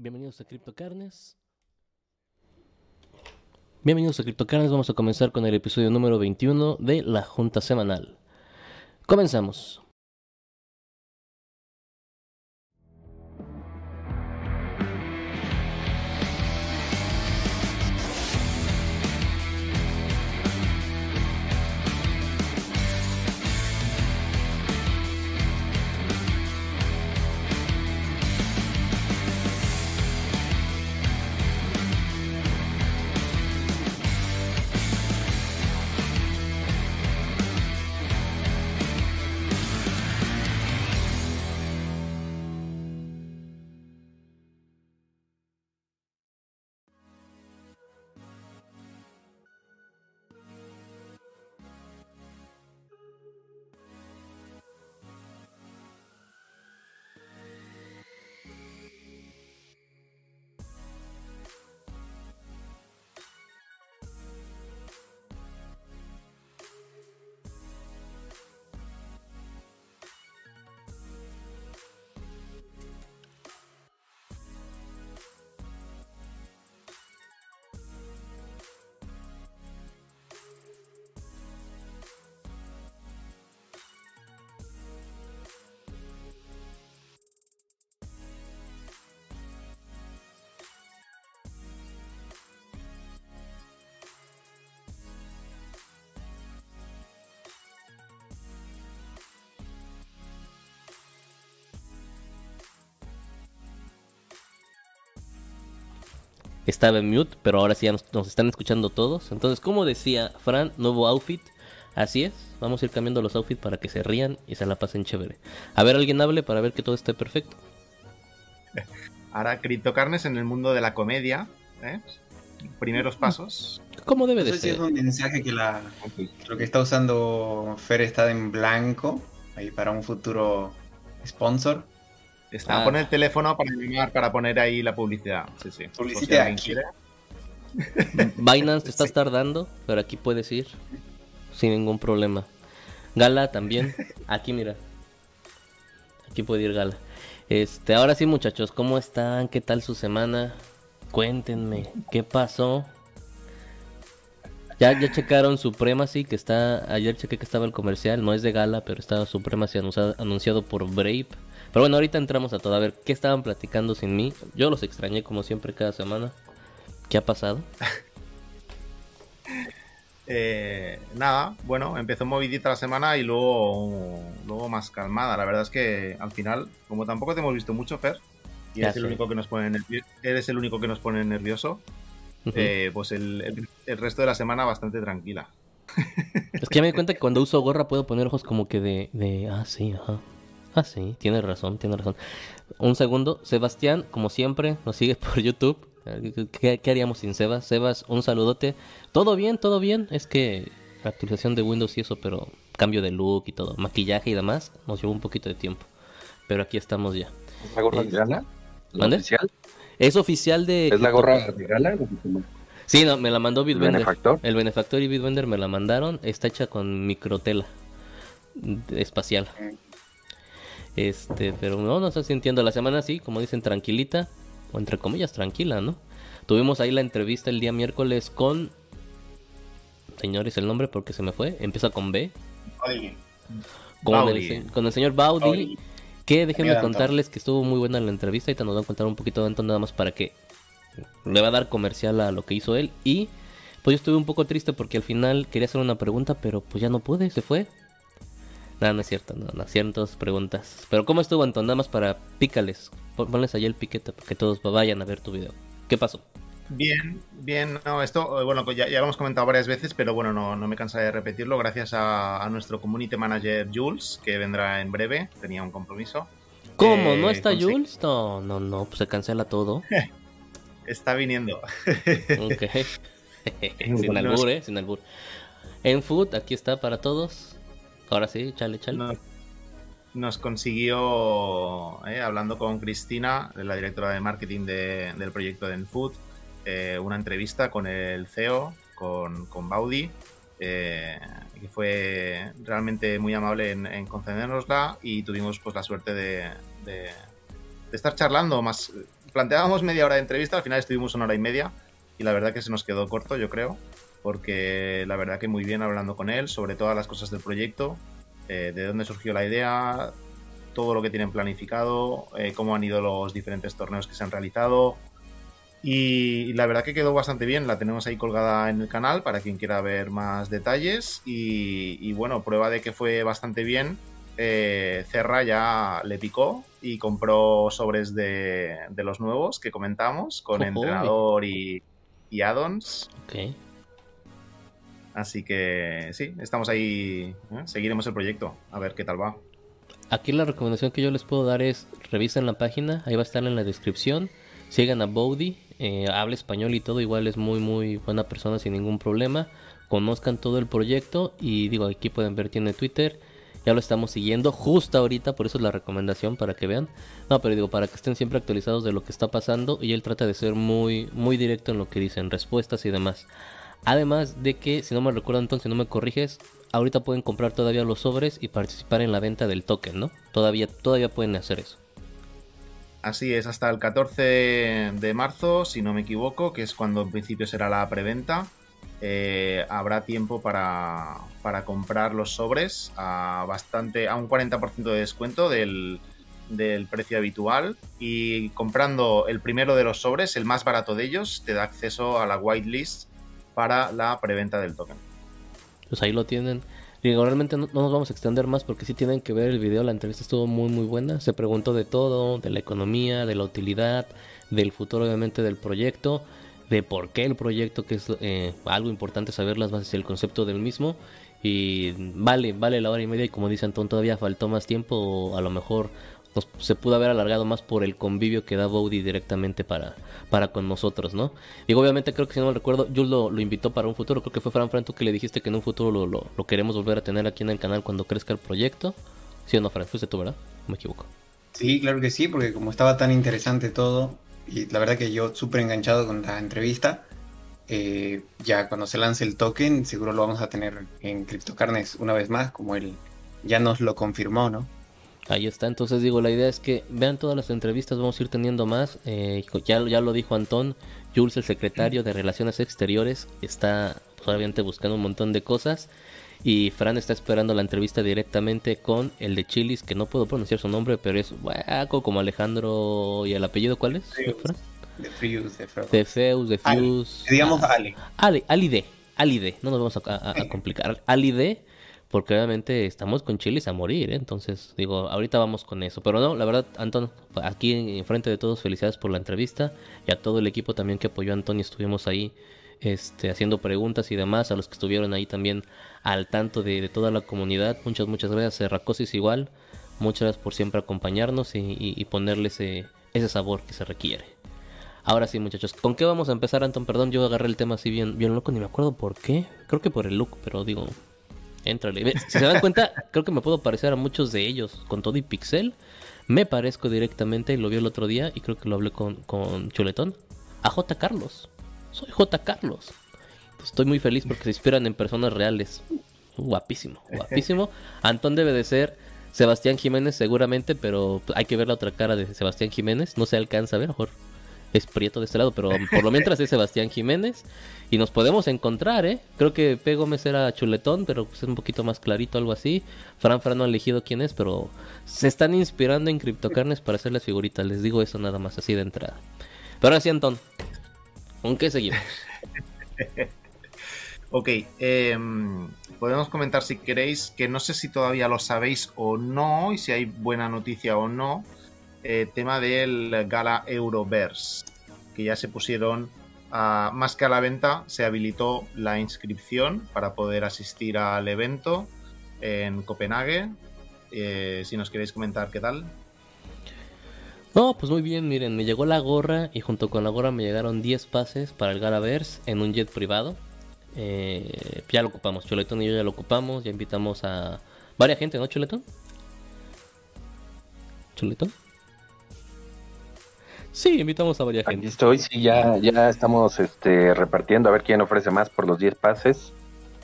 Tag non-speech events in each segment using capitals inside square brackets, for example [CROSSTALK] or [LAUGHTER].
Bienvenidos a CryptoCarnes. Bienvenidos a CryptoCarnes. Vamos a comenzar con el episodio número 21 de la Junta Semanal. Comenzamos. Estaba en mute, pero ahora sí ya nos, nos están escuchando todos. Entonces, como decía Fran, nuevo outfit. Así es, vamos a ir cambiando los outfits para que se rían y se la pasen chévere. A ver, alguien hable para ver que todo esté perfecto. [LAUGHS] Ahora, criptocarnes en el mundo de la comedia. ¿eh? Primeros pasos. ¿Cómo debe de No sé si ser? es un mensaje que la, lo que está usando Fer está en blanco ahí para un futuro sponsor. Está Ah. a poner el teléfono para llamar, para poner ahí la publicidad. Sí, sí. Publicidad aquí. [LAUGHS] Binance te estás Sí. tardando, pero aquí puedes ir sin ningún problema. Gala también. Aquí mira. Aquí puede ir Gala. Este, ahora sí, muchachos, ¿cómo están? ¿Qué tal su semana? Cuéntenme, ¿qué pasó? Ya, ya checaron Supremacy, que está. Ayer chequé que estaba el comercial, no es de gala, pero estaba Supremacy anunciado, anunciado por Brave. Pero bueno, ahorita entramos a todo. A ver, ¿qué estaban platicando sin mí? Yo los extrañé como siempre cada semana. ¿Qué ha pasado? [LAUGHS] Eh, nada, bueno, empezó movidita la semana y luego, luego más calmada. La verdad es que al final, como tampoco te hemos visto mucho, Fer, y eres el, único que nos pone eres el único que nos pone nervioso, Ujú. eh, pues el, el- el resto de la semana bastante tranquila. [LAUGHS] Es que ya me di cuenta que cuando uso gorra puedo poner ojos como que de, de ah, sí, ajá. Ah, sí, tienes razón, tienes razón. Un segundo, Sebastián, como siempre, nos sigue [LAUGHS] por YouTube. ¿Qué, qué haríamos sin Sebas? Sebas, un saludote. Todo bien, todo bien. Es que la actualización de Windows y eso, pero cambio de look y todo, maquillaje y demás, nos llevó un poquito de tiempo. Pero aquí estamos ya. ¿Es la gorra Eh, de gala? ¿La ¿mande? oficial? Es oficial de... ¿Es la gorra de gala? Sí, no, me la mandó ¿El Bitbender. benefactor? El benefactor y Bitbender me la mandaron. Está hecha con microtela espacial. Este, pero no, no sé si entiendo. La semana sí, como dicen, tranquilita. O entre comillas, tranquila, ¿no? Tuvimos ahí la entrevista el día miércoles con. Señores, el nombre porque se me fue. Empieza con B. Con, el, Baudi. con el señor Baudi. Baudi. Que déjenme contarles que estuvo muy buena la entrevista. Ahorita nos van a contar un poquito de nada más para que le va a dar comercial a lo que hizo él. Y pues yo estuve un poco triste porque al final quería hacer una pregunta, pero pues ya no pude, se fue. Nada, no es cierto, no, no cierto preguntas. Pero ¿cómo estuvo Anton? Nada más para pícales. Pon- Ponles allá el piquete para que todos vayan a ver tu video. ¿Qué pasó? Bien, bien, no, esto, eh, bueno, pues ya, ya lo hemos comentado varias veces, pero bueno, no, no me cansaré de repetirlo. Gracias a, a nuestro community manager Jules, que vendrá en breve, tenía un compromiso. ¿Cómo? Eh, ¿No está consegui- Jules? No, no, no, pues se cancela todo. [LAUGHS] Está viniendo. Ok. [LAUGHS] [LAUGHS] sin albur, eh, sin albur. En Food, aquí está para todos. Ahora sí, chale, chale. Nos, consiguió, eh, hablando con Cristina, la directora de marketing de- del proyecto de Enfood, eh, una entrevista con el CEO, con, con Baudi, eh, que fue realmente muy amable en, concedérnosla y tuvimos pues la suerte de, de- estar charlando más. Planteábamos media hora de entrevista, al final estuvimos una hora y media y la verdad que se nos quedó corto, yo creo, porque la verdad que muy bien hablando con él sobre todas las cosas del proyecto, eh, de dónde surgió la idea, todo lo que tienen planificado, eh, cómo han ido los diferentes torneos que se han realizado. Y la verdad que quedó bastante bien, la tenemos ahí colgada en el canal para quien quiera ver más detalles. Y, y bueno, prueba de que fue bastante bien. Eh, Cerra ya le picó y compró sobres de, de los nuevos que comentamos con entrenador y, y addons. Ok. Así que sí, estamos ahí. ¿eh? Seguiremos el proyecto, a ver qué tal va. Aquí la recomendación que yo les puedo dar es revisen la página, ahí va a estar en la descripción. Sigan a Bowdy, eh, habla español y todo, igual es muy muy buena persona sin ningún problema. Conozcan todo el proyecto y digo, aquí pueden ver, tiene Twitter. Ya lo estamos siguiendo justo ahorita, por eso es la recomendación para que vean. No, pero digo, para que estén siempre actualizados de lo que está pasando y él trata de ser muy muy directo en lo que dicen, respuestas y demás. Además de que, si no me recuerdo entonces, no me corriges, ahorita pueden comprar todavía los sobres y participar en la venta del token, ¿no? Todavía, todavía pueden hacer eso. Así es, hasta el 14 de marzo, si no me equivoco, que es cuando en principio será la preventa. eh, habrá tiempo para, para comprar los sobres a bastante a un 40% de descuento del, del precio habitual y comprando el primero de los sobres, el más barato de ellos, te da acceso a la whitelist para la preventa del token. Pues ahí lo tienen. Digo, realmente no, no nos vamos a extender más porque sí tienen que ver el video. La entrevista estuvo muy, muy buena. Se preguntó de todo: de la economía, de la utilidad, del futuro, obviamente, del proyecto, de por qué el proyecto, que es eh, algo importante saber las bases y el concepto del mismo. Y vale, vale la hora y media. Y como dice Antón, todavía faltó más tiempo. O a lo mejor nos- se pudo haber alargado más por el convivio que da Bowdy directamente para, para con nosotros, ¿no? Digo, obviamente creo que si no me recuerdo, Jules lo, lo invitó para un futuro, creo que fue Fran Fran que le dijiste que en un futuro lo, lo, queremos volver a tener aquí en el canal cuando crezca el proyecto. ¿Sí o no, Fran? Fuiste tú, ¿verdad? Me equivoco. Sí, claro que sí, porque como estaba tan interesante todo, y la verdad que yo súper enganchado con la entrevista, eh, ya cuando se lance el token, seguro lo vamos a tener en CryptoCarnes una vez más, como él ya nos lo confirmó, ¿no? Ahí está, entonces digo, la idea es que vean todas las entrevistas, vamos a ir teniendo más. Eh, ya, ya lo dijo Antón, Jules, el secretario de Relaciones Exteriores, está pues, obviamente buscando un montón de cosas. Y Fran está esperando la entrevista directamente con el de Chilis, que no puedo pronunciar su nombre, pero es guaco como Alejandro. ¿Y el apellido cuál es? Zeus. Fran? De Fuse, de. De Zeus, de Ale. Fuse. Digamos Ah, Ale. Ali, Ali D, Ali D, no nos vamos a, a- a complicar. Ali D, porque obviamente estamos con chilis a morir, ¿eh? entonces digo, ahorita vamos con eso. Pero no, la verdad, Antón, aquí en frente de todos, felicidades por la entrevista y a todo el equipo también que apoyó a Antón y estuvimos ahí este, haciendo preguntas y demás, a los que estuvieron ahí también al tanto de, toda la comunidad. Muchas, muchas gracias, Serracosis igual. Muchas gracias por siempre acompañarnos y, y- ponerle ese, ese sabor que se requiere. Ahora sí, muchachos, ¿con qué vamos a empezar, Anton? Perdón, yo agarré el tema así bien, bien loco, ni me acuerdo por qué. Creo que por el look, pero digo, éntrale. Ve, Si se dan cuenta, [LAUGHS] creo que me puedo parecer a muchos de ellos. Con todo y pixel, me parezco directamente, y lo vi el otro día, y creo que lo hablé con, con Chuletón, a J. Carlos. Soy J. Carlos. Estoy muy feliz porque se inspiran en personas reales. Guapísimo, guapísimo. [LAUGHS] Antón debe de ser Sebastián Jiménez seguramente, pero hay que ver la otra cara de Sebastián Jiménez. No se alcanza a ver, mejor es prieto de este lado, pero por lo mientras es Sebastián Jiménez. Y nos podemos encontrar, ¿eh? Creo que P. Gómez era chuletón, pero es un poquito más clarito, algo así. Fran Fran no ha elegido quién es, pero se están inspirando en criptocarnes para hacer las figuritas. Les digo eso nada más, así de entrada. Pero ahora sí, Antón, ¿con qué seguimos? [LAUGHS] Ok, em, podemos comentar si queréis, que no sé si todavía lo sabéis o no, y si hay buena noticia o no, eh, tema del Gala Euroverse, que ya se pusieron, más que a la venta, se habilitó la inscripción para poder asistir al evento en Copenhague. Eh, si nos queréis comentar qué tal. No, pues muy bien, miren, me llegó la gorra y junto con la gorra me llegaron 10 pases para el Galaverse en un jet privado. Eh, ya lo ocupamos, Chuletón y yo ya lo ocupamos, ya invitamos a varias gente, ¿no, Chuletón? ¿Chuletón? Sí, invitamos a varias Aquí gente. estoy, sí, ya, ya estamos este, repartiendo a ver quién ofrece más por los 10 pases.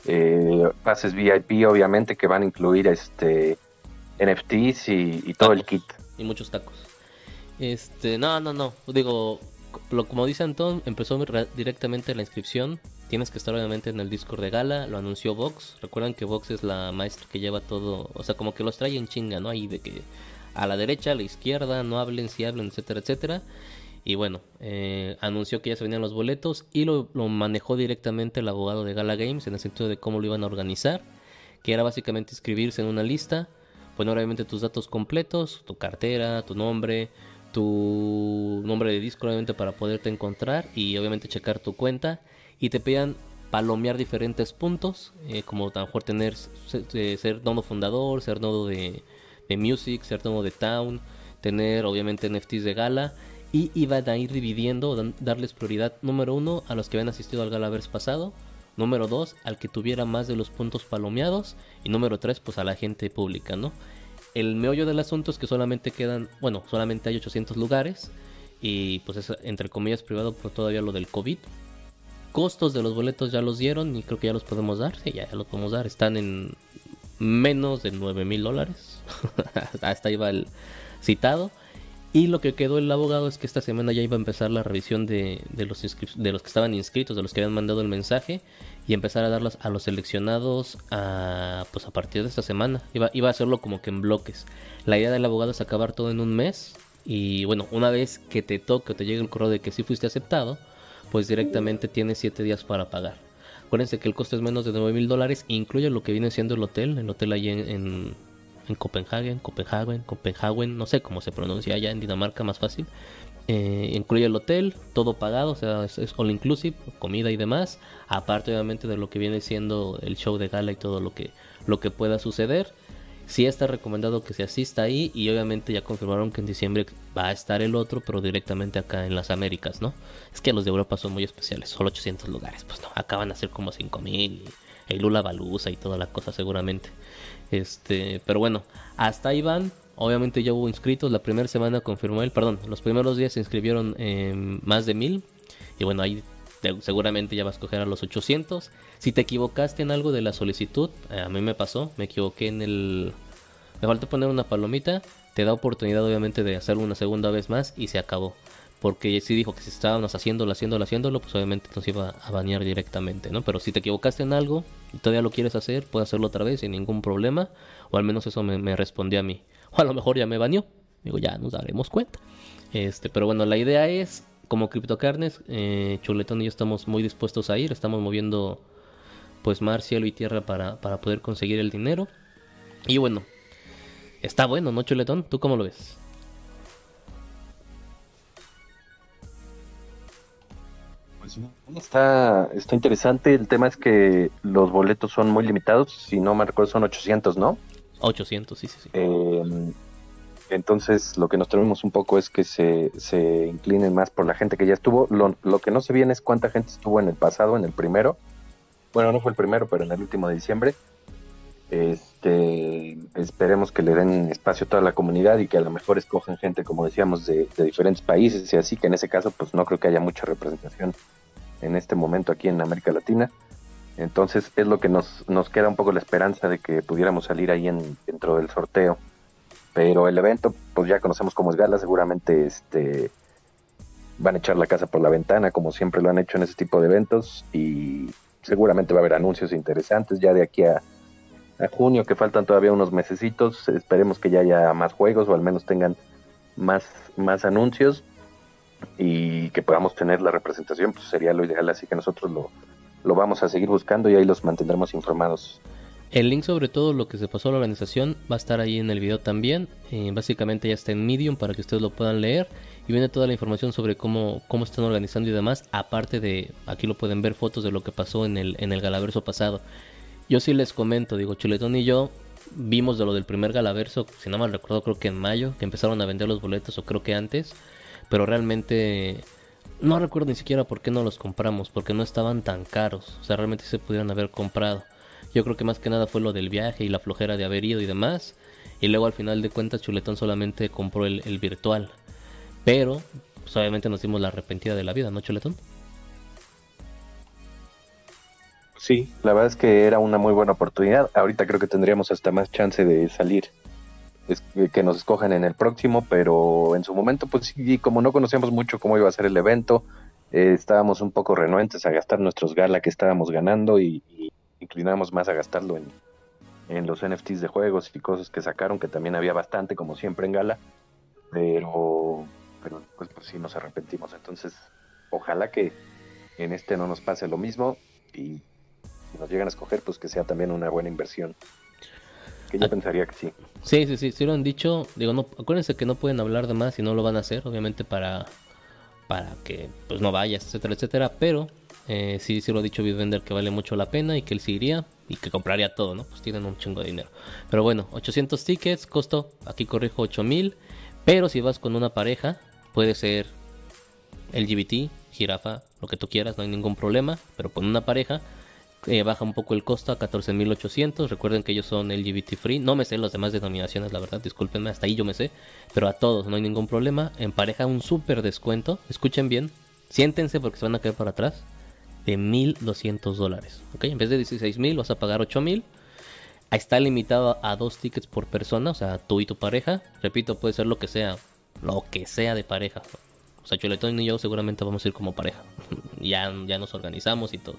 Eh, pases VIP, obviamente, que van a incluir este NFTs y, y todo el kit. y muchos tacos. Este, no, no, no. Digo, lo, como dice Anton, empezó directamente la inscripción. Tienes que estar obviamente en el Discord de Gala, lo anunció Vox. Recuerdan que Vox es la maestra que lleva todo, o sea, como que los trae en chinga, ¿no? Ahí de que a la derecha, a la izquierda, no hablen, si hablen, etcétera, etcétera. Y bueno, eh, anunció que ya se venían los boletos y lo, manejó directamente el abogado de Gala Games en el sentido de cómo lo iban a organizar, que era básicamente inscribirse en una lista, poner obviamente tus datos completos, tu cartera, tu nombre, tu nombre de disco obviamente para poderte encontrar y obviamente checar tu cuenta y te pedían palomear diferentes puntos, eh, como a lo tener, eh, ser, nodo fundador, ser nodo de, music, ser nodo de town, tener obviamente NFTs de gala y iban a ir dividiendo, darles prioridad número uno a los que habían asistido al Galaverse pasado, número dos al que tuviera más de los puntos palomeados y número tres pues a la gente pública, ¿no? El meollo del asunto es que solamente quedan, bueno, solamente hay 800 lugares y pues es entre comillas privado por todavía lo del COVID. Costos de los boletos ya los dieron y creo que ya los podemos dar, sí, ya, los podemos dar, están en menos de 9 mil dólares, [LAUGHS] hasta ahí va el citado. Y lo que quedó el abogado es que esta semana ya iba a empezar la revisión de, los, de los que estaban inscritos, de los que habían mandado el mensaje, y empezar a darlas a los seleccionados a, pues a partir de esta semana. Iba, iba a hacerlo como que en bloques. La idea del abogado es acabar todo en un mes. Y bueno, una vez que te toque o te llegue el correo de que sí fuiste aceptado, pues directamente tienes 7 días para pagar. Acuérdense que el costo es menos de 9 mil dólares, incluye lo que viene siendo el hotel, el hotel ahí en en Copenhagen, Copenhagen, Copenhagen, no sé cómo se pronuncia allá en Dinamarca, más fácil. Eh, incluye el hotel, todo pagado, o sea, es, all inclusive, comida y demás, aparte obviamente de lo que viene siendo el show de gala y todo lo que, lo que pueda suceder. Sí está recomendado que se asista ahí y obviamente ya confirmaron que en diciembre va a estar el otro, pero directamente acá en las Américas, ¿no? Es que los de Europa son muy especiales, solo 800 lugares, pues no, acaban a ser como 5000 y el Lula Balusa y toda la cosa seguramente. Este, pero bueno, hasta ahí van. Obviamente ya hubo inscritos. La primera semana confirmó él, perdón, los primeros días se inscribieron más de mil. Y bueno, ahí seguramente ya vas a escoger a los 800. Si te equivocaste en algo de la solicitud, eh, a mí me pasó, me equivoqué en el... Me falta poner una palomita, te da oportunidad obviamente de hacerlo una segunda vez más y se acabó. Porque si dijo que si estábamos haciéndolo, haciéndolo, haciéndolo, pues obviamente nos iba a banear directamente, ¿no? Pero si te equivocaste en algo y todavía lo quieres hacer, puedes hacerlo otra vez sin ningún problema. O al menos eso me, respondió a mí. O a lo mejor ya me baneó. Digo, ya nos daremos cuenta. Este, pero bueno, la idea es, como CryptoCarnes, eh, Chuletón y yo estamos muy dispuestos a ir. Estamos moviendo pues mar, cielo y tierra para, para poder conseguir el dinero. Y bueno, está bueno, ¿no, Chuletón? ¿Tú cómo lo ves? Está, está interesante. El tema es que los boletos son muy limitados. Si no me recuerdo, son 800, ¿no? 800, sí, sí, sí. Em, entonces, lo que nos tenemos un poco es que se, inclinen más por la gente que ya estuvo. Lo, lo, que no se bien es cuánta gente estuvo en el pasado, en el primero. Bueno, no fue el primero, pero en el último de diciembre. Este, esperemos que le den espacio a toda la comunidad y que a lo mejor escogen gente, como decíamos, de, de diferentes países y así, que en ese caso, pues no creo que haya mucha representación en este momento aquí en América Latina. Entonces es lo que nos, nos queda un poco la esperanza de que pudiéramos salir ahí en, dentro del sorteo. Pero el evento, pues ya conocemos cómo es Gala, seguramente este, van a echar la casa por la ventana, como siempre lo han hecho en ese tipo de eventos, y seguramente va a haber anuncios interesantes ya de aquí a, a junio, que faltan todavía unos mesecitos, esperemos que ya haya más juegos o al menos tengan más, más anuncios y que podamos tener la representación, pues sería lo ideal, así que nosotros lo, lo vamos a seguir buscando y ahí los mantendremos informados. El link sobre todo lo que se pasó a la organización va a estar ahí en el video también. Eh, básicamente ya está en Medium para que ustedes lo puedan leer. Y viene toda la información sobre cómo, cómo están organizando y demás. Aparte de, aquí lo pueden ver fotos de lo que pasó en el, en el Galaverso pasado. Yo sí les comento, digo, Chuletón y yo vimos de lo del primer Galaverso, si no mal recuerdo, creo que en mayo, que empezaron a vender los boletos, o creo que antes pero realmente no recuerdo ni siquiera por qué no los compramos, porque no estaban tan caros, o sea, realmente se pudieran haber comprado. Yo creo que más que nada fue lo del viaje y la flojera de haber ido y demás. Y luego al final de cuentas Chuletón solamente compró el, virtual. Pero, pues obviamente nos dimos la arrepentida de la vida, ¿no, Chuletón? Sí, la verdad es que era una muy buena oportunidad. Ahorita creo que tendríamos hasta más chance de salir que nos escojan en el próximo, pero en su momento, pues sí, como no conocíamos mucho cómo iba a ser el evento, eh, estábamos un poco renuentes a gastar nuestros gala que estábamos ganando y inclinamos más a gastarlo en, en los NFTs de juegos y cosas que sacaron, que también había bastante, como siempre en gala, pero, pero pues, pues sí nos arrepentimos. Entonces, ojalá que en este no nos pase lo mismo y si nos llegan a escoger, pues que sea también una buena inversión. Que yo ah, pensaría que sí. Sí, sí, sí, sí lo han dicho. Digo, no, acuérdense que no pueden hablar de más y no lo van a hacer, obviamente para, para que pues no vayas, etcétera, etcétera. Pero eh, sí, sí lo ha dicho Bitbender que vale mucho la pena y que él sí iría y que compraría todo, ¿no? Pues tienen un chingo de dinero. Pero bueno, 800 tickets, costo, aquí corrijo 8000. Pero si vas con una pareja, puede ser LGBT, jirafa, lo que tú quieras, no hay ningún problema. Pero con una pareja, eh, baja un poco el costo a 14.800. Recuerden que ellos son LGBT free. No me sé las demás denominaciones, la verdad, discúlpenme, hasta ahí yo me sé. Pero a todos no hay ningún problema. En pareja, un súper descuento. Escuchen bien, siéntense porque se van a caer para atrás. De 1.200 dólares. ¿Ok? En vez de 16.000, vas a pagar 8.000. Está limitado a dos tickets por persona, o sea, tú y tu pareja. Repito, puede ser lo que sea, lo que sea de pareja. O sea, Chuletón y yo seguramente vamos a ir como pareja. [LAUGHS] ya, ya nos organizamos y todo.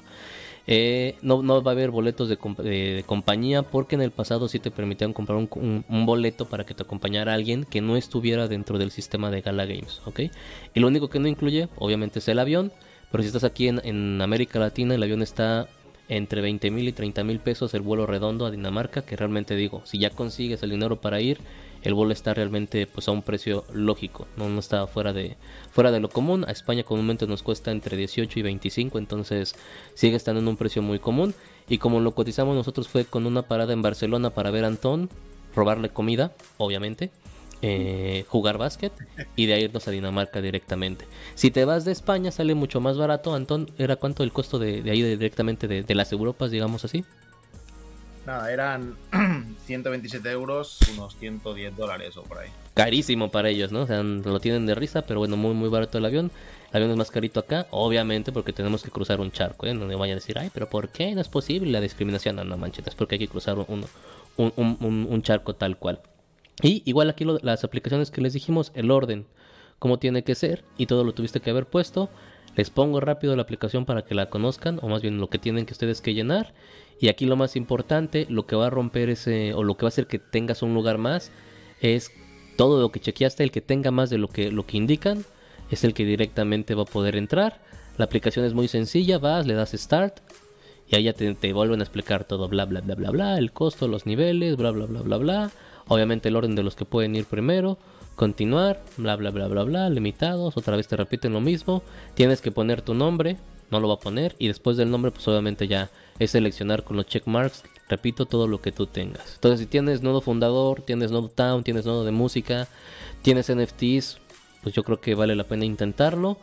Eh, no, no va a haber boletos de, compañía porque en el pasado sí te permitían comprar un, boleto para que te acompañara alguien que no estuviera dentro del sistema de Gala Games, ¿ok? Y lo único que no incluye, obviamente, es el avión, pero si estás aquí en, América Latina, el avión está entre 20 mil y 30 mil pesos el vuelo redondo a Dinamarca, que realmente digo, si ya consigues el dinero para ir, el vuelo está realmente pues a un precio lógico, no, no está fuera de, fuera de lo común. A España comúnmente nos cuesta entre 18 y 25, entonces sigue estando en un precio muy común. Y como lo cotizamos nosotros fue con una parada en Barcelona para ver a Antón, robarle comida, obviamente. Eh, jugar básquet y de ahí irnos a Dinamarca directamente. Si te vas de España sale mucho más barato, Antón, ¿era cuánto el costo de, de ahí directamente de, de, las Europas, digamos así? Nada, eran [CLEARS THROAT] 127 euros, unos 110 dólares o por ahí. Carísimo para ellos, ¿no? O sea, lo tienen de risa, pero bueno, muy, muy barato el avión. El avión es más carito acá, obviamente, porque tenemos que cruzar un charco, ¿eh? No me vayan a decir, ay, pero ¿por qué no es posible la discriminación? No, no manches, es porque hay que cruzar un, un, un, un charco tal cual. Y igual aquí las aplicaciones que les dijimos, el orden, cómo tiene que ser, y todo lo tuviste que haber puesto. Les pongo rápido la aplicación para que la conozcan, o más bien lo que tienen que ustedes que llenar. Y aquí lo más importante, lo que va a romper ese, o lo que va a hacer que tengas un lugar más, es todo lo que chequeaste, el que tenga más de lo que, lo que indican, es el que directamente va a poder entrar. La aplicación es muy sencilla, vas, le das start, y ahí ya te, vuelven a explicar todo, bla, bla, bla, bla, bla, el costo, los niveles, bla, bla, bla, bla, bla. Obviamente el orden de los que pueden ir primero, continuar, bla, bla, bla, bla, bla, limitados, otra vez te repiten lo mismo. Tienes que poner tu nombre, no lo va a poner, y después del nombre, pues obviamente ya es seleccionar con los checkmarks, repito, todo lo que tú tengas. Entonces, si tienes nodo fundador, tienes nodo town, tienes nodo de música, tienes NFTs, pues yo creo que vale la pena intentarlo.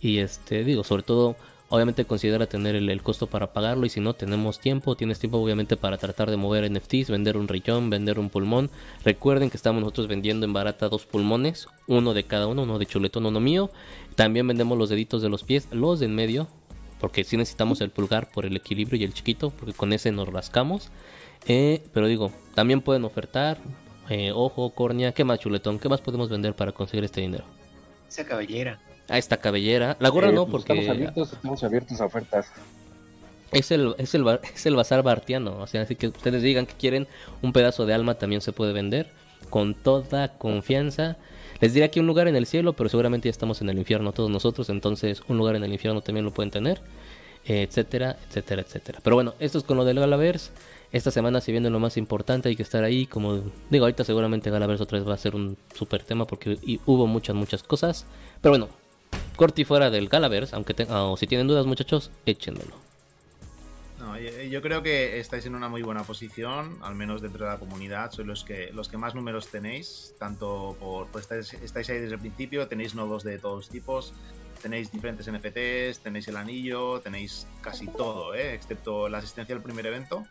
Y este, digo, sobre todo, obviamente considera tener el, costo para pagarlo. Y si no tenemos tiempo, tienes tiempo obviamente para tratar de mover NFTs, vender un riñón, vender un pulmón. Recuerden que estamos nosotros vendiendo en barata dos pulmones, uno de cada uno, uno de chuletón, uno mío. También vendemos los deditos de los pies, los de en medio, porque si necesitamos el pulgar por el equilibrio y el chiquito, porque con ese nos rascamos. Eh, pero digo, también pueden ofertar eh, ojo, córnea, ¿qué más chuletón? ¿Qué más podemos vender para conseguir este dinero? Esa cabellera. Ah, esta cabellera. La gorra eh, no, pues porque... Estamos abiertos, estamos abiertos a ofertas. Es el, es, el, es el bazar bartiano, o sea, así que ustedes digan que quieren un pedazo de alma también se puede vender con toda confianza. Les diré aquí un lugar en el cielo, pero seguramente ya estamos en el infierno todos nosotros, entonces un lugar en el infierno también lo pueden tener, etcétera, etcétera, etcétera. Pero bueno, esto es con lo del Galaverse. Esta semana si viene lo más importante, hay que estar ahí, como digo, ahorita seguramente Galaverse otra vez va a ser un super tema porque hubo muchas, muchas cosas. Pero bueno, corti fuera del Galaverse, aunque o si tienen dudas muchachos, échenmelo. yo creo que estáis en una muy buena posición, al menos dentro de la comunidad. Sois los que, los que más números tenéis, tanto por. Pues estáis, ahí desde el principio, tenéis nodos de todos tipos, tenéis diferentes NFTs, tenéis el anillo, tenéis casi todo, ¿eh? excepto la asistencia al primer evento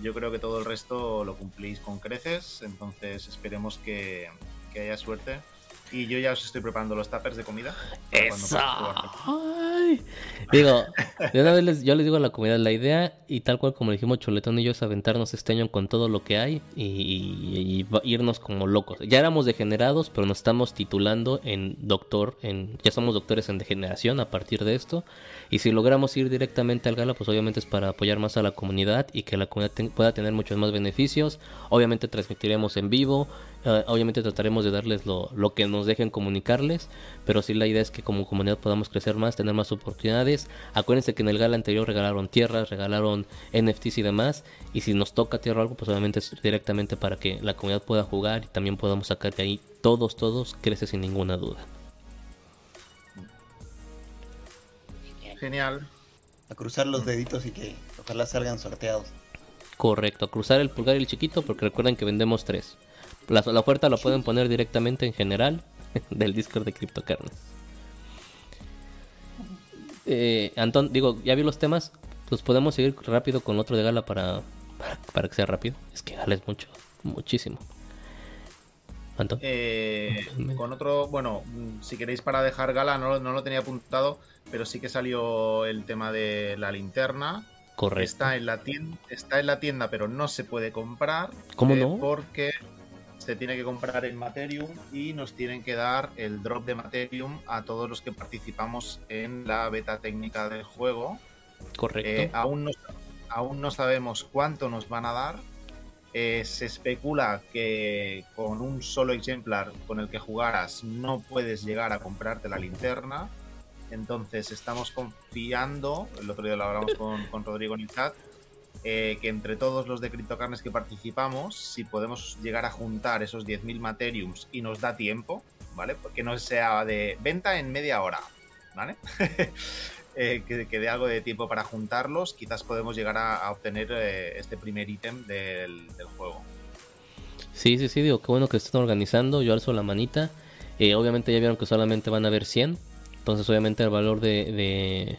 yo creo que todo el resto lo cumplís con creces, entonces esperemos que, haya suerte y yo ya os estoy preparando los tuppers de comida. ¡Eso! Digo, una vez les, yo les digo a la comunidad, la idea, y tal cual como dijimos Chuletón y yo, es aventarnos este año con todo lo que hay y, irnos como locos. Ya éramos degenerados, pero nos estamos titulando en doctor, en ya somos doctores en degeneración a partir de esto. Y si logramos ir directamente al gala, pues obviamente es para apoyar más a la comunidad y que la comunidad pueda tener muchos más beneficios. Obviamente transmitiremos en vivo, eh, obviamente trataremos de darles lo, lo que nos dejen comunicarles, pero sí la idea es que como comunidad podamos crecer más, tener más oportunidades. Acuérdense que en el gala anterior regalaron tierras, regalaron NFTs y demás, y si nos toca tierra o algo, pues obviamente es directamente para que la comunidad pueda jugar y también podamos sacar de ahí todos, todos, crece sin ninguna duda. Genial. A cruzar los deditos y que ojalá salgan sorteados. Correcto, a cruzar el pulgar y el chiquito porque recuerden que vendemos tres. La, oferta la pueden poner directamente en general [LAUGHS] del Discord de CryptoCarnes. Eh, Antón, digo, ya vi los temas. Pues podemos seguir rápido con otro de Gala para, para, que sea rápido. Es que Gala es mucho, muchísimo. Antón. Eh, con otro, bueno, si queréis para dejar Gala, no, no lo tenía apuntado, pero sí que salió el tema de la linterna. Correcto. Está en la tienda, está en la tienda pero no se puede comprar. ¿Cómo eh, no? Porque se tiene que comprar en Materium y nos tienen que dar el drop de Materium a todos los que participamos en la beta técnica del juego. Correcto. Eh, aún, no, aún no sabemos cuánto nos van a dar. Eh, se especula que con un solo ejemplar con el que jugaras no puedes llegar a comprarte la linterna. Entonces estamos confiando, el otro día lo hablamos con, con Rodrigo en el chat, eh, que entre todos los de CryptoCarnes que participamos, si podemos llegar a juntar esos 10.000 Materiums y nos da tiempo, ¿vale? Porque no sea de venta en media hora, ¿vale? [LAUGHS] eh, que, dé algo de tiempo para juntarlos, quizás podemos llegar a, obtener eh, este primer ítem del, juego. Sí, sí, sí, digo, qué bueno que estén organizando, yo alzo la manita. Obviamente ya vieron que solamente van a haber 100, entonces obviamente el valor de,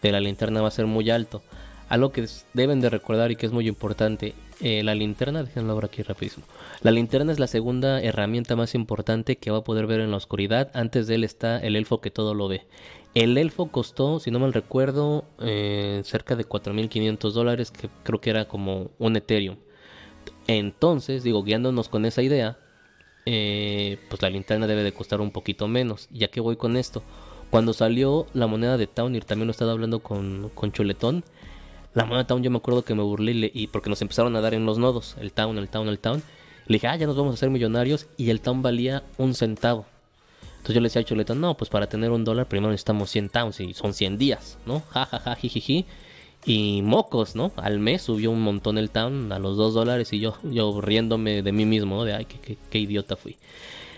de la linterna va a ser muy alto. Algo que deben de recordar y que es muy importante, eh, la linterna, déjenlo ahora aquí rapidísimo. La linterna es la segunda herramienta más importante que va a poder ver en la oscuridad. Antes de él está el elfo que todo lo ve. El elfo costó, si no mal recuerdo, eh, cerca de 4.500 dólares, que creo que era como un Ethereum. Entonces, digo, guiándonos con esa idea, eh, pues la linterna debe de costar un poquito menos. Ya que voy con esto, cuando salió la moneda de Townir, también lo estaba hablando con, con Chuletón, la moneda Town yo me acuerdo que me burlé y, porque nos empezaron a dar en los nodos, el Town, el Town, el Town. Le dije, ah, ya nos vamos a hacer millonarios y el Town valía un centavo. Entonces yo le decía a Chuleta, no, pues para tener un dólar primero necesitamos 100 Towns y son 100 días, ¿no? Ja, ja, ja, jijiji. Y mocos, ¿no? Al mes subió un montón el Town a los 2 dólares y yo, yo riéndome de mí mismo, ¿no? De, ay, qué, qué, idiota fui.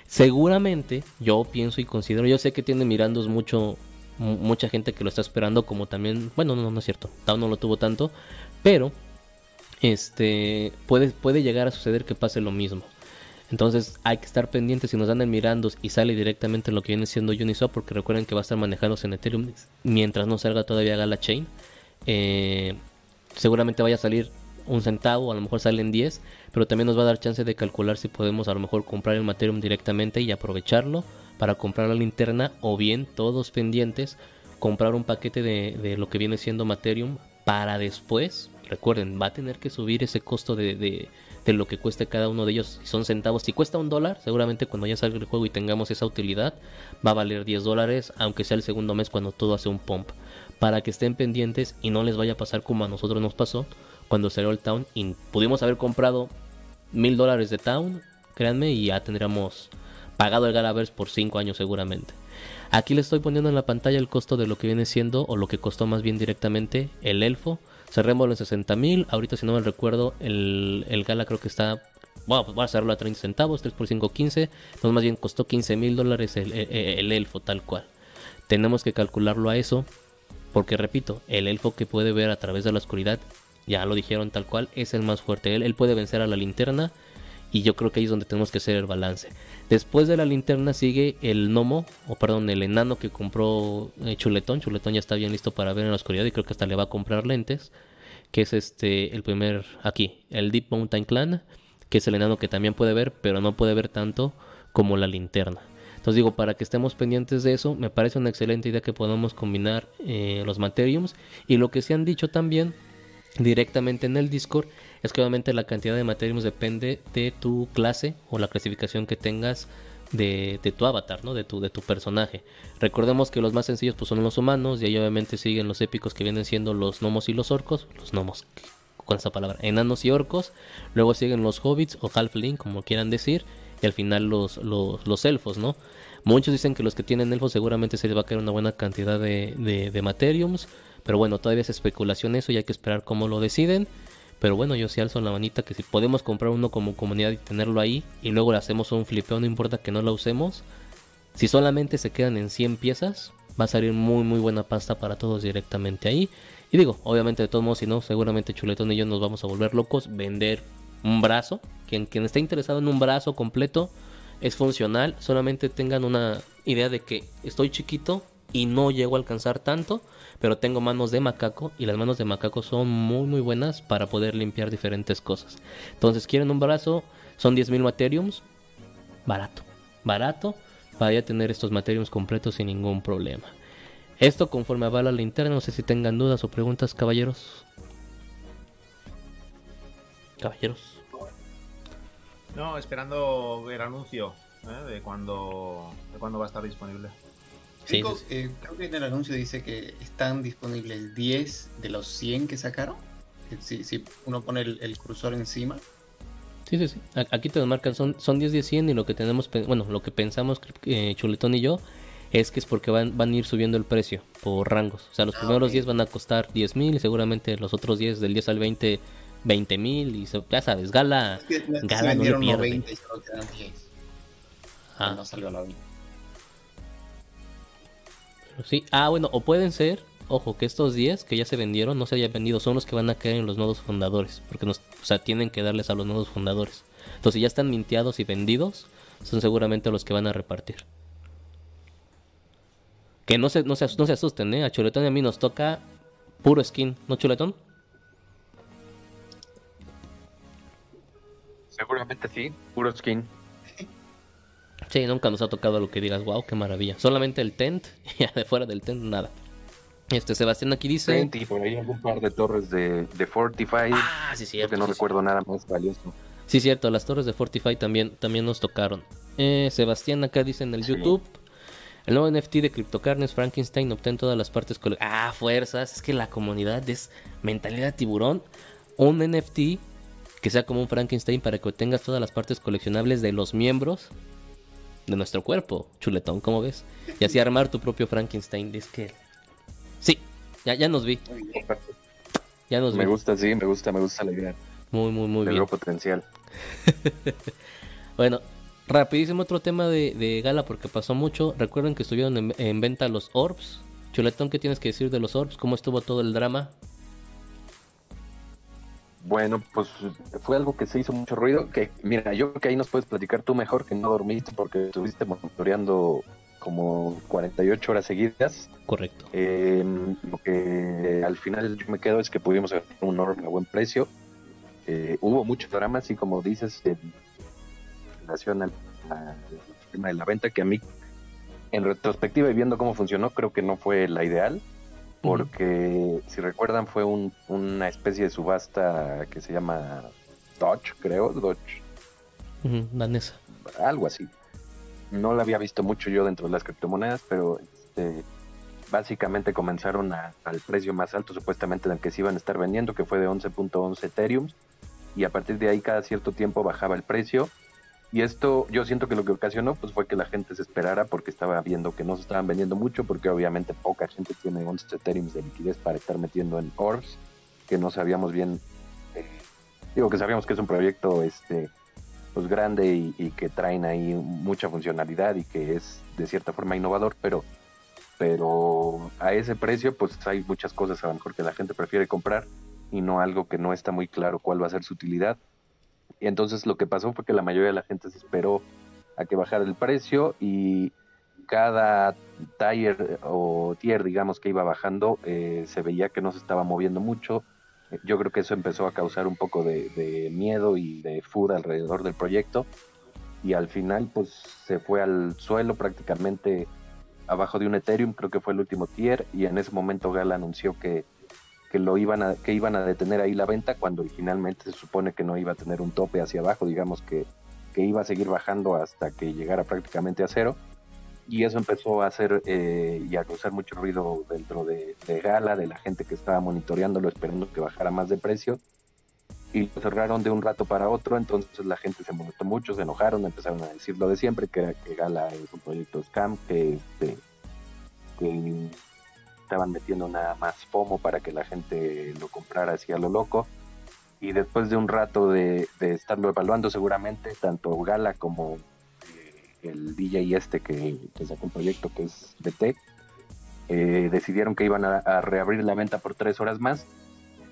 Seguramente yo pienso y considero, yo sé que tiene mirandos mucho, mucha gente que lo está esperando, como también, bueno, no, no es cierto, Town no lo tuvo tanto, pero este puede, puede llegar a suceder que pase lo mismo. Entonces hay que estar pendientes si nos dan el Mirandos y sale directamente lo que viene siendo Uniswap, porque recuerden que va a estar manejándose en Ethereum mientras no salga todavía Gala Chain. Eh, seguramente vaya a salir un centavo, a lo mejor salen 10, pero también nos va a dar chance de calcular si podemos a lo mejor comprar el Ethereum directamente y aprovecharlo para comprar la linterna o bien todos pendientes comprar un paquete de, lo que viene siendo Materium para después, recuerden, va a tener que subir ese costo de, de, lo que cueste cada uno de ellos. Si son centavos, si cuesta un dólar, seguramente cuando ya salga el juego y tengamos esa utilidad, va a valer 10 dólares, aunque sea el segundo mes cuando todo hace un pump. Para que estén pendientes y no les vaya a pasar como a nosotros nos pasó cuando salió el Town y pudimos haber comprado mil dólares de Town, créanme, y ya tendríamos pagado el Galaverse por 5 años seguramente. Aquí le estoy poniendo en la pantalla el costo de lo que viene siendo, o lo que costó más bien directamente, el elfo. Cerrémoslo en 60 mil. Ahorita, si no me recuerdo, el, el Gala creo que está. Bueno, pues voy a cerrarlo a 30 centavos, 3 por 5, 15. Entonces, más bien costó 15 mil dólares el, el, elfo, tal cual. Tenemos que calcularlo a eso, porque repito, el elfo que puede ver a través de la oscuridad, ya lo dijeron tal cual, es el más fuerte. Él, él puede vencer a la linterna y yo creo que ahí es donde tenemos que hacer el balance. Después de la linterna sigue el gnomo, o perdón, el enano que compró eh, Chuletón. Chuletón ya está bien listo para ver en la oscuridad y creo que hasta le va a comprar lentes. Que es este, el primer, aquí, el Deep Mountain Clan, que es el enano que también puede ver, pero no puede ver tanto como la linterna. Entonces digo, para que estemos pendientes de eso, me parece una excelente idea que podamos combinar eh, los Materiums. Y lo que se han dicho también directamente en el Discord es que obviamente la cantidad de Materiums depende de tu clase o la clasificación que tengas de, tu avatar, ¿no? De tu, de tu personaje. Recordemos que los más sencillos pues, son los humanos y ahí obviamente siguen los épicos que vienen siendo los gnomos y los orcos. Los gnomos, con esa palabra, enanos y orcos. Luego siguen los hobbits o halfling, como quieran decir y al final los, los, elfos, ¿no? Muchos dicen que los que tienen elfos seguramente se les va a caer una buena cantidad de, de, materiums, pero bueno, todavía es especulación eso y hay que esperar cómo lo deciden. Pero bueno, yo sí alzo la manita que si podemos comprar uno como comunidad y tenerlo ahí y luego le hacemos un flipeo, no importa que no lo usemos. Si solamente se quedan en 100 piezas, va a salir muy muy buena pasta para todos directamente ahí. Y digo, obviamente de todos modos, si no, seguramente Chuletón y yo nos vamos a volver locos, vender un brazo. Quien, quien esté interesado en un brazo completo es funcional. Solamente tengan una idea de que estoy chiquito y no llego a alcanzar tanto, pero tengo manos de macaco y las manos de macaco son muy muy buenas para poder limpiar diferentes cosas. Entonces, quieren un brazo, son 10.000 materiums, barato, barato, para tener estos materiums completos sin ningún problema. Esto conforme va la linterna, no sé si tengan dudas o preguntas, caballeros. Caballeros. No, esperando el anuncio ¿eh? de cuando de cuándo va a estar disponible. Sí, eh, creo que en el anuncio dice que están disponibles 10 de los 100 que sacaron. Si, si uno pone el, cursor encima. Sí, sí, sí. Aquí te lo marcan, son, son 10 de 100 y lo que tenemos, bueno, lo que pensamos eh, Chuletón y yo es que es porque van, van a ir subiendo el precio por rangos. O sea, los ah, primeros 10 van a costar 10 mil y seguramente los otros 10 del 10 al 20 20 mil y ya sabes, Gala, Gala no le pierde. Ah. No salió la sí, ah, bueno, o pueden ser, ojo, que estos 10 que ya se vendieron no se hayan vendido, son los que van a caer en los nodos fundadores, porque nos, o sea, tienen que darles a los nodos fundadores. Entonces, si ya están minteados y vendidos, son seguramente los que van a repartir. Que no se, no se, no se asusten, ¿eh? A Chuletón y a mí nos toca puro skin, ¿no, Chuletón? Seguramente sí, puro skin. Sí, nunca nos ha tocado lo que digas, wow, qué maravilla. Solamente el tent [LAUGHS] y de fuera del tent nada. Este Sebastián aquí dice. Tent y por ahí algún par de torres de, de Fortify. Ah, sí, cierto. Que no recuerdo nada más valioso. Sí, cierto, las torres de Fortify también, también nos tocaron. Eh, Sebastián acá dice en el YouTube. El nuevo NFT de CryptoCarnes Frankenstein obtén todas las partes. Ah, fuerzas. Es que la comunidad es mentalidad tiburón. Un NFT que sea como un Frankenstein para que obtengas todas las partes coleccionables de los miembros de nuestro cuerpo, chuletón, ¿cómo ves? Y así armar tu propio Frankenstein. Es que. Sí, ya, ya nos vi. Ya nos me gusta, sí, me gusta, me gusta la idea. Muy, muy, muy bien. potencial. [LAUGHS] bueno, rapidísimo otro tema de, gala porque pasó mucho. Recuerden que estuvieron en, en, venta los orbs. Chuletón, ¿qué tienes que decir de los orbs? ¿Cómo estuvo todo el drama? Bueno, pues fue algo que se hizo mucho ruido. Que mira, yo creo que ahí nos puedes platicar tú mejor que no dormiste porque estuviste monitoreando como 48 horas seguidas. Correcto. Eh, lo que al final yo me quedo es que pudimos hacer un orbe a buen precio. Eh, hubo muchos dramas y como dices, en relación al, tema de la venta, que a mí, en retrospectiva y viendo cómo funcionó, creo que no fue la ideal porque si recuerdan fue una especie de subasta que se llama Dodge, creo, Dodge. danesa. Algo así. No la había visto mucho yo dentro de las criptomonedas, pero este, básicamente comenzaron al precio más alto supuestamente en el que se iban a estar vendiendo, que fue de 11.11 Ethereum, y a partir de ahí cada cierto tiempo bajaba el precio y esto yo siento que lo que ocasionó pues fue que la gente se esperara porque estaba viendo que no se estaban vendiendo mucho porque obviamente poca gente tiene 11 Ethereum de liquidez para estar metiendo en orbs que no sabíamos bien eh, digo que sabíamos que es un proyecto este pues grande y, que traen ahí mucha funcionalidad y que es de cierta forma innovador pero pero a ese precio pues hay muchas cosas a lo mejor que la gente prefiere comprar y no algo que no está muy claro cuál va a ser su utilidad y entonces lo que pasó fue que la mayoría de la gente se esperó a que bajara el precio y cada tier o tier, digamos, que iba bajando, eh, se veía que no se estaba moviendo mucho. Yo creo que eso empezó a causar un poco de, miedo y de food alrededor del proyecto. y al final pues se fue al suelo prácticamente abajo de un Ethereum, creo que fue el último tier, y en ese momento Gala anunció que, que lo iban a, que iban a detener ahí la venta cuando originalmente se supone que no iba a tener un tope hacia abajo, digamos que, que iba a seguir bajando hasta que llegara prácticamente a cero. Y eso empezó a hacer eh, y a causar mucho ruido dentro de, de Gala, de la gente que estaba monitoreándolo, esperando que bajara más de precio y lo cerraron de un rato para otro, entonces la gente se molestó mucho, se enojaron, empezaron a decir lo de siempre, que que Gala es un proyecto scam, que, este, que estaban metiendo nada más FOMO para que la gente lo comprara así a lo loco. Y después de un rato de, estarlo evaluando seguramente, tanto Gala como eh, el DJ este que, que, sacó un proyecto que es BT, eh, decidieron que iban a, reabrir la venta por tres horas más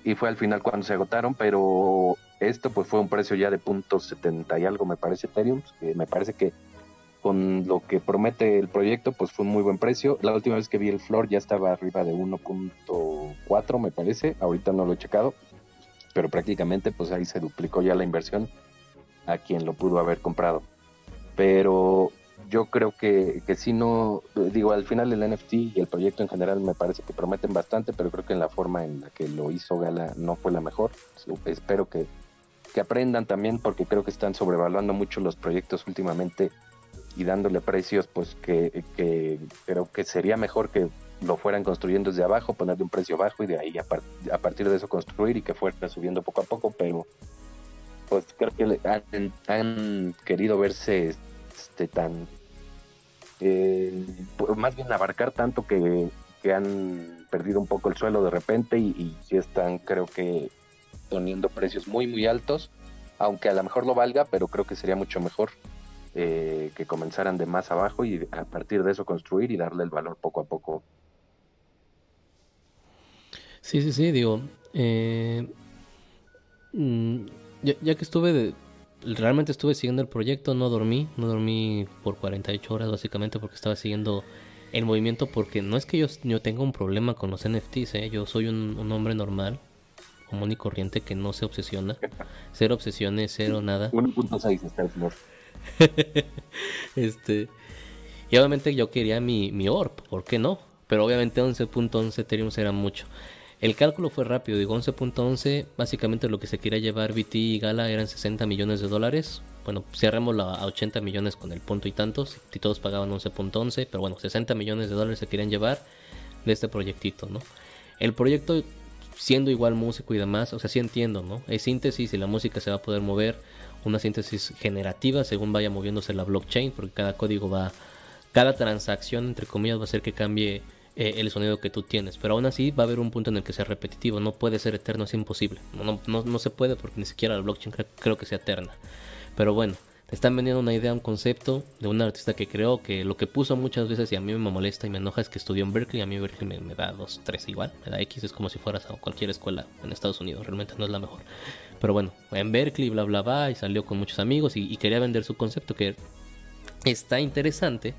y fue al final cuando se agotaron, pero esto pues fue un precio ya de punto 70 y algo me parece Ethereum, que me parece que con lo que promete el proyecto pues fue un muy buen precio. La última vez que vi el floor ya estaba arriba de 1.4 me parece, ahorita no lo he checado, pero prácticamente pues ahí se duplicó ya la inversión a quien lo pudo haber comprado. Pero yo creo que, que si no, digo, al final el NFT y el proyecto en general me parece que prometen bastante, pero creo que en la forma en la que lo hizo Gala no fue la mejor. Espero que, que aprendan también porque creo que están sobrevaluando mucho los proyectos últimamente y dándole precios pues que, que creo que sería mejor que lo fueran construyendo desde abajo, ponerle un precio bajo y de ahí a, partir de eso construir y que fuera subiendo poco a poco, pero pues creo que han, han querido verse este, tan eh, más bien abarcar tanto que, han perdido un poco el suelo de repente y, y están creo que poniendo precios muy muy altos, aunque a lo mejor lo valga, pero creo que sería mucho mejor eh, que comenzaran de más abajo y a partir de eso construir y darle el valor poco a poco. Sí, sí, sí, digo, eh, mm, ya, ya, que estuve de, realmente estuve siguiendo el proyecto, no dormí, no dormí por 48 horas básicamente porque estaba siguiendo el movimiento porque no es que yo, yo tenga un problema con los NFTs, ¿eh? yo soy un, hombre normal, común y corriente que no se obsesiona, [LAUGHS] cero obsesiones, cero nada. 1.6 está el [LAUGHS] este, y obviamente yo quería mi, mi ORP, ¿por qué no? Pero obviamente 11.11 Ethereum era mucho. El cálculo fue rápido, digo 11.11, básicamente lo que se quería llevar BT y Gala eran 60 millones de dólares. Bueno, cerremos a 80 millones con el punto y tantos, si todos pagaban 11.11, pero bueno, 60 millones de dólares se querían llevar de este proyectito, ¿no? El proyecto siendo igual músico y demás, o sea, sí entiendo, ¿no? Es síntesis y la música se va a poder mover, una síntesis generativa según vaya moviéndose la blockchain, porque cada código va, cada transacción, entre comillas, va a hacer que cambie eh, el sonido que tú tienes. Pero aún así va a haber un punto en el que sea repetitivo. No puede ser eterno, es imposible. No, no, no se puede porque ni siquiera la blockchain creo, que sea eterna. Pero bueno, te están vendiendo una idea, un concepto de un artista que creó que lo que puso muchas veces y a mí me molesta y me enoja es que estudió en Berkeley. A mí Berkeley me, da dos, tres igual. Me da X, es como si fueras a cualquier escuela en Estados Unidos. Realmente no es la mejor. Pero bueno, en Berkeley, bla, bla, bla. Y salió con muchos amigos y, quería vender su concepto que está interesante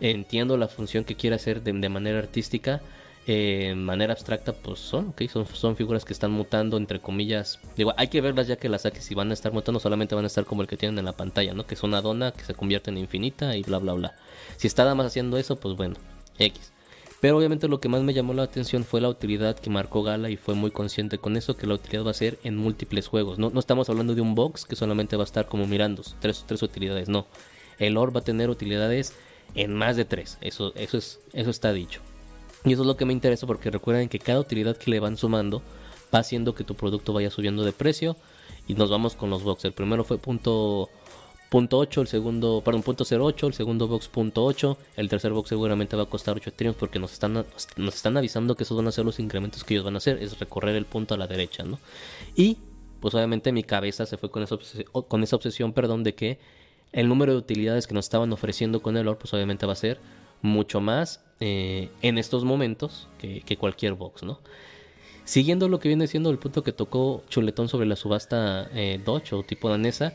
entiendo la función que quiere hacer de, manera artística. Eh, en manera abstracta, pues son, okay, son, son figuras que están mutando, entre comillas. Digo, hay que verlas ya que las saques. Si van a estar mutando, solamente van a estar como el que tienen en la pantalla, ¿no? Que es una dona que se convierte en infinita y bla, bla, bla. Si está nada más haciendo eso, pues bueno, X. Pero obviamente lo que más me llamó la atención fue la utilidad que marcó Gala y fue muy consciente con eso, que la utilidad va a ser en múltiples juegos. No, no estamos hablando de un box que solamente va a estar como mirando, tres, tres utilidades, no. El OR va a tener utilidades en más de tres. Eso, eso, es, eso está dicho. Y eso es lo que me interesa porque recuerden que cada utilidad que le van sumando va haciendo que tu producto vaya subiendo de precio. Y nos vamos con los box. El primero fue punto, punto 8, el segundo, perdón, punto 08, el segundo box punto 8, el tercer box seguramente va a costar 8 Ethereum porque nos están, nos están avisando que esos van a ser los incrementos que ellos van a hacer, es recorrer el punto a la derecha, ¿no? Y pues obviamente mi cabeza se fue con esa obsesión, con esa obsesión perdón, de que el número de utilidades que nos estaban ofreciendo con el OR, pues obviamente va a ser mucho más eh, en estos momentos que, cualquier box, ¿no? Siguiendo lo que viene siendo el punto que tocó Chuletón sobre la subasta eh, Dodge o tipo danesa,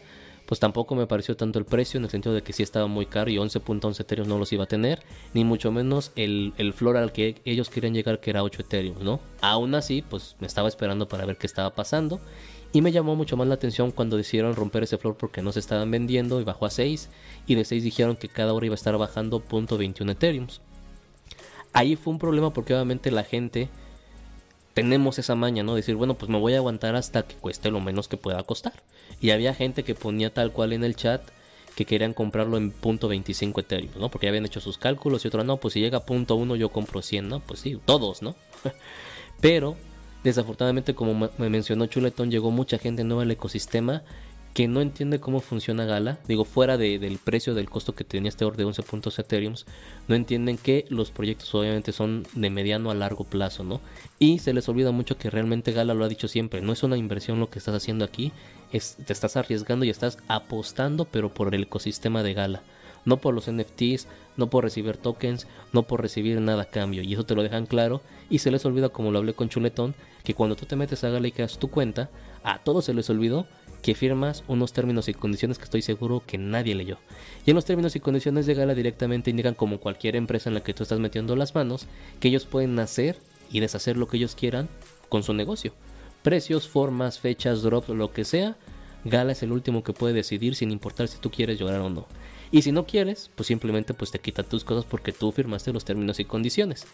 pues tampoco me pareció tanto el precio en el sentido de que sí estaba muy caro y 11.11 Ethereum no los iba a tener, ni mucho menos el, el flor al que ellos querían llegar que era 8 Ethereum, ¿no? Aún así, pues me estaba esperando para ver qué estaba pasando Y me llamó mucho más la atención cuando decidieron romper ese floor porque no se estaban vendiendo y bajó a 6. Y de 6 dijeron que cada hora iba a estar bajando .21 Ethereum. Ahí fue un problema porque obviamente la gente tenemos esa maña, ¿no? Decir, bueno, pues me voy a aguantar hasta que cueste lo menos que pueda costar. Y había gente que ponía tal cual en el chat que querían comprarlo en punto .25 Ethereum, ¿no? Porque habían hecho sus cálculos y otro, no, pues si llega a punto .1 yo compro 100, ¿no? Pues sí, todos, ¿no? [LAUGHS] Pero Desafortunadamente, como me mencionó Chuletón, llegó mucha gente nueva al ecosistema que no entiende cómo funciona Gala. Digo, fuera del precio del costo que tenía este oro de 11 puntos Ethereum, no entienden que los proyectos obviamente son de mediano a largo plazo, ¿no? Y se les olvida mucho que realmente Gala lo ha dicho siempre, no es una inversión lo que estás haciendo aquí, es, te estás arriesgando y estás apostando, pero por el ecosistema de Gala no por los NFTs, no por recibir tokens, no por recibir nada a cambio. Y eso te lo dejan claro. Y se les olvida, como lo hablé con Chuletón, que cuando tú te metes a Gala y creas tu cuenta, a todos se les olvidó que firmas unos términos y condiciones que estoy seguro que nadie leyó. Y en los términos y condiciones de Gala directamente indican como cualquier empresa en la que tú estás metiendo las manos, que ellos pueden hacer y deshacer lo que ellos quieran con su negocio. Precios, formas, fechas, drops, lo que sea, Gala es el último que puede decidir sin importar si tú quieres llorar o no. Y si no quieres, pues simplemente pues te quitan tus cosas porque tú firmaste los términos y condiciones.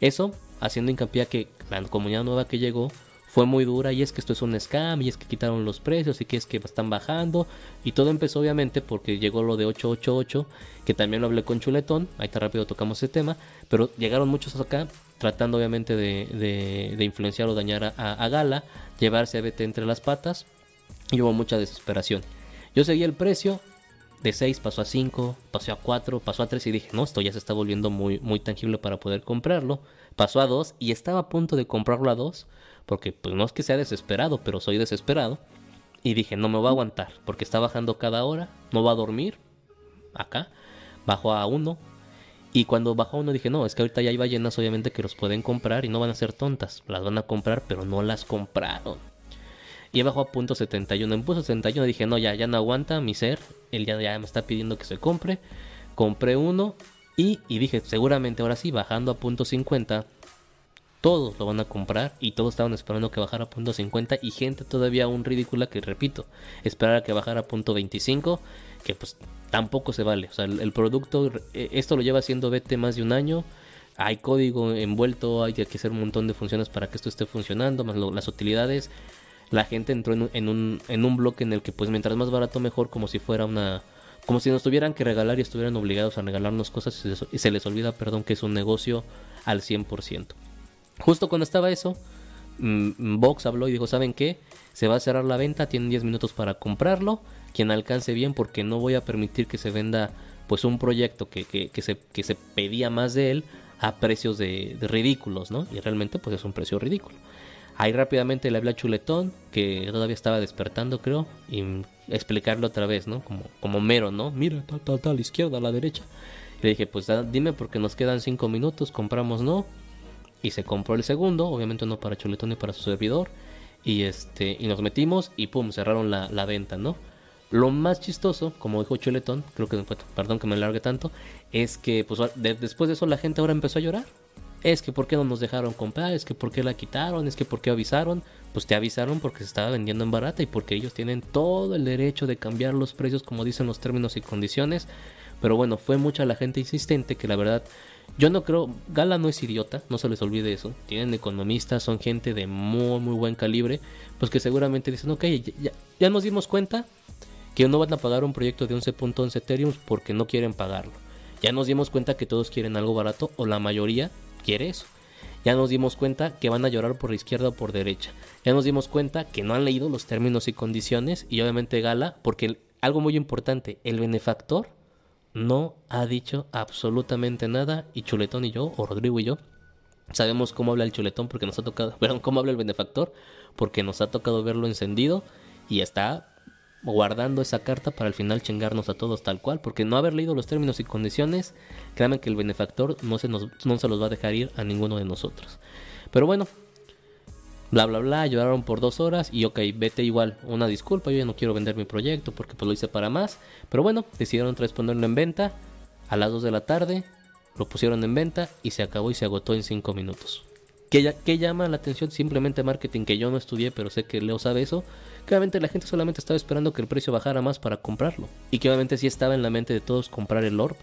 Eso haciendo hincapié a que la comunidad nueva que llegó fue muy dura y es que esto es un scam y es que quitaron los precios y que es que están bajando y todo empezó obviamente porque llegó lo de 888 que también lo hablé con Chuletón, ahí está rápido tocamos ese tema, pero llegaron muchos acá tratando obviamente de, influenciar o dañar a, a, Gala, llevarse a BT entre las patas y hubo mucha desesperación. Yo seguí el precio, de 6 pasó a 5, pasó a 4, pasó a 3 y dije, no, esto ya se está volviendo muy, muy tangible para poder comprarlo. Pasó a 2 y estaba a punto de comprarlo a 2, porque pues no es que sea desesperado, pero soy desesperado. Y dije, no me va a aguantar, porque está bajando cada hora, no va a dormir. Acá, bajó a 1. Y cuando bajó a 1 dije, no, es que ahorita ya hay ballenas obviamente que los pueden comprar y no van a ser tontas. Las van a comprar, pero no las compraron y bajó a punto 71. En punto 71 dije, no, ya, ya no aguanta mi ser. Él ya, ya me está pidiendo que se compre. Compré uno y, y dije, seguramente ahora sí, bajando a punto 50, todos lo van a comprar y todos estaban esperando que bajara a punto 50 y gente todavía aún ridícula que repito, esperar a que bajara a punto 25, que pues tampoco se vale. O sea, el, producto, eh, esto lo lleva haciendo BT más de un año. Hay código envuelto, hay que hacer un montón de funciones para que esto esté funcionando, más las utilidades la gente entró en un, en, un, bloque en el que pues mientras más barato mejor, como si fuera una... Como si nos tuvieran que regalar y estuvieran obligados a regalarnos cosas y se les olvida, perdón, que es un negocio al 100%. Justo cuando estaba eso, mm, Vox habló y dijo, ¿saben qué? Se va a cerrar la venta, tienen 10 minutos para comprarlo, quien alcance bien porque no voy a permitir que se venda pues un proyecto que, que, se, que se pedía más de él a precios de, ridículos, ¿no? Y realmente pues es un precio ridículo. Ahí rápidamente le hablé a Chuletón, que todavía estaba despertando, creo, y explicarlo otra vez, ¿no? Como, como mero, ¿no? Mira, tal, tal, tal, izquierda, a la derecha. le dije, pues dime porque nos quedan cinco minutos, compramos, ¿no? Y se compró el segundo, obviamente no para Chuletón ni para su servidor. Y este, y nos metimos y pum, cerraron la, la venta, ¿no? Lo más chistoso, como dijo Chuletón, creo que, perdón que me largue tanto, es que pues, después de eso la gente ahora empezó a llorar es que por qué no nos dejaron comprar, es que por qué la quitaron, es que por qué avisaron. Pues te avisaron porque se estaba vendiendo en barata y porque ellos tienen todo el derecho de cambiar los precios como dicen los términos y condiciones. Pero bueno, fue mucha la gente insistente que la verdad yo no creo, Gala no es idiota, no se les olvide eso. Tienen economistas, son gente de muy muy buen calibre, pues que seguramente dicen, ok, ya, ya nos dimos cuenta que no van a pagar un proyecto de 11.11 Ethereum porque no quieren pagarlo. Ya nos dimos cuenta que todos quieren algo barato o la mayoría quiere eso. Ya nos dimos cuenta que van a llorar por izquierda o por derecha. Ya nos dimos cuenta que no han leído los términos y condiciones y obviamente Gala, porque algo muy importante, el benefactor no ha dicho absolutamente nada y Chuletón y yo, o Rodrigo y yo, sabemos cómo habla el Chuletón porque nos ha tocado, [LAUGHS] perdón, cómo habla el benefactor porque nos ha tocado verlo encendido y está guardando esa carta para al final chingarnos a todos tal cual, porque no haber leído los términos y condiciones, créanme que el benefactor no se, nos, no se los va a dejar ir a ninguno de nosotros. Pero bueno, bla bla bla, lloraron por dos horas y ok, vete igual, una disculpa, yo ya no quiero vender mi proyecto porque pues lo hice para más, pero bueno, decidieron ponerlo en venta a las 2 de la tarde, lo pusieron en venta y se acabó y se agotó en 5 minutos. ¿Qué, llama la atención? Simplemente marketing que yo no estudié, pero sé que Leo sabe eso. Obviamente la gente solamente estaba esperando que el precio bajara más para comprarlo. Y que obviamente sí estaba en la mente de todos comprar el Orb,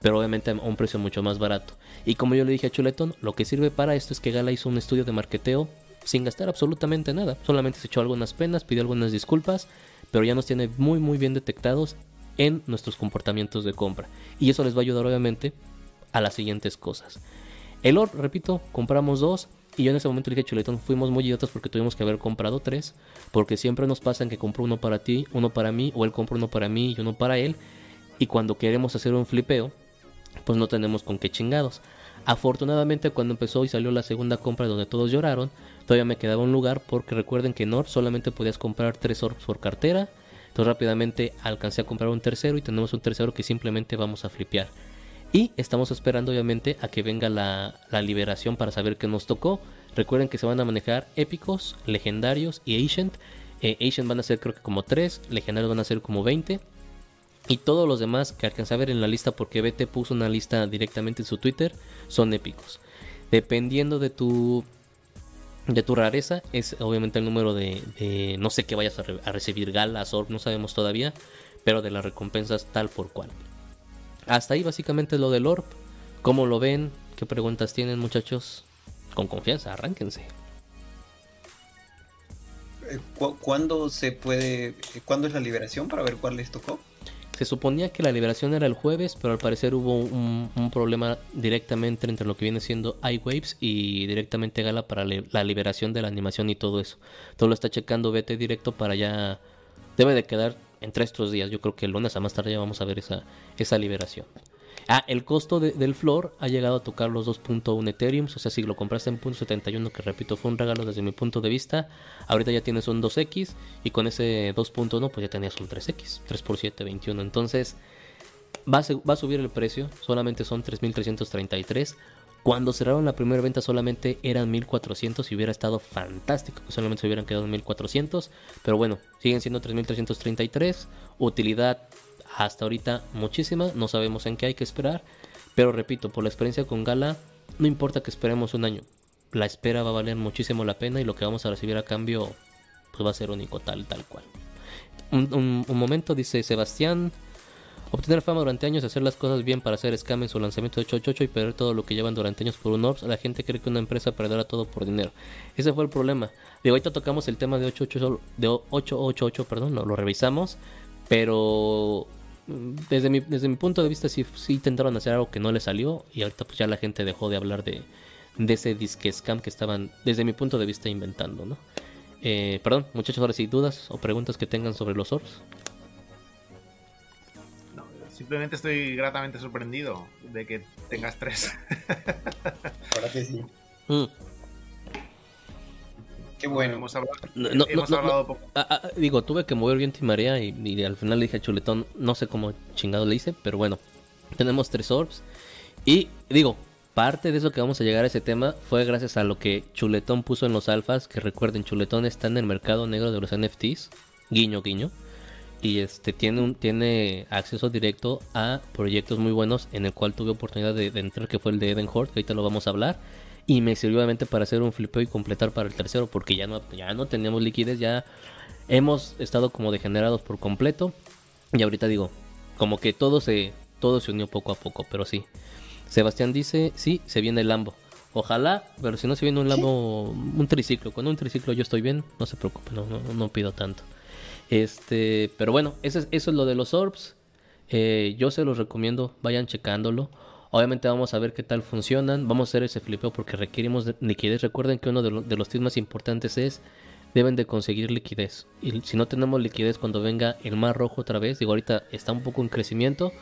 pero obviamente a un precio mucho más barato. Y como yo le dije a Chuletón, lo que sirve para esto es que Gala hizo un estudio de marketeo sin gastar absolutamente nada. Solamente se echó algunas penas, pidió algunas disculpas, pero ya nos tiene muy muy bien detectados en nuestros comportamientos de compra. Y eso les va a ayudar obviamente a las siguientes cosas. El Orb, repito, compramos dos. Y yo en ese momento le dije, Chuletón, fuimos muy idiotas porque tuvimos que haber comprado tres. Porque siempre nos pasa que compro uno para ti, uno para mí, o él compra uno para mí y uno para él. Y cuando queremos hacer un flipeo, pues no tenemos con qué chingados. Afortunadamente cuando empezó y salió la segunda compra donde todos lloraron, todavía me quedaba un lugar porque recuerden que en Orb solamente podías comprar tres Orbs por cartera. Entonces rápidamente alcancé a comprar un tercero y tenemos un tercero que simplemente vamos a flipear. Y estamos esperando obviamente a que venga la, liberación para saber qué nos tocó. Recuerden que se van a manejar épicos, legendarios y Ancient. Eh, Ancient van a ser creo que como 3, legendarios van a ser como 20. Y todos los demás que alcancé a ver en la lista porque BT puso una lista directamente en su Twitter son épicos. Dependiendo de tu de tu rareza es obviamente el número de, no sé qué vayas a, recibir galas o no sabemos todavía, pero de las recompensas tal por cual. Hasta ahí básicamente lo del ORP. ¿Cómo lo ven? ¿Qué preguntas tienen muchachos? Con confianza, arránquense. Eh, ¿Cuándo se puede, eh, cuándo es la liberación para ver cuál les tocó? Se suponía que la liberación era el jueves, pero al parecer hubo un, problema directamente entre lo que viene siendo iWaves y directamente Gala para la liberación de la animación y todo eso. Todo lo está checando BT directo para ya... Debe de quedar entre estos días. Yo creo que el lunes a más tarde ya vamos a ver esa, esa liberación. Ah, el costo del floor ha llegado a tocar los 2.1 Ethereum. O sea, si lo compraste en .71, que repito, fue un regalo desde mi punto de vista. Ahorita ya tienes un 2X. Y con ese 2.1, pues ya tenías un 3X. 3 por 7, 21. Entonces, va a, va a subir el precio. Solamente son 3.333. Cuando cerraron la primera venta solamente eran 1400 y hubiera estado fantástico que solamente se hubieran quedado en 1400. Pero bueno, siguen siendo 3333. Utilidad hasta ahorita muchísima. No sabemos en qué hay que esperar. Pero repito, por la experiencia con Gala, no importa que esperemos un año. La espera va a valer muchísimo la pena y lo que vamos a recibir a cambio pues va a ser único tal, tal cual. un momento, dice Sebastián. Obtener fama durante años, hacer las cosas bien para hacer scam en su lanzamiento de 888 y perder todo lo que llevan durante años por un ORBS, la gente cree que una empresa perderá todo por dinero. Ese fue el problema. De ahorita tocamos el tema de 888, de 888 perdón, lo revisamos, pero desde mi, desde mi punto de vista sí, sí intentaron hacer algo que no le salió y ahorita pues ya la gente dejó de hablar de, de ese disque scam que estaban desde mi punto de vista inventando, ¿no? Eh, perdón, muchachos, ahora sí, dudas o preguntas que tengan sobre los orbs. Simplemente estoy gratamente sorprendido de que tengas tres. Ahora que sí. Mm. Qué bueno. Hemos hablado, poco. Ah, ah, digo, tuve que mover viento y marea y, al final le dije a Chuletón, no sé cómo chingado le hice, pero bueno, tenemos tres orbs. Y digo, parte de eso que vamos a llegar a ese tema fue gracias a lo que Chuletón puso en los alfas, que recuerden, Chuletón está en el mercado negro de los NFTs, guiño, guiño y este tiene un tiene acceso directo a proyectos muy buenos en el cual tuve oportunidad de, entrar que fue el de Eden Horde que ahorita lo vamos a hablar y me sirvió obviamente para hacer un flipeo y completar para el tercero porque ya no ya no teníamos liquidez ya hemos estado como degenerados por completo y ahorita digo como que todo se todo se unió poco a poco pero sí Sebastián dice sí se viene el Lambo Ojalá, pero si no se viene un Lambo, un triciclo. Con un triciclo yo estoy bien, no se preocupe, no, no, no pido tanto. Este, pero bueno, eso es, eso es lo de los orbs. Eh, yo se los recomiendo, vayan checándolo. Obviamente vamos a ver qué tal funcionan. Vamos a hacer ese flipeo porque requerimos liquidez. Recuerden que uno de, los más importantes es deben de conseguir liquidez. Y si no tenemos liquidez cuando venga el mar rojo otra vez, digo ahorita está un poco en crecimiento,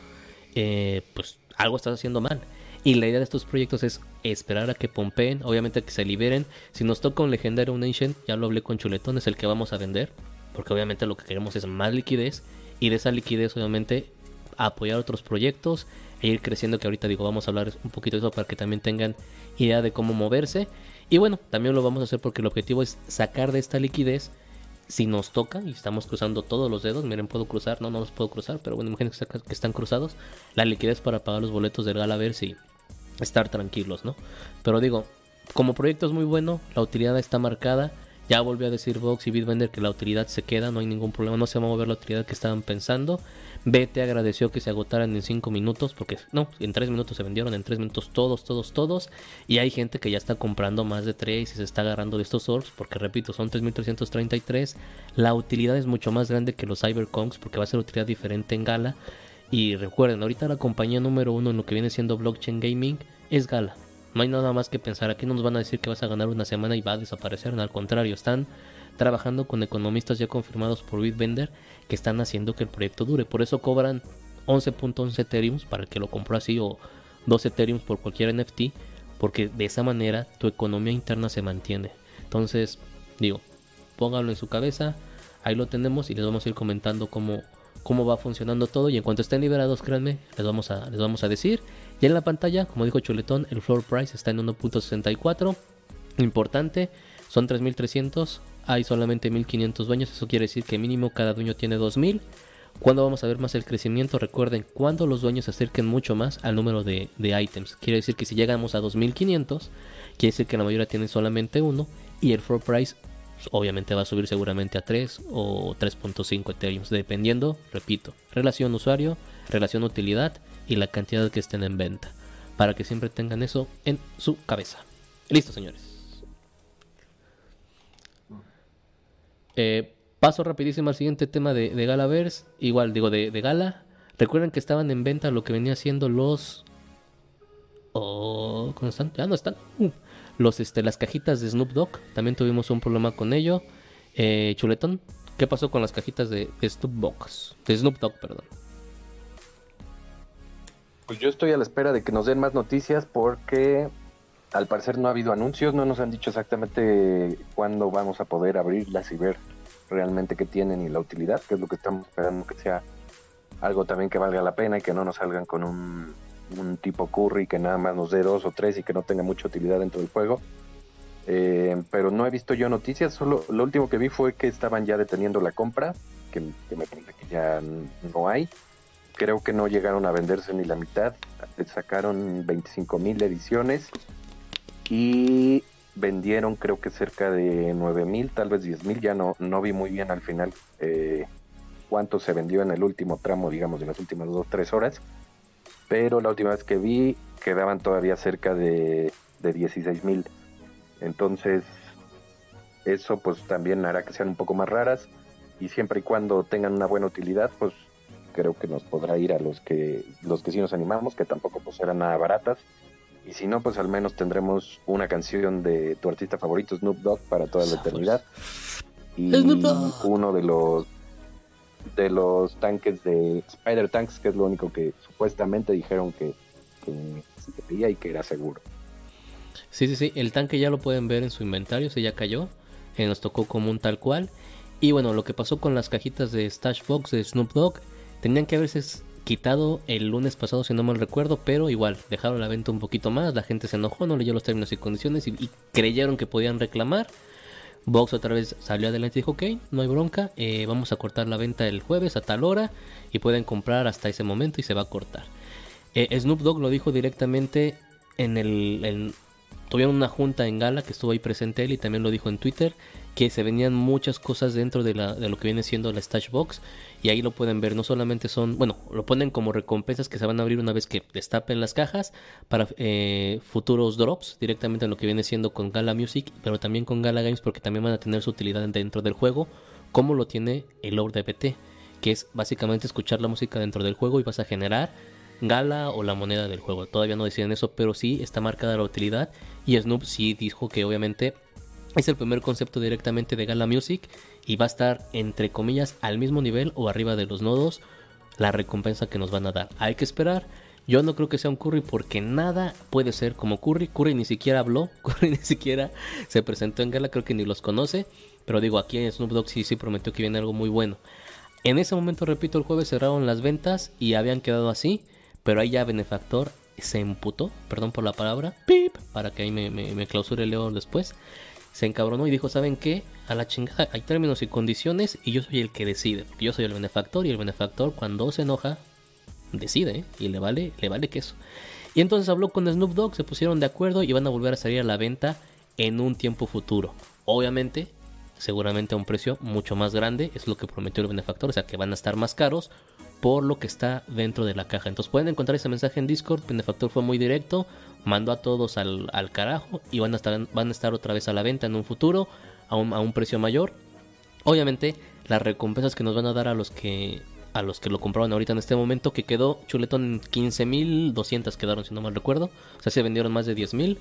eh, pues algo estás haciendo mal. Y la idea de estos proyectos es esperar a que pompeen, obviamente a que se liberen. Si nos toca un legendario, un ancient, ya lo hablé con Chuletón, es el que vamos a vender porque obviamente lo que queremos es más liquidez y de esa liquidez obviamente apoyar otros proyectos e ir creciendo que ahorita digo vamos a hablar un poquito de eso para que también tengan idea de cómo moverse y bueno también lo vamos a hacer porque el objetivo es sacar de esta liquidez si nos toca y estamos cruzando todos los dedos miren puedo cruzar no no los puedo cruzar pero bueno imagínense que están cruzados la liquidez para pagar los boletos del gala ver si estar tranquilos no pero digo como proyecto es muy bueno, la utilidad está marcada. Ya volvió a decir Vox y Bitbender que la utilidad se queda, no hay ningún problema, no se va a mover la utilidad que estaban pensando. BT agradeció que se agotaran en 5 minutos, porque no, en 3 minutos se vendieron, en 3 minutos todos, todos, todos. Y hay gente que ya está comprando más de 3 y se está agarrando de estos orbs, porque repito, son 3333. La utilidad es mucho más grande que los Cyberconks, porque va a ser utilidad diferente en Gala. Y recuerden, ahorita la compañía número uno en lo que viene siendo blockchain gaming es Gala. No hay nada más que pensar. Aquí no nos van a decir que vas a ganar una semana y va a desaparecer. al contrario, están trabajando con economistas ya confirmados por Bitbender que están haciendo que el proyecto dure. Por eso cobran 11.11 Ethereum para el que lo compró así o 2 Ethereum por cualquier NFT. Porque de esa manera tu economía interna se mantiene. Entonces, digo, póngalo en su cabeza. Ahí lo tenemos y les vamos a ir comentando cómo, cómo va funcionando todo. Y en cuanto estén liberados, créanme, les vamos a, les vamos a decir. Y en la pantalla, como dijo Chuletón, el floor price está en 1.64. Importante, son 3.300. Hay solamente 1.500 dueños. Eso quiere decir que mínimo cada dueño tiene 2.000. ¿Cuándo vamos a ver más el crecimiento? Recuerden, cuando los dueños se acerquen mucho más al número de, de items. Quiere decir que si llegamos a 2.500, quiere decir que la mayoría tiene solamente uno. Y el floor price obviamente va a subir seguramente a 3 o 3.5 Ethereum. Dependiendo, repito, relación usuario, relación utilidad y la cantidad que estén en venta. Para que siempre tengan eso en su cabeza. Listo, señores. Eh, paso rapidísimo al siguiente tema de, de Galaverse. Igual, digo, de, Gala. Recuerden que estaban en venta lo que venía siendo los... Oh, ¿Cómo están? Ya no están. Los, este, las cajitas de Snoop Dogg. También tuvimos un problema con ello. Eh, Chuletón, ¿qué pasó con las cajitas de, de Snoop? De Snoop Dogg, perdón. Pues yo estoy a la espera de que nos den más noticias porque al parecer no ha habido anuncios, no nos han dicho exactamente cuándo vamos a poder abrirlas y ver realmente qué tienen y la utilidad, que es lo que estamos esperando que sea algo también que valga la pena y que no nos salgan con un, tipo curry que nada más nos dé dos o tres y que no tenga mucha utilidad dentro del juego. Eh, pero no he visto yo noticias, solo lo último que vi fue que estaban ya deteniendo la compra, que me parece que ya no hay creo que no llegaron a venderse ni la mitad. Sacaron 25 mil ediciones y vendieron creo que cerca de 9 mil, tal vez 10 mil. Ya no, no vi muy bien al final eh, cuánto se vendió en el último tramo, digamos, de las últimas 2 3 horas. Pero la última vez que vi quedaban todavía cerca de, de 16 mil. Entonces, eso pues también hará que sean un poco más raras y siempre y cuando tengan una buena utilidad, pues creo que nos podrá ir a los que los que sí nos animamos, que tampoco pues eran nada baratas. Y si no, pues al menos tendremos una canción de tu artista favorito, Snoop Dogg, para toda la eternidad. Y uno de los de los tanques de Spider Tanks, que es lo único que supuestamente dijeron que, se pedía y que era seguro. Sí, sí, sí, el tanque ya lo pueden ver en su inventario, se ya cayó, eh, nos tocó como un tal cual. Y bueno, lo que pasó con las cajitas de Stash Box de Snoop Dogg Tenían que haberse quitado el lunes pasado, si no mal recuerdo, pero igual dejaron la venta un poquito más. La gente se enojó, no leyó los términos y condiciones y, creyeron que podían reclamar. Box otra vez salió adelante y dijo: Ok, no hay bronca, eh, vamos a cortar la venta el jueves a tal hora y pueden comprar hasta ese momento y se va a cortar. Eh, Snoop Dogg lo dijo directamente en el. tuvieron una junta en Gala que estuvo ahí presente él y también lo dijo en Twitter que se venían muchas cosas dentro de, la, lo que viene siendo la Stash Box. Y ahí lo pueden ver, no solamente son, bueno, lo ponen como recompensas que se van a abrir una vez que destapen las cajas para eh, futuros drops directamente en lo que viene siendo con Gala Music, pero también con Gala Games porque también van a tener su utilidad dentro del juego, como lo tiene el Lord DPT, que es básicamente escuchar la música dentro del juego y vas a generar Gala o la moneda del juego. Todavía no deciden eso, pero sí está marcada la utilidad. Y Snoop sí dijo que obviamente es el primer concepto directamente de Gala Music y va a estar entre comillas al mismo nivel o arriba de los nodos la recompensa que nos van a dar. Hay que esperar. Yo no creo que sea un Curry porque nada puede ser como Curry. Curry ni siquiera habló, [LAUGHS] Curry ni siquiera se presentó en Gala, creo que ni los conoce. Pero digo, aquí en Snoop Dogg sí, sí prometió que viene algo muy bueno. En ese momento, repito, el jueves cerraron las ventas y habían quedado así. Pero ahí ya Benefactor se emputó, perdón por la palabra, pip, para que ahí me, me, me clausure león después se encabronó y dijo, ¿saben qué? A la chingada, hay términos y condiciones y yo soy el que decide. Yo soy el benefactor y el benefactor cuando se enoja, decide ¿eh? y le vale, le vale queso. Y entonces habló con Snoop Dogg, se pusieron de acuerdo y van a volver a salir a la venta en un tiempo futuro. Obviamente, seguramente a un precio mucho más grande, es lo que prometió el benefactor, o sea que van a estar más caros por lo que está dentro de la caja. Entonces pueden encontrar ese mensaje en Discord, benefactor fue muy directo, mandó a todos al, carajo y van a, estar, van a estar otra vez a la venta en un futuro a un, precio mayor. Obviamente las recompensas que nos van a dar a los que a los que lo compraban ahorita en este momento, que quedó chuletón en 15.200 quedaron, si no mal recuerdo. O sea, se vendieron más de 10.000.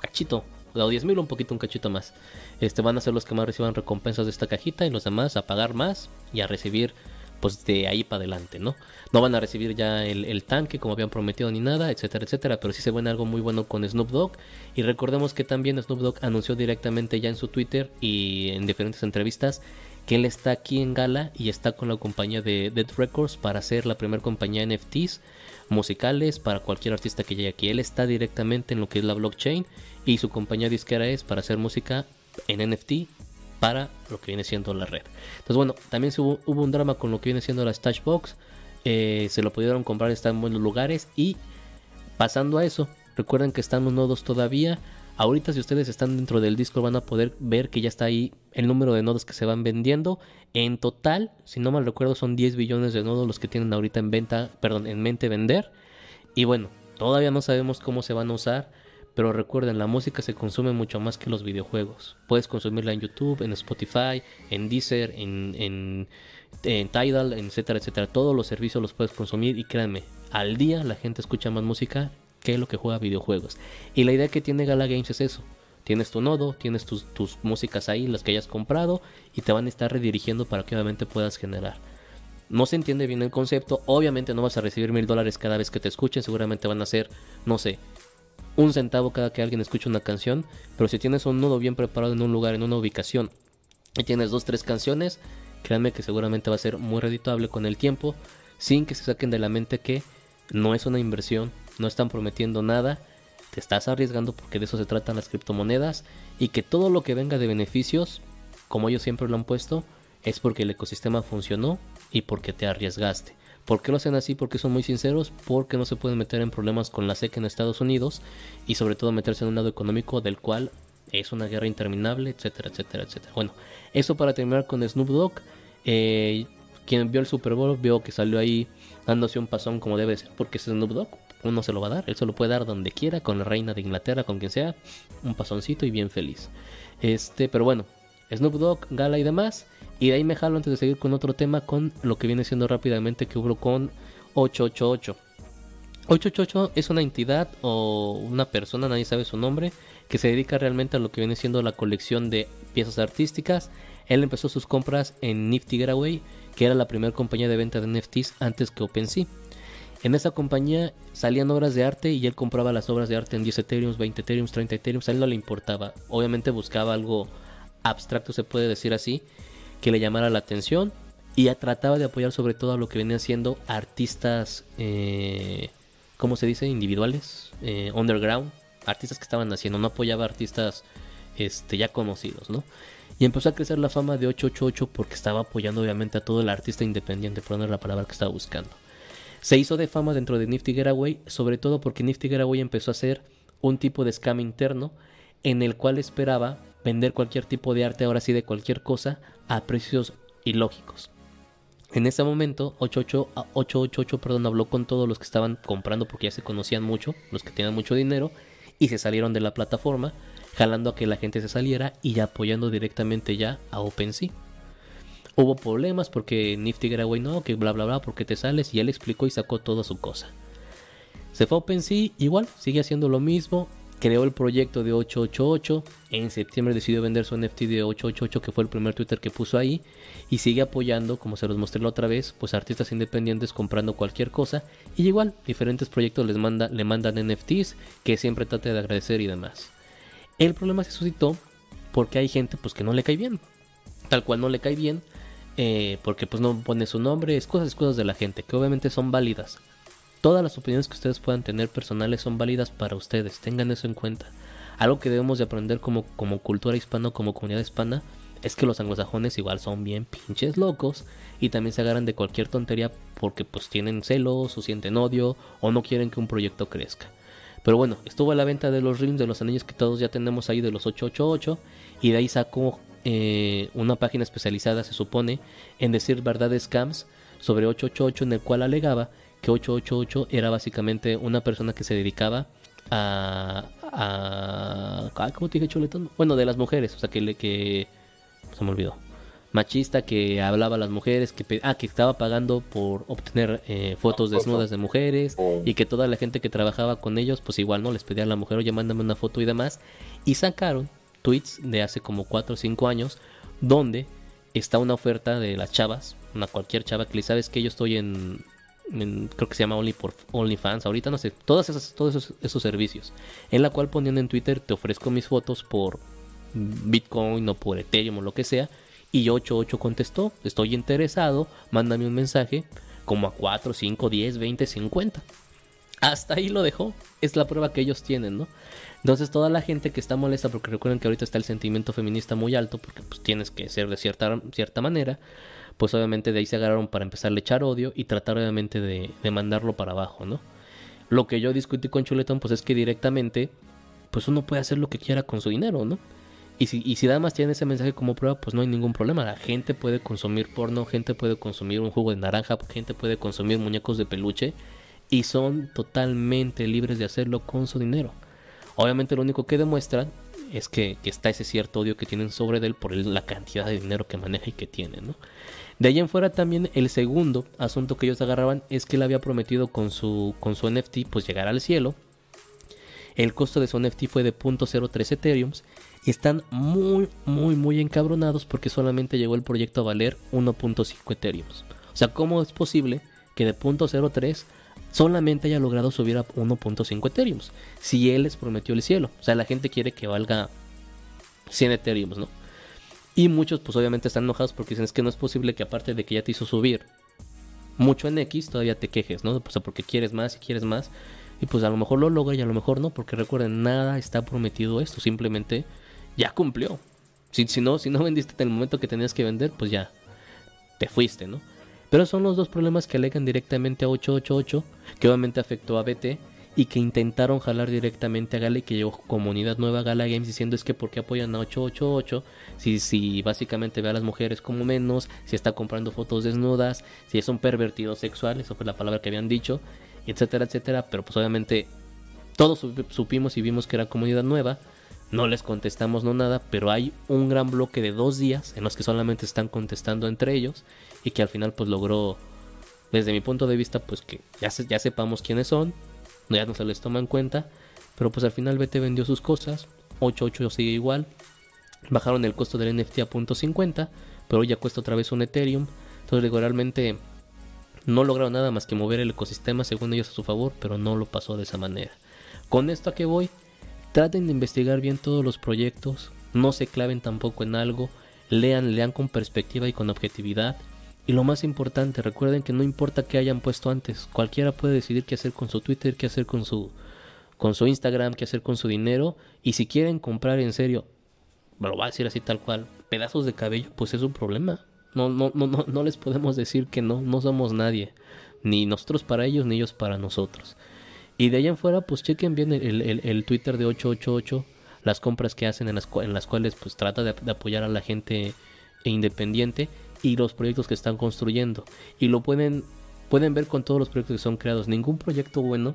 Cachito, o 10.000 un poquito, un cachito más. Este van a ser los que más reciban recompensas de esta cajita y los demás a pagar más y a recibir pues de ahí para adelante, ¿no? No van a recibir ya el, tanque como habían prometido ni nada, etcétera, etcétera, pero sí se ven algo muy bueno con Snoop Dogg y recordemos que también Snoop Dogg anunció directamente ya en su Twitter y en diferentes entrevistas que él está aquí en Gala y está con la compañía de Dead Records para ser la primera compañía NFTs musicales para cualquier artista que llegue aquí. Él está directamente en lo que es la blockchain y su compañía disquera es para hacer música en NFT para lo que viene siendo la red. Entonces bueno, también hubo, un drama con lo que viene siendo la Stash Box. Eh, se lo pudieron comprar, está en buenos lugares y pasando a eso, recuerden que estamos nodos todavía. Ahorita si ustedes están dentro del disco van a poder ver que ya está ahí el número de nodos que se van vendiendo. En total, si no mal recuerdo, son 10 billones de nodos los que tienen ahorita en venta, perdón, en mente vender. Y bueno, todavía no sabemos cómo se van a usar, pero recuerden, la música se consume mucho más que los videojuegos. Puedes consumirla en YouTube, en Spotify, en Deezer, en, en, en Tidal, etcétera, etcétera. Todos los servicios los puedes consumir y créanme, al día la gente escucha más música que lo que juega videojuegos. Y la idea que tiene Gala Games es eso. Tienes tu nodo, tienes tus, músicas ahí, las que hayas comprado, y te van a estar redirigiendo para que obviamente puedas generar. No se entiende bien el concepto, obviamente no vas a recibir mil dólares cada vez que te escuchen, seguramente van a ser, no sé, un centavo cada que alguien escuche una canción, pero si tienes un nodo bien preparado en un lugar, en una ubicación, y tienes dos, tres canciones, créanme que seguramente va a ser muy redituable con el tiempo, sin que se saquen de la mente que no es una inversión, no están prometiendo nada, te estás arriesgando porque de eso se tratan las criptomonedas y que todo lo que venga de beneficios, como ellos siempre lo han puesto, es porque el ecosistema funcionó y porque te arriesgaste. ¿Por qué lo hacen así? Porque son muy sinceros, porque no se pueden meter en problemas con la SEC en Estados Unidos y sobre todo meterse en un lado económico del cual es una guerra interminable, etcétera, etcétera, etcétera. Bueno, eso para terminar con Snoop Dogg. Eh, quien vio el Super Bowl vio que salió ahí dándose un pasón como debe ser, porque es Snoop Dogg, uno se lo va a dar, él se lo puede dar donde quiera, con la reina de Inglaterra, con quien sea, un pasoncito y bien feliz. Este, pero bueno, Snoop Dogg, Gala y demás. Y de ahí me jalo antes de seguir con otro tema, con lo que viene siendo rápidamente que hubo con 888. 888 es una entidad o una persona, nadie sabe su nombre, que se dedica realmente a lo que viene siendo la colección de piezas artísticas. Él empezó sus compras en Nifty Getaway, que era la primera compañía de venta de NFTs antes que OpenSea. En esa compañía salían obras de arte y él compraba las obras de arte en 10 Ethereum, 20 Ethereum, 30 Ethereum. A él no le importaba. Obviamente buscaba algo abstracto, se puede decir así, que le llamara la atención. Y trataba de apoyar sobre todo a lo que venían siendo artistas, eh, ¿cómo se dice? Individuales, eh, underground, artistas que estaban haciendo. No apoyaba artistas este, ya conocidos, ¿no? Y empezó a crecer la fama de 888 porque estaba apoyando obviamente a todo el artista independiente, por poner la palabra que estaba buscando. Se hizo de fama dentro de Nifty Getaway, sobre todo porque Nifty Getaway empezó a hacer un tipo de scam interno en el cual esperaba vender cualquier tipo de arte, ahora sí de cualquier cosa, a precios ilógicos. En ese momento, 888, perdón, habló con todos los que estaban comprando porque ya se conocían mucho, los que tenían mucho dinero, y se salieron de la plataforma, jalando a que la gente se saliera y apoyando directamente ya a OpenSea. Hubo problemas porque Nifty Getaway no, que bla bla bla, porque te sales y él explicó y sacó toda su cosa. Se fue a OpenSea, igual, sigue haciendo lo mismo. Creó el proyecto de 888. En septiembre decidió vender su NFT de 888, que fue el primer Twitter que puso ahí. Y sigue apoyando, como se los mostré la otra vez, pues artistas independientes comprando cualquier cosa. Y igual, diferentes proyectos les manda, le mandan NFTs que siempre trate de agradecer y demás. El problema se suscitó porque hay gente pues que no le cae bien. Tal cual no le cae bien eh, porque pues no pone su nombre, es cosas, cosas de la gente, que obviamente son válidas. Todas las opiniones que ustedes puedan tener personales son válidas para ustedes, tengan eso en cuenta. Algo que debemos de aprender como, como cultura hispana, como comunidad hispana, es que los anglosajones igual son bien pinches locos y también se agarran de cualquier tontería porque pues tienen celos o sienten odio o no quieren que un proyecto crezca. Pero bueno, estuvo a la venta de los rings de los anillos que todos ya tenemos ahí de los 888 y de ahí sacó eh, una página especializada, se supone, en decir verdades scams sobre 888 en el cual alegaba que 888 era básicamente una persona que se dedicaba a... a ¿Cómo te dije, chuletón? Bueno, de las mujeres, o sea, que, le, que se me olvidó. Machista que hablaba a las mujeres, que, ah, que estaba pagando por obtener eh, fotos desnudas de mujeres y que toda la gente que trabajaba con ellos, pues igual no les pedía a la mujer, oye, mándame una foto y demás. Y sacaron tweets de hace como 4 o 5 años donde está una oferta de las chavas, una cualquier chava que le sabes que yo estoy en, creo que se llama Only por OnlyFans, ahorita no sé, todas esas, todos esos, esos servicios, en la cual poniendo en Twitter te ofrezco mis fotos por Bitcoin o por Ethereum o lo que sea. Y 88 contestó, estoy interesado, mándame un mensaje como a 4, 5, 10, 20, 50. Hasta ahí lo dejó. Es la prueba que ellos tienen, ¿no? Entonces toda la gente que está molesta, porque recuerden que ahorita está el sentimiento feminista muy alto, porque pues tienes que ser de cierta, cierta manera, pues obviamente de ahí se agarraron para empezar a echar odio y tratar obviamente de, de mandarlo para abajo, ¿no? Lo que yo discutí con Chuletón, pues es que directamente, pues uno puede hacer lo que quiera con su dinero, ¿no? Y si, y si nada más ese mensaje como prueba, pues no hay ningún problema. La gente puede consumir porno, gente puede consumir un jugo de naranja, gente puede consumir muñecos de peluche y son totalmente libres de hacerlo con su dinero. Obviamente lo único que demuestran es que, está ese cierto odio que tienen sobre él por la cantidad de dinero que maneja y que tiene, ¿no? De ahí en fuera también el segundo asunto que ellos agarraban es que él había prometido con su, con su NFT pues llegar al cielo. El costo de su NFT fue de 0.03 Ethereum y están muy, muy, muy encabronados porque solamente llegó el proyecto a valer 1.5 Ethereum. O sea, ¿cómo es posible que de 0.03 solamente haya logrado subir a 1.5 Ethereum? Si él les prometió el cielo. O sea, la gente quiere que valga 100 Ethereum, ¿no? Y muchos, pues obviamente están enojados porque dicen es que no es posible que aparte de que ya te hizo subir mucho en X, todavía te quejes, ¿no? O sea, porque quieres más y quieres más. Y pues a lo mejor lo logra y a lo mejor no, porque recuerden, nada está prometido esto, simplemente ya cumplió. Si, si, no, si no vendiste en el momento que tenías que vender, pues ya te fuiste, ¿no? Pero son los dos problemas que alegan directamente a 888, que obviamente afectó a BT y que intentaron jalar directamente a Gala y que llegó comunidad nueva Gala Games diciendo es que por qué apoyan a 888 si, si básicamente ve a las mujeres como menos, si está comprando fotos desnudas, si es un pervertido sexual, eso fue la palabra que habían dicho, etcétera, etcétera, pero pues obviamente todos supimos y vimos que era comunidad nueva no les contestamos no nada, pero hay un gran bloque de dos días en los que solamente están contestando entre ellos y que al final pues logró, desde mi punto de vista, pues que ya, ya sepamos quiénes son, ya no se les toma en cuenta, pero pues al final BT vendió sus cosas, 88 sigue igual, bajaron el costo del NFT a .50, pero hoy ya cuesta otra vez un Ethereum, entonces realmente no lograron nada más que mover el ecosistema según ellos a su favor, pero no lo pasó de esa manera. Con esto a qué voy, Traten de investigar bien todos los proyectos, no se claven tampoco en algo, lean, lean con perspectiva y con objetividad. Y lo más importante, recuerden que no importa qué hayan puesto antes, cualquiera puede decidir qué hacer con su Twitter, qué hacer con su con su Instagram, qué hacer con su dinero y si quieren comprar en serio, lo voy a decir así tal cual, pedazos de cabello, pues es un problema. No, no, no, no, no les podemos decir que no, no somos nadie, ni nosotros para ellos, ni ellos para nosotros. Y de ahí en fuera, pues chequen bien el, Twitter de 888, las compras que hacen en las, en las cuales pues trata de, apoyar a la gente independiente y los proyectos que están construyendo. Y lo pueden, pueden ver con todos los proyectos que son creados. Ningún proyecto bueno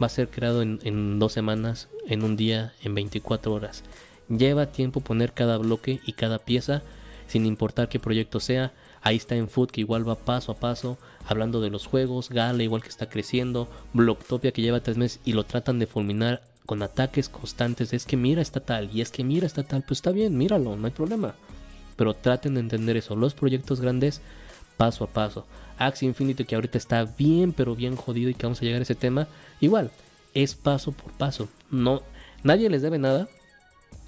va a ser creado en, dos semanas, en un día, en 24 horas. Lleva tiempo poner cada bloque y cada pieza, sin importar qué proyecto sea. Ahí está en Food que igual va paso a paso, hablando de los juegos, Gala igual que está creciendo, Blocktopia que lleva tres meses y lo tratan de fulminar con ataques constantes. Es que mira está tal y es que mira está tal, pues está bien, míralo, no hay problema. Pero traten de entender eso, los proyectos grandes paso a paso. Axie Infinity que ahorita está bien pero bien jodido y que vamos a llegar a ese tema, igual, es paso por paso. No, nadie les debe nada,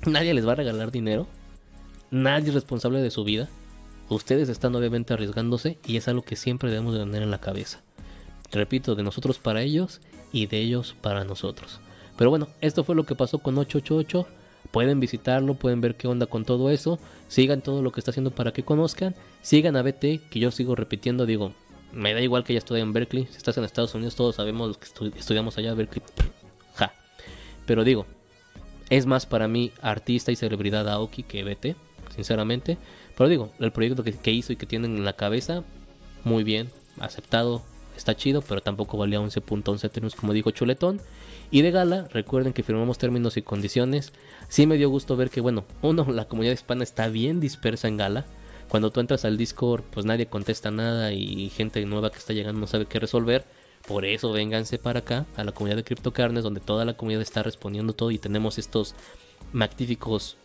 nadie les va a regalar dinero, nadie es responsable de su vida. Ustedes están obviamente arriesgándose y es algo que siempre debemos de tener en la cabeza. Repito, de nosotros para ellos y de ellos para nosotros. Pero bueno, esto fue lo que pasó con 888. Pueden visitarlo, pueden ver qué onda con todo eso. Sigan todo lo que está haciendo para que conozcan. Sigan a BT, que yo sigo repitiendo, digo, me da igual que ya estudié en Berkeley. Si estás en Estados Unidos, todos sabemos que estudiamos allá Berkeley. [LAUGHS] Ja. Pero digo, es más para mí artista y celebridad Aoki que BT, sinceramente. Pero digo, el proyecto que, que hizo y que tienen en la cabeza, muy bien, aceptado, está chido, pero tampoco valía 11.11 términos como dijo Chuletón. Y de gala, recuerden que firmamos términos y condiciones. Sí me dio gusto ver que, bueno, uno, [LAUGHS] la comunidad hispana está bien dispersa en gala. Cuando tú entras al Discord, pues nadie contesta nada y gente nueva que está llegando no sabe qué resolver. Por eso vénganse para acá, a la comunidad de CryptoCarnes, donde toda la comunidad está respondiendo todo y tenemos estos magníficos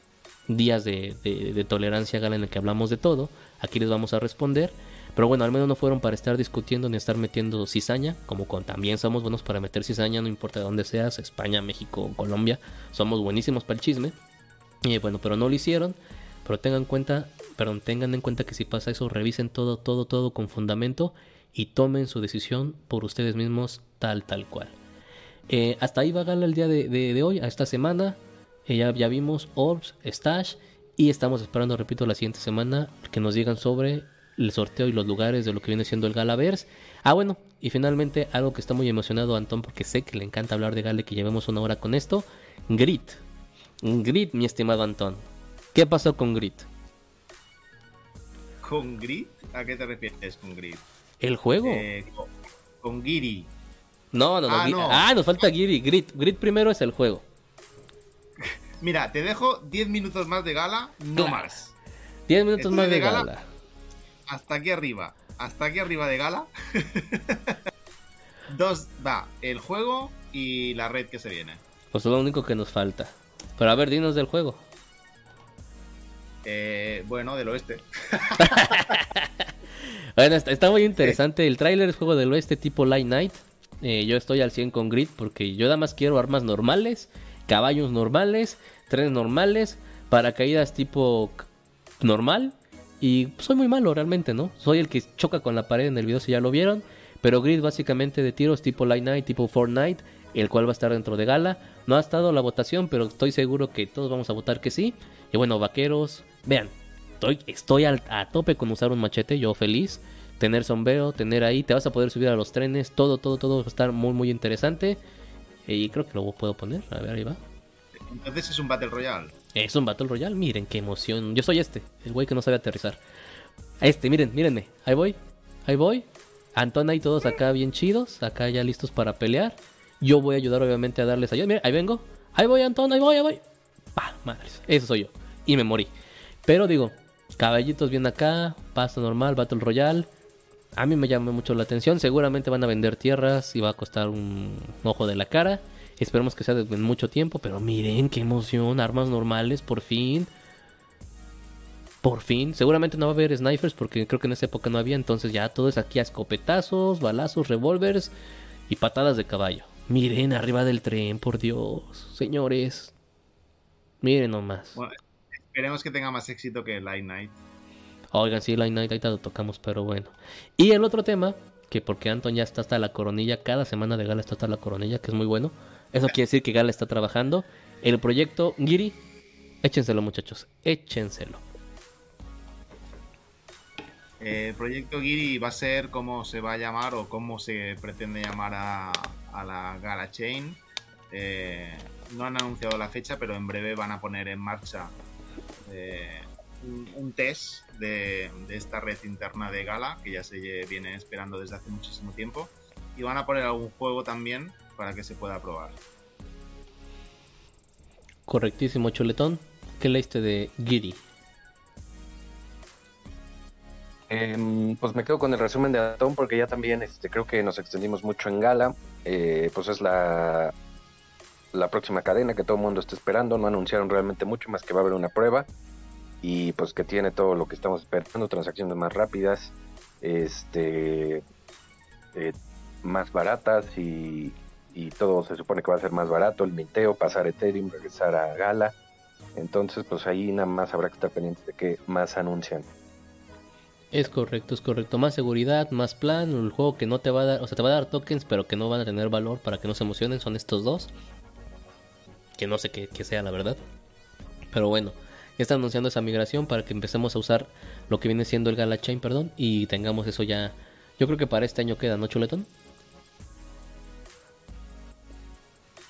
días de, de tolerancia gala en el que hablamos de todo. Aquí les vamos a responder. Pero bueno, al menos no fueron para estar discutiendo ni estar metiendo cizaña, como también somos buenos para meter cizaña, no importa de dónde seas, España, México, Colombia, somos buenísimos para el chisme. Y bueno, pero no lo hicieron. Pero tengan cuenta, perdón, tengan en cuenta que si pasa eso, revisen todo, todo, todo con fundamento y tomen su decisión por ustedes mismos tal, tal cual. Eh, hasta ahí va Gala el día de, hoy, a esta semana. Eh, ya, ya vimos Orbs, Stash y estamos esperando, repito, la siguiente semana que nos digan sobre el sorteo y los lugares de lo que viene siendo el Galaverse. Ah, bueno, y finalmente algo que está muy emocionado Antón porque sé que le encanta hablar de Gale, que llevemos una hora con esto. Grit. Grit, mi estimado Antón. ¿Qué pasó con Grit? ¿Con Grit? ¿A qué te refieres con Grit? ¿El juego? Eh, con, Giri. No, no, no, ah, ah, nos falta Giri. Grit. Grit primero es el juego. [LAUGHS] Mira, te dejo 10 minutos más de gala, no más. 10 minutos más de, gala hasta aquí arriba, hasta aquí arriba de gala. [LAUGHS] Dos va el juego y la red que se viene. Pues es lo único que nos falta. Pero a ver, dinos del juego. Eh, bueno, del oeste. [LAUGHS] bueno, está, muy interesante. El tráiler es juego del oeste tipo Light Night. Eh, yo estoy al 100 con Grid porque yo nada más quiero armas normales, caballos normales, trenes normales, paracaídas tipo normal y soy muy malo realmente, ¿no? Soy el que choca con la pared en el video si ya lo vieron. Pero Grid básicamente de tiros tipo Light Night, tipo Fortnite, el cual va a estar dentro de gala. No ha estado la votación, pero estoy seguro que todos vamos a votar que sí. Y bueno, vaqueros, vean, estoy, estoy a tope con usar un machete, yo feliz. Tener sombrero, tener ahí, te vas a poder subir a los trenes, todo, todo, todo va a estar muy, muy interesante. Y creo que lo puedo poner, a ver, ahí va. Entonces es un Battle Royale. Es un Battle Royale, miren qué emoción. Yo soy este, el güey que no sabe aterrizar. Este, miren, mírenme. Ahí voy, ahí voy. Antona y todos acá bien chidos, acá ya listos para pelear. Yo voy a ayudar obviamente a darles ayuda. Miren, ahí vengo. Ahí voy, Antón, ahí voy, ahí voy. Pa, madres. Eso soy yo. Y me morí. Pero digo, caballitos bien acá, paso normal, Battle Royale. A mí me llama mucho la atención. Seguramente van a vender tierras y va a costar un ojo de la cara. Esperemos que sea de mucho tiempo, pero miren qué emoción, armas normales, por fin. Por fin, seguramente no va a haber snipers porque creo que en esa época no había, entonces ya todo es aquí a escopetazos, balazos, revólveres y patadas de caballo. Miren arriba del tren, por Dios, señores. Miren nomás. esperemos que tenga más éxito que Light Night. Oigan, sí, Light Night ahorita lo tocamos, pero bueno. Y el otro tema, que porque Anton ya está hasta la coronilla, cada semana de gala está hasta la coronilla, que es muy bueno. Eso quiere decir que Gala está trabajando. El proyecto Giri, échenselo muchachos, échenselo. El proyecto Giri va a ser cómo se va a llamar o cómo se pretende llamar a, la Gala Chain. Eh, no han anunciado la fecha, pero en breve van a poner en marcha eh, un, test de, de, esta red interna de Gala, que ya se viene esperando desde hace muchísimo tiempo. Y van a poner algún juego también para que se pueda probar. Correctísimo, Chuletón. ¿Qué leíste de Giri? Em, pues me quedo con el resumen de Atón porque ya también este, creo que nos extendimos mucho en Gala. Eh, pues es la, la próxima cadena que todo el mundo está esperando. No anunciaron realmente mucho más que va a haber una prueba y pues que tiene todo lo que estamos esperando, transacciones más rápidas, este, eh, más baratas y, y todo se supone que va a ser más barato, el minteo, pasar Ethereum, regresar a Gala. Entonces, pues ahí nada más habrá que estar pendientes de que más anuncian. Es correcto, es correcto. Más seguridad, más plan. El juego que no te va a dar, o sea, te va a dar tokens, pero que no van a tener valor para que no se emocionen. Son estos dos. Que no sé qué, sea, la verdad. Pero bueno, ya están anunciando esa migración para que empecemos a usar lo que viene siendo el Gala Chain, perdón, y tengamos eso ya. Yo creo que para este año queda, ¿no, Chuletón?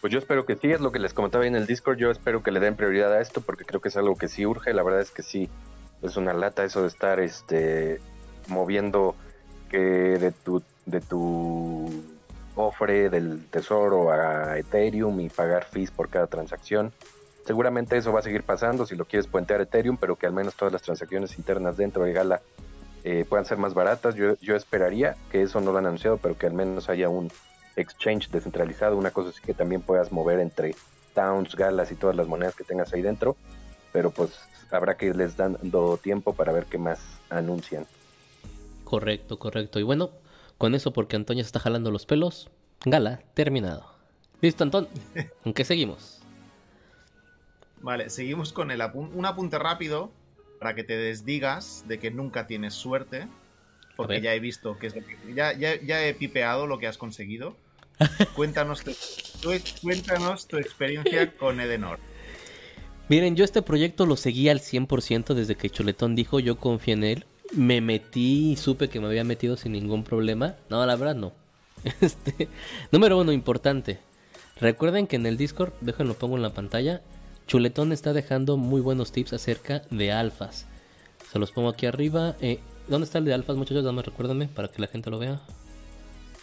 Pues yo espero que sí, es lo que les comentaba en el Discord, yo espero que le den prioridad a esto porque creo que es algo que sí urge, la verdad es que sí, es una lata eso de estar este moviendo que de tu de tu cofre del tesoro a Ethereum y pagar fees por cada transacción. Seguramente eso va a seguir pasando si lo quieres puentear Ethereum, pero que al menos todas las transacciones internas dentro de Gala eh, puedan ser más baratas. Yo, yo esperaría que eso no lo han anunciado, pero que al menos haya un exchange descentralizado, una cosa así que también puedas mover entre towns, galas y todas las monedas que tengas ahí dentro, pero pues habrá que irles dando tiempo para ver qué más anuncian. Correcto, correcto. Y bueno, con eso porque Antonio se está jalando los pelos, gala terminado. Listo, Antón. [LAUGHS] ¿En qué seguimos? Vale, seguimos con el un apunte rápido para que te desdigas de que nunca tienes suerte. Porque ya he visto que es ya, ya, he pipeado lo que has conseguido. [LAUGHS] Cuéntanos tu, cuéntanos tu experiencia con Edenor. Miren, yo este proyecto lo seguí al 100% desde que Chuletón dijo, yo confié en él. Me metí y supe que me había metido sin ningún problema. No, la verdad no. [LAUGHS] Este, número uno, importante. Recuerden que en el Discord, déjenlo pongo en la pantalla, Chuletón está dejando muy buenos tips acerca de alfas. Se los pongo aquí arriba. Eh, ¿Dónde está el de alfas, muchachos? Dame, recuérdenme para que la gente lo vea.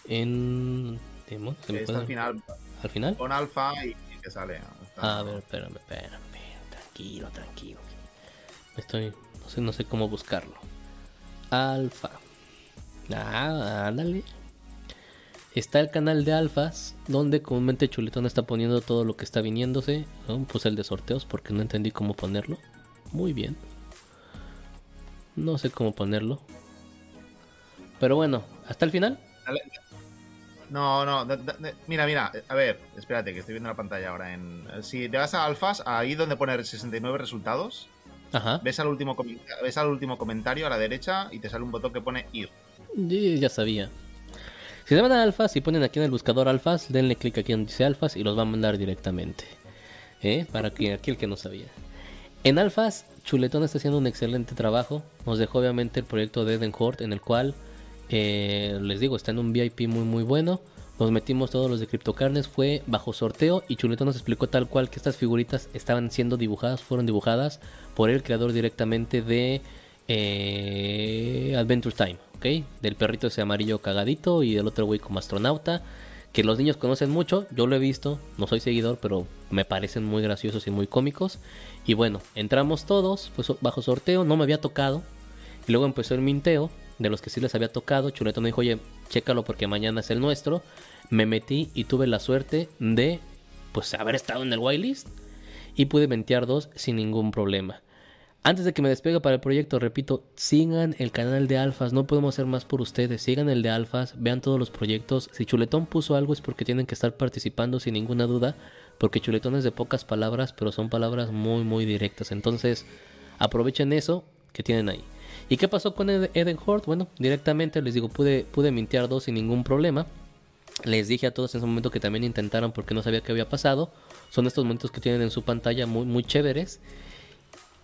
En. Está al final. ¿Al final? Con alfa y, que sale. A ver, espérame, espérame. Tranquilo, tranquilo. Estoy. No sé, no sé cómo buscarlo. Alfa. Ah, ándale. Está el canal de alfas, donde comúnmente Chuletón está poniendo todo lo que está viniéndose. Puse el de sorteos porque no entendí cómo ponerlo. Muy bien. No sé cómo ponerlo. Pero bueno, hasta el final. No, no, mira, mira, a ver, espérate, que estoy viendo la pantalla ahora. En, si te vas a alfas, ahí donde pone 69 resultados, Ajá. Ves, al último ves al último comentario a la derecha y te sale un botón que pone ir. ya sabía. Si se van a alfas y ponen aquí en el buscador alfas, denle clic aquí donde dice alfas y los va a mandar directamente. ¿Eh? Para que, aquí el que no sabía. En alfas Chuletón está haciendo un excelente trabajo. Nos dejó obviamente el proyecto de Eden Hort en el cual, eh, les digo, está en un VIP muy muy bueno. Nos metimos todos los de CryptoCarnes, fue bajo sorteo y Chuletón nos explicó tal cual que estas figuritas estaban siendo dibujadas, fueron dibujadas por el creador directamente de eh, Adventure Time, ¿ok? Del perrito ese amarillo cagadito y del otro güey como astronauta que los niños conocen mucho, yo lo he visto, no soy seguidor, pero me parecen muy graciosos y muy cómicos. Y bueno, entramos todos, pues bajo sorteo, no me había tocado. Y luego empezó el minteo, de los que sí les había tocado. Chuleto me dijo, oye, chécalo porque mañana es el nuestro. Me metí y tuve la suerte de, pues, haber estado en el whitelist. Y pude mentear dos sin ningún problema. Antes de que me despegue para el proyecto, repito, sigan el canal de Alfas, no podemos hacer más por ustedes, sigan el de Alfas, vean todos los proyectos. Si Chuletón puso algo es porque tienen que estar participando sin ninguna duda, porque Chuletón es de pocas palabras, pero son palabras muy muy directas. Entonces, aprovechen eso que tienen ahí. ¿Y qué pasó con Eden Hort? Bueno, directamente les digo, pude, pude mintear dos sin ningún problema. Les dije a todos en ese momento que también intentaron porque no sabía qué había pasado. Son estos momentos que tienen en su pantalla muy, muy chéveres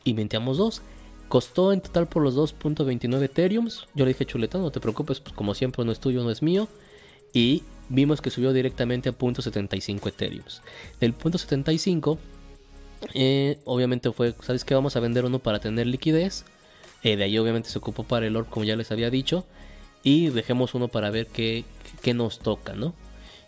y minteamos dos. Costó en total por los 2.29 Ethereums. Yo le dije, chuleta, no te preocupes, pues como siempre no es tuyo, no es mío. Y vimos que subió directamente a .75 Ethereums. Del .75, eh, obviamente fue, ¿sabes qué? Vamos a vender uno para tener liquidez. Eh, de ahí obviamente se ocupó para el orb, como ya les había dicho. Y dejemos uno para ver qué, qué nos toca, ¿no?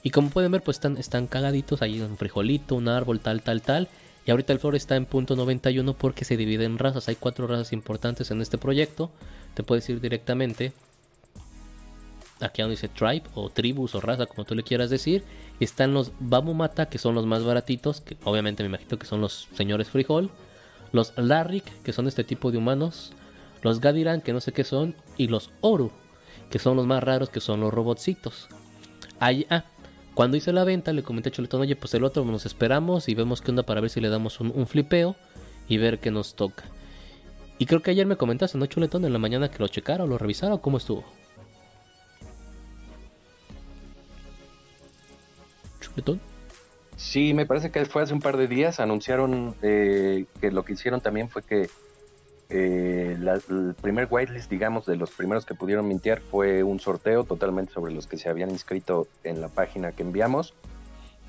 Y como pueden ver, pues están, están cagaditos. Ahí un frijolito, un árbol, tal, tal, tal. Y ahorita el flor está en punto 91 porque se divide en razas. Hay cuatro razas importantes en este proyecto. Te puedes ir directamente aquí donde dice tribe o tribus o raza, como tú le quieras decir. Están los Babumata, que son los más baratitos, que obviamente me imagino que son los señores frijol. Los Larrik, que son este tipo de humanos. Los Gadiran, que no sé qué son. Y los Oru, que son los más raros, que son los robotcitos. Ahí, ah, cuando hice la venta, le comenté a Chuletón, oye, pues el otro nos esperamos y vemos qué onda para ver si le damos un, flipeo y ver qué nos toca. Y creo que ayer me comentaste, ¿no, Chuletón? En la mañana que lo checara o lo revisara o cómo estuvo. Chuletón. Sí, me parece que fue hace un par de días. Anunciaron eh, que lo que hicieron también fue que eh, el primer whitelist, digamos, de los primeros que pudieron mintear fue un sorteo totalmente sobre los que se habían inscrito en la página que enviamos.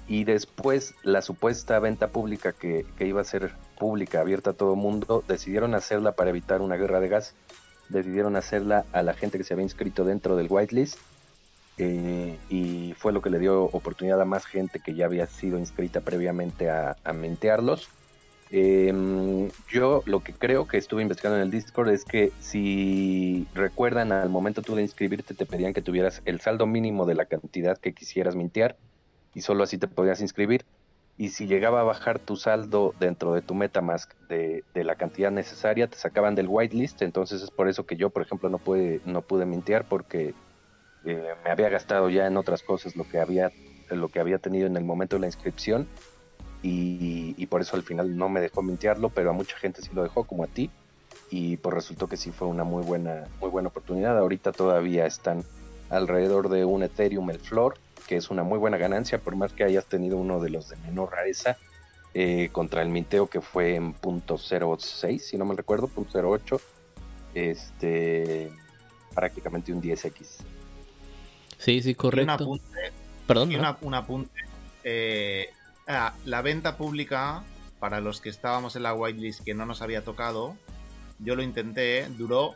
Y después la supuesta venta pública que, iba a ser pública, abierta a todo mundo, decidieron hacerla para evitar una guerra de gas. Decidieron hacerla a la gente que se había inscrito dentro del whitelist eh, y fue lo que le dio oportunidad a más gente que ya había sido inscrita previamente a, a. Em, yo lo que creo que estuve investigando en el Discord es que si recuerdan al momento tú de inscribirte te pedían que tuvieras el saldo mínimo de la cantidad que quisieras mintear y solo así te podías inscribir. Y si llegaba a bajar tu saldo dentro de tu Metamask de, de la cantidad necesaria, te sacaban del whitelist. Entonces es por eso que yo, por ejemplo, no pude, no pude mintear porque eh, me había gastado ya en otras cosas lo que había lo que había tenido en el momento de la inscripción y, por eso al final no me dejó mintearlo, pero a mucha gente sí lo dejó, como a ti, y pues resultó que sí fue una muy buena, muy buena oportunidad. Ahorita todavía están alrededor de un Ethereum el Flor, que es una muy buena ganancia, por más que hayas tenido uno de los de menor rareza, eh, contra el minteo que fue en .06, si no me recuerdo, .08, este, prácticamente un 10x. Sí, sí, correcto. un apunte. Perdón. un apunte. Eh, ah, la venta pública, para los que estábamos en la whitelist que no nos había tocado, yo lo intenté, duró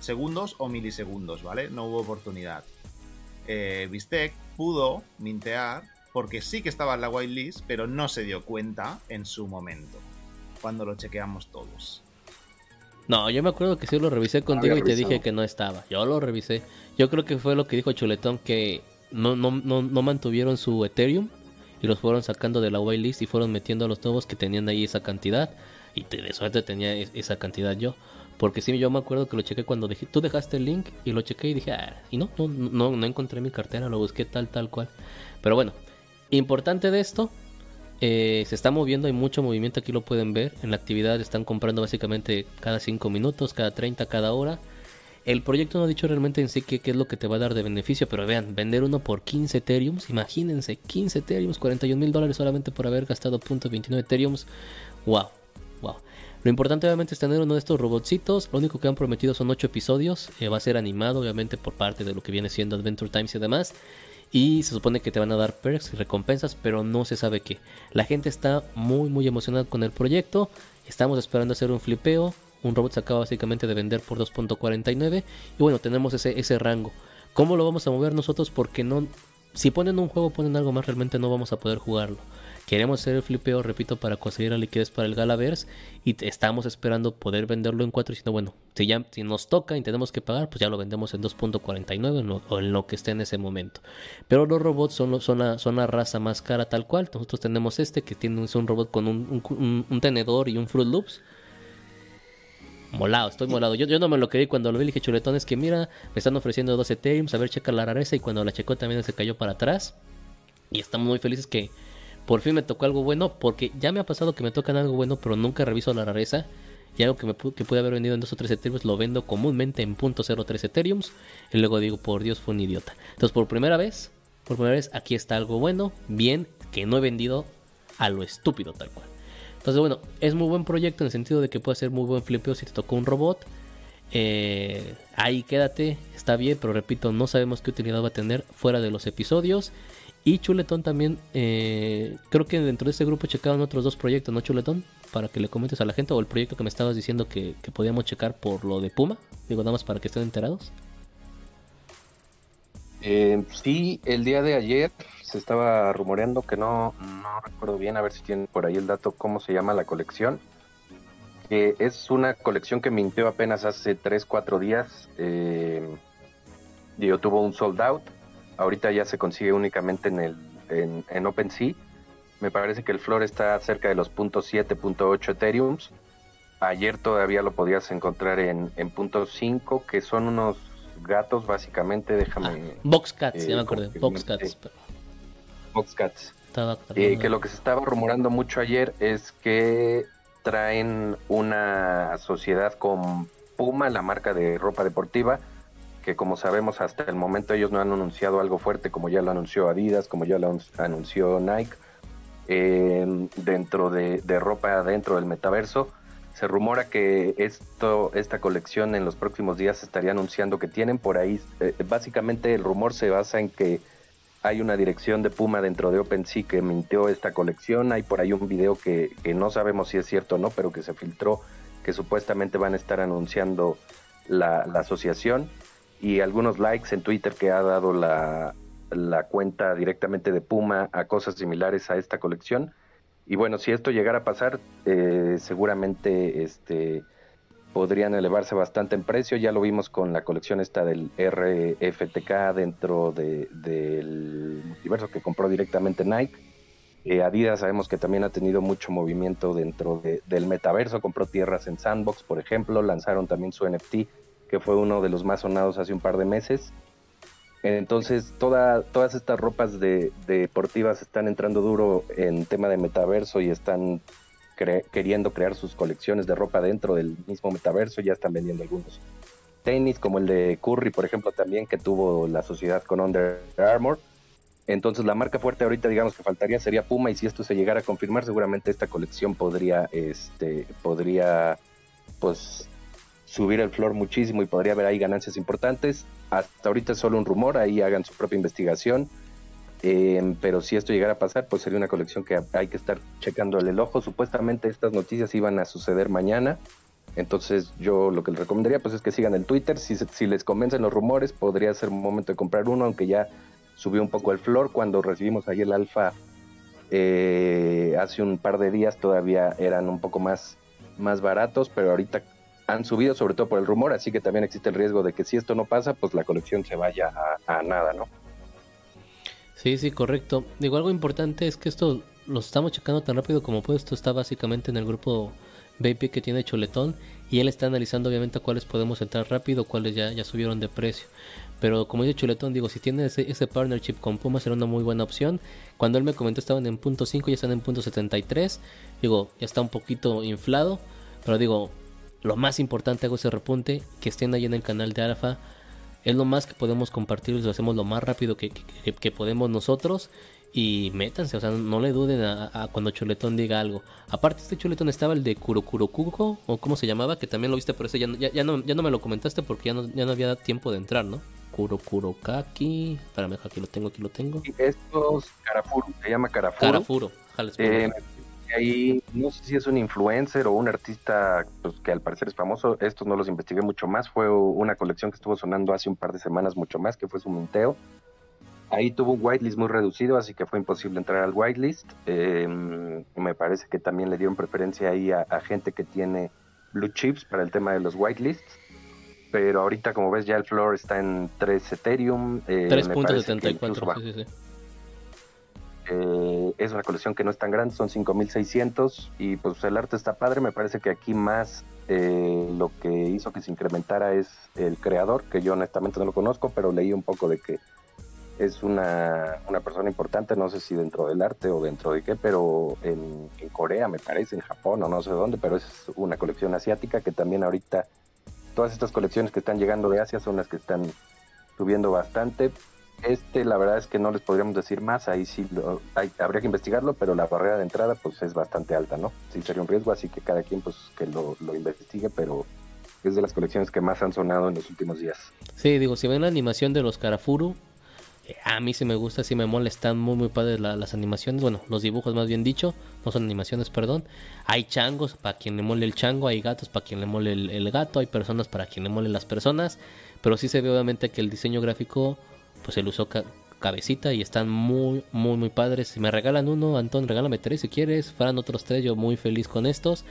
segundos o milisegundos, ¿vale? No hubo oportunidad. Eh, Bistec pudo mintear porque sí que estaba en la whitelist, pero no se dio cuenta en su momento, cuando lo chequeamos todos. No, yo me acuerdo que sí lo revisé contigo y te dije que no estaba. Yo lo revisé. Yo creo que fue lo que dijo Chuletón, que no, no, no, no mantuvieron su Ethereum y los fueron sacando de la whitelist y fueron metiendo a los nuevos que tenían ahí esa cantidad. Y de suerte tenía esa cantidad yo. Porque sí, yo me acuerdo que lo chequé cuando tú dejaste el link y lo chequé y dije, ah, y no, no, no, no encontré mi cartera, lo busqué tal, tal cual. Pero bueno, importante de esto, eh, se está moviendo, hay mucho movimiento, aquí lo pueden ver. En la actividad están comprando básicamente cada 5 minutos, cada 30, cada hora. El proyecto no ha dicho realmente en sí qué, es lo que te va a dar de beneficio, pero vean, vender uno por 15 Ethereums, imagínense, 15 Ethereums, 41 mil dólares solamente por haber gastado .29 Ethereums. Wow, wow. Lo importante obviamente es tener uno de estos robotcitos. Lo único que han prometido son 8 episodios. Eh, va a ser animado obviamente por parte de lo que viene siendo Adventure Times y demás. Y se supone que te van a dar perks y recompensas, pero no se sabe qué. La gente está muy muy emocionada con el proyecto. Estamos esperando hacer un flipeo. Un robot se acaba básicamente de vender por 2.49. Y bueno, tenemos ese, ese rango. ¿Cómo lo vamos a mover nosotros? Porque no... Si ponen un juego, ponen algo más, realmente no vamos a poder jugarlo. Queremos hacer el flipeo, repito, para conseguir la liquidez para el Galaverse y estamos esperando poder venderlo en 4. Y si no, bueno, si, ya, si nos toca y tenemos que pagar, pues ya lo vendemos en 2.49 o en lo que esté en ese momento. Pero los robots son, son, la, son la raza más cara tal cual. Nosotros tenemos este que tiene un, robot con un, tenedor y un Fruit Loops molado, estoy molado. Yo, yo no me lo creí cuando lo vi, dije chuletones que mira, me están ofreciendo 12 Ethereum, a ver, checa la rareza y cuando la checó también se cayó para atrás. Y estamos muy felices que por fin me tocó algo bueno, porque ya me ha pasado que me tocan algo bueno, pero nunca reviso la rareza. Y algo que, que pude haber vendido en 2 o 3 Ethereum lo vendo comúnmente en .03 Ethereum. Y luego digo, por Dios, fue un idiota. Entonces, por primera vez, por primera vez, aquí está algo bueno, bien, que no he vendido a lo estúpido tal cual. Entonces, bueno, es muy buen proyecto en el sentido de que puede ser muy buen flipeo si te tocó un robot. Eh, ahí quédate, está bien, pero repito, no sabemos qué utilidad va a tener fuera de los episodios. Y Chuletón también, eh, creo que dentro de este grupo checaron otros dos proyectos, ¿no, Chuletón? Para que le comentes a la gente, o el proyecto que me estabas diciendo que, podíamos checar por lo de Puma, digo nada más para que estén enterados. Eh, sí, el día de ayer se estaba rumoreando que no, no recuerdo bien, a ver si tienen por ahí el dato, cómo se llama la colección. Que es una colección que mintió apenas hace 3, 4 días. Eh, digo, tuvo un sold out ahorita ya se consigue únicamente en, el, en, en OpenSea. Me parece que el flor está cerca de los .7, .8 Ethereums. Ayer todavía lo podías encontrar en, en .5, que son unos gatos básicamente, déjame... Ah, Boxcats, ya me eh, acordé, Boxcats. Boxcats. Eh, que lo que se estaba rumorando mucho ayer es que traen una sociedad con Puma, la marca de ropa deportiva, que como sabemos hasta el momento ellos no han anunciado algo fuerte como ya lo anunció Adidas, como ya lo anunció Nike, eh, dentro de, de ropa dentro del metaverso. Se rumora que esto, esta colección en los próximos días se estaría anunciando que tienen por ahí. eh, básicamente el rumor se basa en que hay una dirección de Puma dentro de OpenSea que mintió esta colección. Hay por ahí un video que, que no sabemos si es cierto o no, pero que se filtró que supuestamente van a estar anunciando la, asociación y algunos likes en Twitter que ha dado la, la cuenta directamente de Puma a cosas similares a esta colección. Y bueno, si esto llegara a pasar, eh, seguramente este, podrían elevarse bastante en precio. Ya lo vimos con la colección esta del RFTK dentro de- del multiverso que compró directamente Nike. Eh, Adidas sabemos que también ha tenido mucho movimiento dentro de- del metaverso. Compró tierras en Sandbox, por ejemplo. Lanzaron también su NFT, que fue uno de los más sonados hace un par de meses. Entonces, toda, todas estas ropas de, de deportivas están entrando duro en tema de metaverso y están queriendo crear sus colecciones de ropa dentro del mismo metaverso. Ya están vendiendo algunos tenis, como el de Curry, por ejemplo, también, que tuvo la sociedad con Under Armour. Entonces, la marca fuerte ahorita, digamos que faltaría sería Puma, y si esto se llegara a confirmar, seguramente esta colección podría, este, podría, pues, subir el flor muchísimo y podría haber ahí ganancias importantes. Hasta ahorita es solo un rumor, ahí hagan su propia investigación. Eh, pero si esto llegara a pasar, pues sería una colección que hay que estar checándole el ojo. Supuestamente estas noticias iban a suceder mañana. Entonces yo lo que les recomendaría pues es que sigan el Twitter. Si, si les convencen los rumores, podría ser momento de comprar uno, aunque ya subió un poco el flor. Cuando recibimos ayer el alfa eh, hace un par de días todavía eran un poco más, más baratos, pero ahorita han subido sobre todo por el rumor, así que también existe el riesgo de que si esto no pasa, pues la colección se vaya a, a nada, ¿no? Sí, sí, correcto. Digo, algo importante es que esto lo estamos checando tan rápido como puede. Esto está básicamente en el grupo Baby que tiene Chuletón y él está analizando obviamente a cuáles podemos entrar rápido, cuáles ya, ya subieron de precio. Pero como dice Chuletón, digo, si tiene ese, ese partnership con Puma será una muy buena opción. Cuando él me comentó estaban en punto 5, ya están en punto 73. Digo, ya está un poquito inflado. Pero digo, lo más importante hago ese repunte, que estén ahí en el canal de Alfa. Es lo más que podemos compartir, lo hacemos lo más rápido que, que- que podemos nosotros. Y métanse, o sea, no le duden a, a cuando Chuletón diga algo. Aparte, este Chuletón estaba el de Kurokurokuko, o cómo se llamaba, que también lo viste, pero ese ya, no- ya, ya no, ya no me lo comentaste porque ya no, ya no había tiempo de entrar, ¿no? Kurokurokaki. Espérame, aquí lo tengo, aquí lo tengo. Y estos Carafuru, se llama Carafuru. Karafuro. jales, Eh. Ahí no sé si es un influencer o un artista pues, que al parecer es famoso. Estos no los investigué mucho más. Fue una colección que estuvo sonando hace un par de semanas mucho más, que fue su minteo. Ahí tuvo un whitelist muy reducido, así que fue imposible entrar al whitelist. Eh, me parece que también le dieron preferencia ahí a, a gente que tiene blue chips para el tema de los whitelists. Pero ahorita, como ves, ya el floor está en 3 Ethereum. eh, me parece que incluso 3.74. bajó. Sí, sí, sí. Eh, es una colección que no es tan grande, son 5600 y pues el arte está padre. Me parece que aquí más eh, lo que hizo que se incrementara es el creador, que yo honestamente no lo conozco, pero leí un poco de que es una, una persona importante, no sé si dentro del arte o dentro de qué, pero en, en Corea me parece, en Japón o no sé dónde, pero es una colección asiática que también ahorita todas estas colecciones que están llegando de Asia son las que están subiendo bastante. Este, la verdad es que no les podríamos decir más, ahí sí lo- hay- habría que investigarlo, pero la barrera de entrada pues es bastante alta, ¿no? Sí sería un riesgo, así que cada quien pues que lo, investigue, pero es de las colecciones que más han sonado en los últimos días. Sí, digo, si ven la animación de los Karafuru, eh, a mí sí me gusta, sí me mola, están muy muy padres la- las animaciones, bueno, los dibujos más bien dicho, no son animaciones, perdón. Hay changos para quien le mole el chango, hay gatos para quien le mole el, el gato, hay personas para quien le mole las personas, pero sí se ve obviamente que el diseño gráfico, pues él usó ca- cabecita y están muy muy muy padres. Me regalan uno, Antón, regálame tres si quieres, fueran otros tres, yo muy feliz con estos.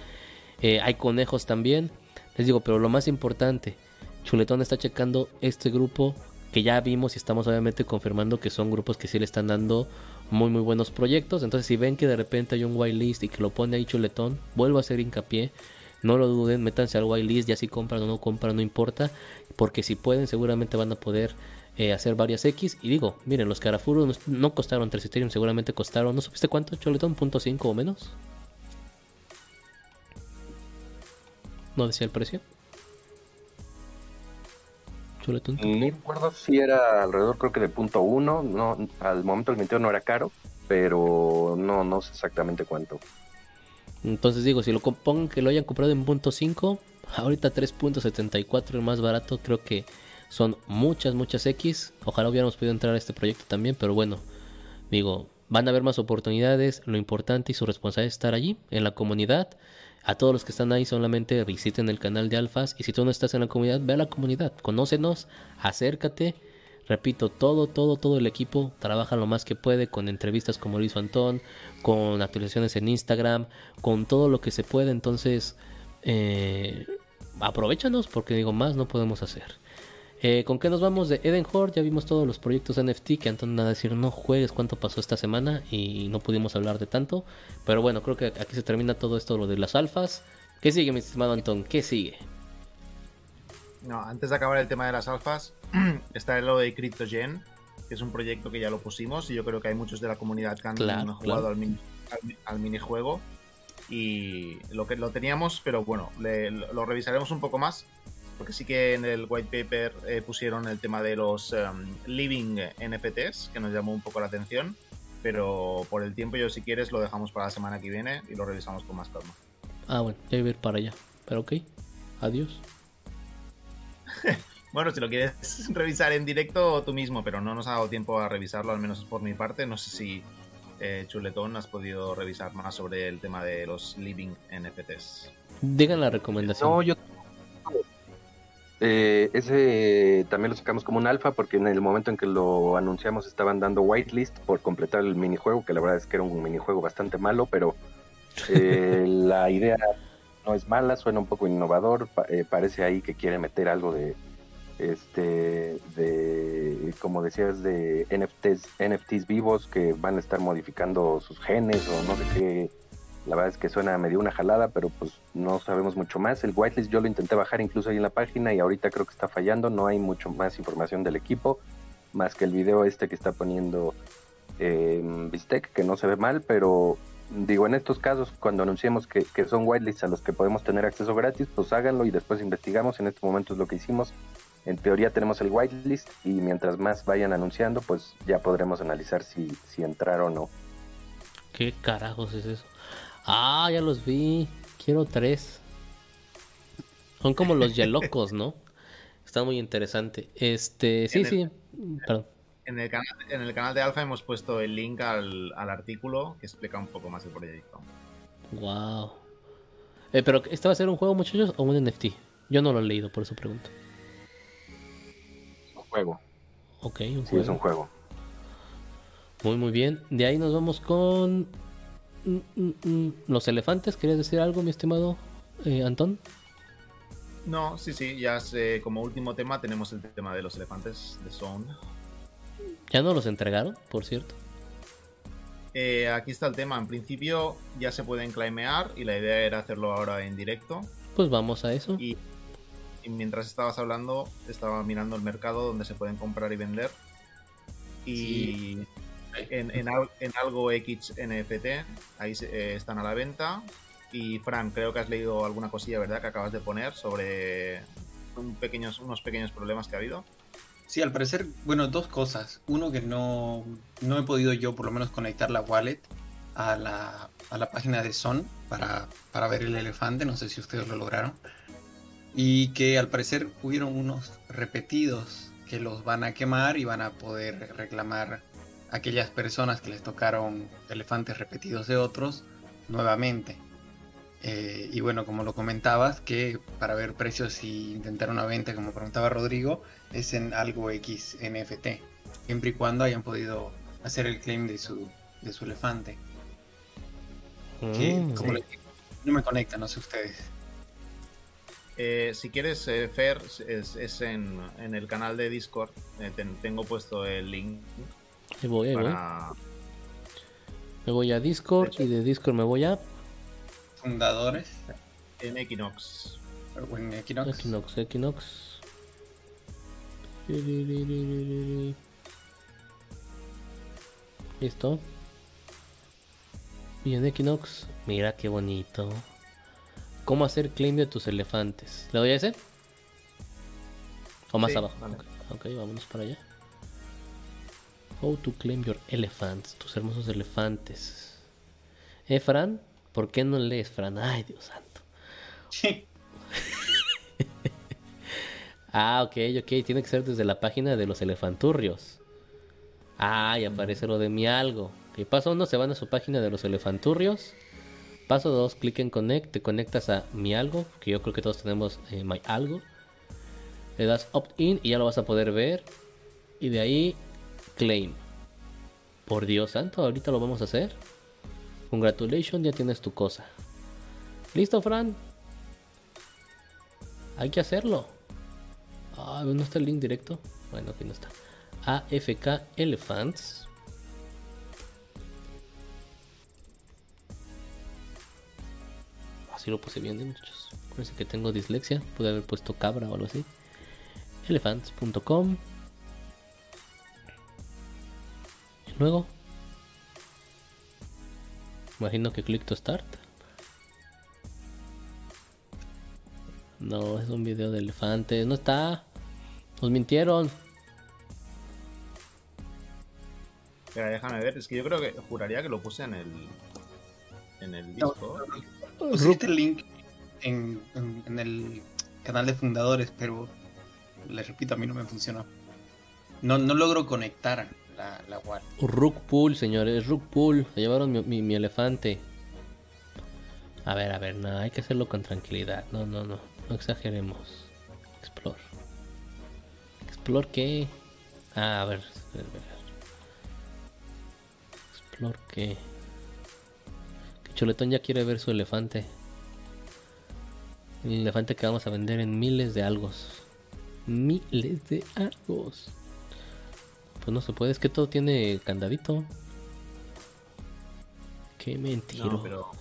Eh, hay conejos también. Les digo, pero lo más importante, Chuletón está checando este grupo que ya vimos y estamos obviamente confirmando que son grupos que sí le están dando muy muy buenos proyectos. Entonces si ven que de repente hay un whitelist y que lo pone ahí Chuletón, vuelvo a hacer hincapié. No lo duden, métanse al whitelist, ya si compran o no compran, no importa. Porque si pueden, seguramente van a poder eh, hacer varias X. Y digo, miren, los Carafuru no, costaron 3 Ethereum, seguramente costaron, ¿no supiste cuánto, Chuletón? ¿Punto 5 o menos? ¿No decía el precio? Chuletón. No recuerdo si era alrededor, creo que de punto uno, no, al momento del minteo no era caro, pero pero no, no sé exactamente cuánto. Entonces digo, si lo pongan que lo hayan comprado en punto 5, ahorita 3.74 el más barato, creo que son muchas, muchas X. Ojalá hubiéramos podido entrar a este proyecto también, pero bueno, digo, van a haber más oportunidades. Lo importante y su responsabilidad es estar allí, en la comunidad. A todos los que están ahí solamente visiten el canal de Alfas. Y si tú no estás en la comunidad, ve a la comunidad, conócenos, acércate. Repito, todo, todo, todo el equipo trabaja lo más que puede con entrevistas como Luis Antón, con actualizaciones en Instagram, con todo lo que se puede. Entonces, eh, aprovechanos porque digo, más no podemos hacer. Eh, ¿Con qué nos vamos de Eden Horde? Ya vimos todos los proyectos NFT que Antón a decir no juegues cuánto pasó esta semana y no pudimos hablar de tanto. Pero bueno, creo que aquí se termina todo esto lo de las alfas. ¿Qué sigue, mi estimado Antón? ¿Qué sigue? No, antes de acabar el tema de las alfas, [CLEARS THROAT] está lo de CryptoGen, que es un proyecto que ya lo pusimos y yo creo que hay muchos de la comunidad que han jugado Al, al, minijuego. Y lo que lo teníamos, pero bueno, lo revisaremos un poco más porque sí que en el white paper eh, pusieron el tema de los em, living NFTs, que nos llamó un poco la atención, pero por el tiempo yo si quieres lo dejamos para la semana que viene y lo revisamos con más calma. Ah, bueno, ya voy a ir para allá, pero ok, adiós. [LAUGHS] bueno, si lo quieres [LAUGHS] revisar en directo tú mismo, pero no nos ha dado tiempo a revisarlo, al menos por mi parte, no sé si... Eh, Chuletón, has podido revisar más sobre el tema de los living NFTs. Digan la recomendación. No, yo eh, ese también lo sacamos como un alfa porque en el momento en que lo anunciamos estaban dando whitelist por completar el minijuego, que la verdad es que era un minijuego bastante malo, pero [LAUGHS] eh, la idea no es mala, suena un poco innovador, eh, parece ahí que quiere meter algo de, este, de, como decías, de NFTs, NFTs vivos que van a estar modificando sus genes o no sé qué la verdad es que suena medio una jalada, pero pues no sabemos mucho más. El whitelist yo lo intenté bajar incluso ahí en la página y ahorita creo que está fallando. No hay mucho más información del equipo, más que el video este que está poniendo eh, Bistec, que no se ve mal, pero digo, en estos casos, cuando anunciemos que, que son whitelists a los que podemos tener acceso gratis, pues háganlo y después investigamos. En este momento es lo que hicimos. En teoría tenemos el whitelist y mientras más vayan anunciando, pues ya podremos analizar si, si entrar o no. ¿Qué carajos es eso? Ah, ya los vi. Quiero tres. Son como los yelocos, ¿no? Está muy interesante. Este, sí, sí. En el, canal, en el canal de Alfa hemos puesto el link al, artículo que explica un poco más el proyecto. Wow. Eh, pero ¿este va a ser un juego, muchachos, o un NFT? Yo no lo he leído, por eso pregunto. Un juego. Ok, un sí, es un juego. Muy, muy bien. De ahí nos vamos con. Los elefantes, ¿querías decir algo, mi estimado eh, Antón? No, sí, sí, ya sé, como último tema tenemos el tema de los elefantes de Zone. ¿Ya no los entregaron, por cierto? Eh, aquí está el tema. En principio ya se pueden claimear y la idea era hacerlo ahora en directo. Pues vamos a eso. Y, mientras estabas hablando, estaba mirando el mercado donde se pueden comprar y vender. Y en, algo X NFT, ahí eh, están a la venta. Y Fran, creo que has leído alguna cosilla, ¿verdad? Que acabas de poner sobre pequeños, unos pequeños problemas que ha habido. Sí, al parecer, bueno, dos cosas. Uno que no, no he podido yo por lo menos conectar la wallet a la, a la página de Son para, para ver el elefante, no sé si ustedes lo lograron. Y que al parecer hubieron unos repetidos que los van a quemar y van a poder reclamar aquellas personas que les tocaron elefantes repetidos de otros nuevamente. Eh, y bueno, como lo comentabas, que para ver precios y intentar una venta, como preguntaba Rodrigo, es en algo X NFT, siempre y cuando hayan podido hacer el claim de su, de su elefante. Mm, no me conecta, no sé ustedes. Eh, si quieres, eh, Fer, es, en, el canal de Discord. tengo puesto el link me voy, Me voy a Discord y de Discord me voy a. Fundadores. En Equinox. En Equinox. Equinox, Equinox. Listo. Y en Equinox, mira qué bonito. ¿Cómo hacer claim de tus elefantes? ¿Le doy a ese? ¿O más abajo? ok, vámonos para allá. How to claim your elephants, tus hermosos elefantes. ¿Eh, Fran? ¿Por qué no lees, Fran? Ay, Dios santo. Sí. [LAUGHS] Ah, ok, ok. Tiene que ser desde la página de los elefanturrios. Ah, y aparece lo de mi algo. Y paso uno, se van a su página de los elefanturrios. Paso dos, clic en connect, te conectas a mi algo, que yo creo que todos tenemos eh, my algo. Le das opt-in y ya lo vas a poder ver. Y de ahí, claim. Por Dios santo, ahorita lo vamos a hacer. Congratulations, ya tienes tu cosa. ¿Listo, Fran? Hay que hacerlo. Ah, ¿no está el link directo? Bueno, aquí no está. AFK Elephants. Así lo puse bien, ¿eh, muchachos. Acuérdense que tengo dislexia. Pude haber puesto cabra o algo así. Elephants.com. luego. Imagino que click to start. No, es un video de elefantes. No está. Nos mintieron. Espera, déjame ver. Es que yo creo que juraría que lo puse en el. En el disco. Pusiste el link en, en- en el canal de fundadores, pero les repito, a mí no me funciona. No, no logro conectar la, la. Rook Pool, señores. Rook Pool. Se llevaron mi, mi- elefante. A ver, a ver, no, hay que hacerlo con tranquilidad. No, no, no. No exageremos. Explore. ¿Explore qué? Ah, a ver. a. Explore qué. Que Chuletón ya quiere ver su elefante. El elefante que vamos a vender en miles de algos. Miles de algos. Pues no se puede, es que todo tiene candadito. Qué mentira. No, pero.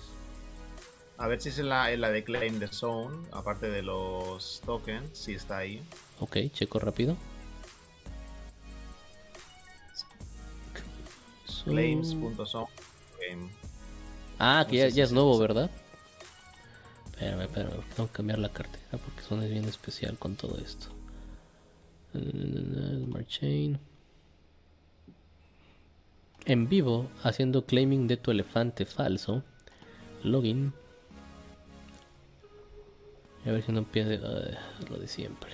A ver si es en la, en la de Claim the Zone, aparte de los tokens, si está ahí. Ok, checo rápido. Claims.zone. Ah, que No ya, si es nuevo. ¿verdad? Espérame, espérame, tengo que cambiar la cartera porque son bien especial con todo esto. Smart Chain. En vivo, haciendo claiming de tu elefante falso. Login. A ver si no pierde ay, lo de siempre.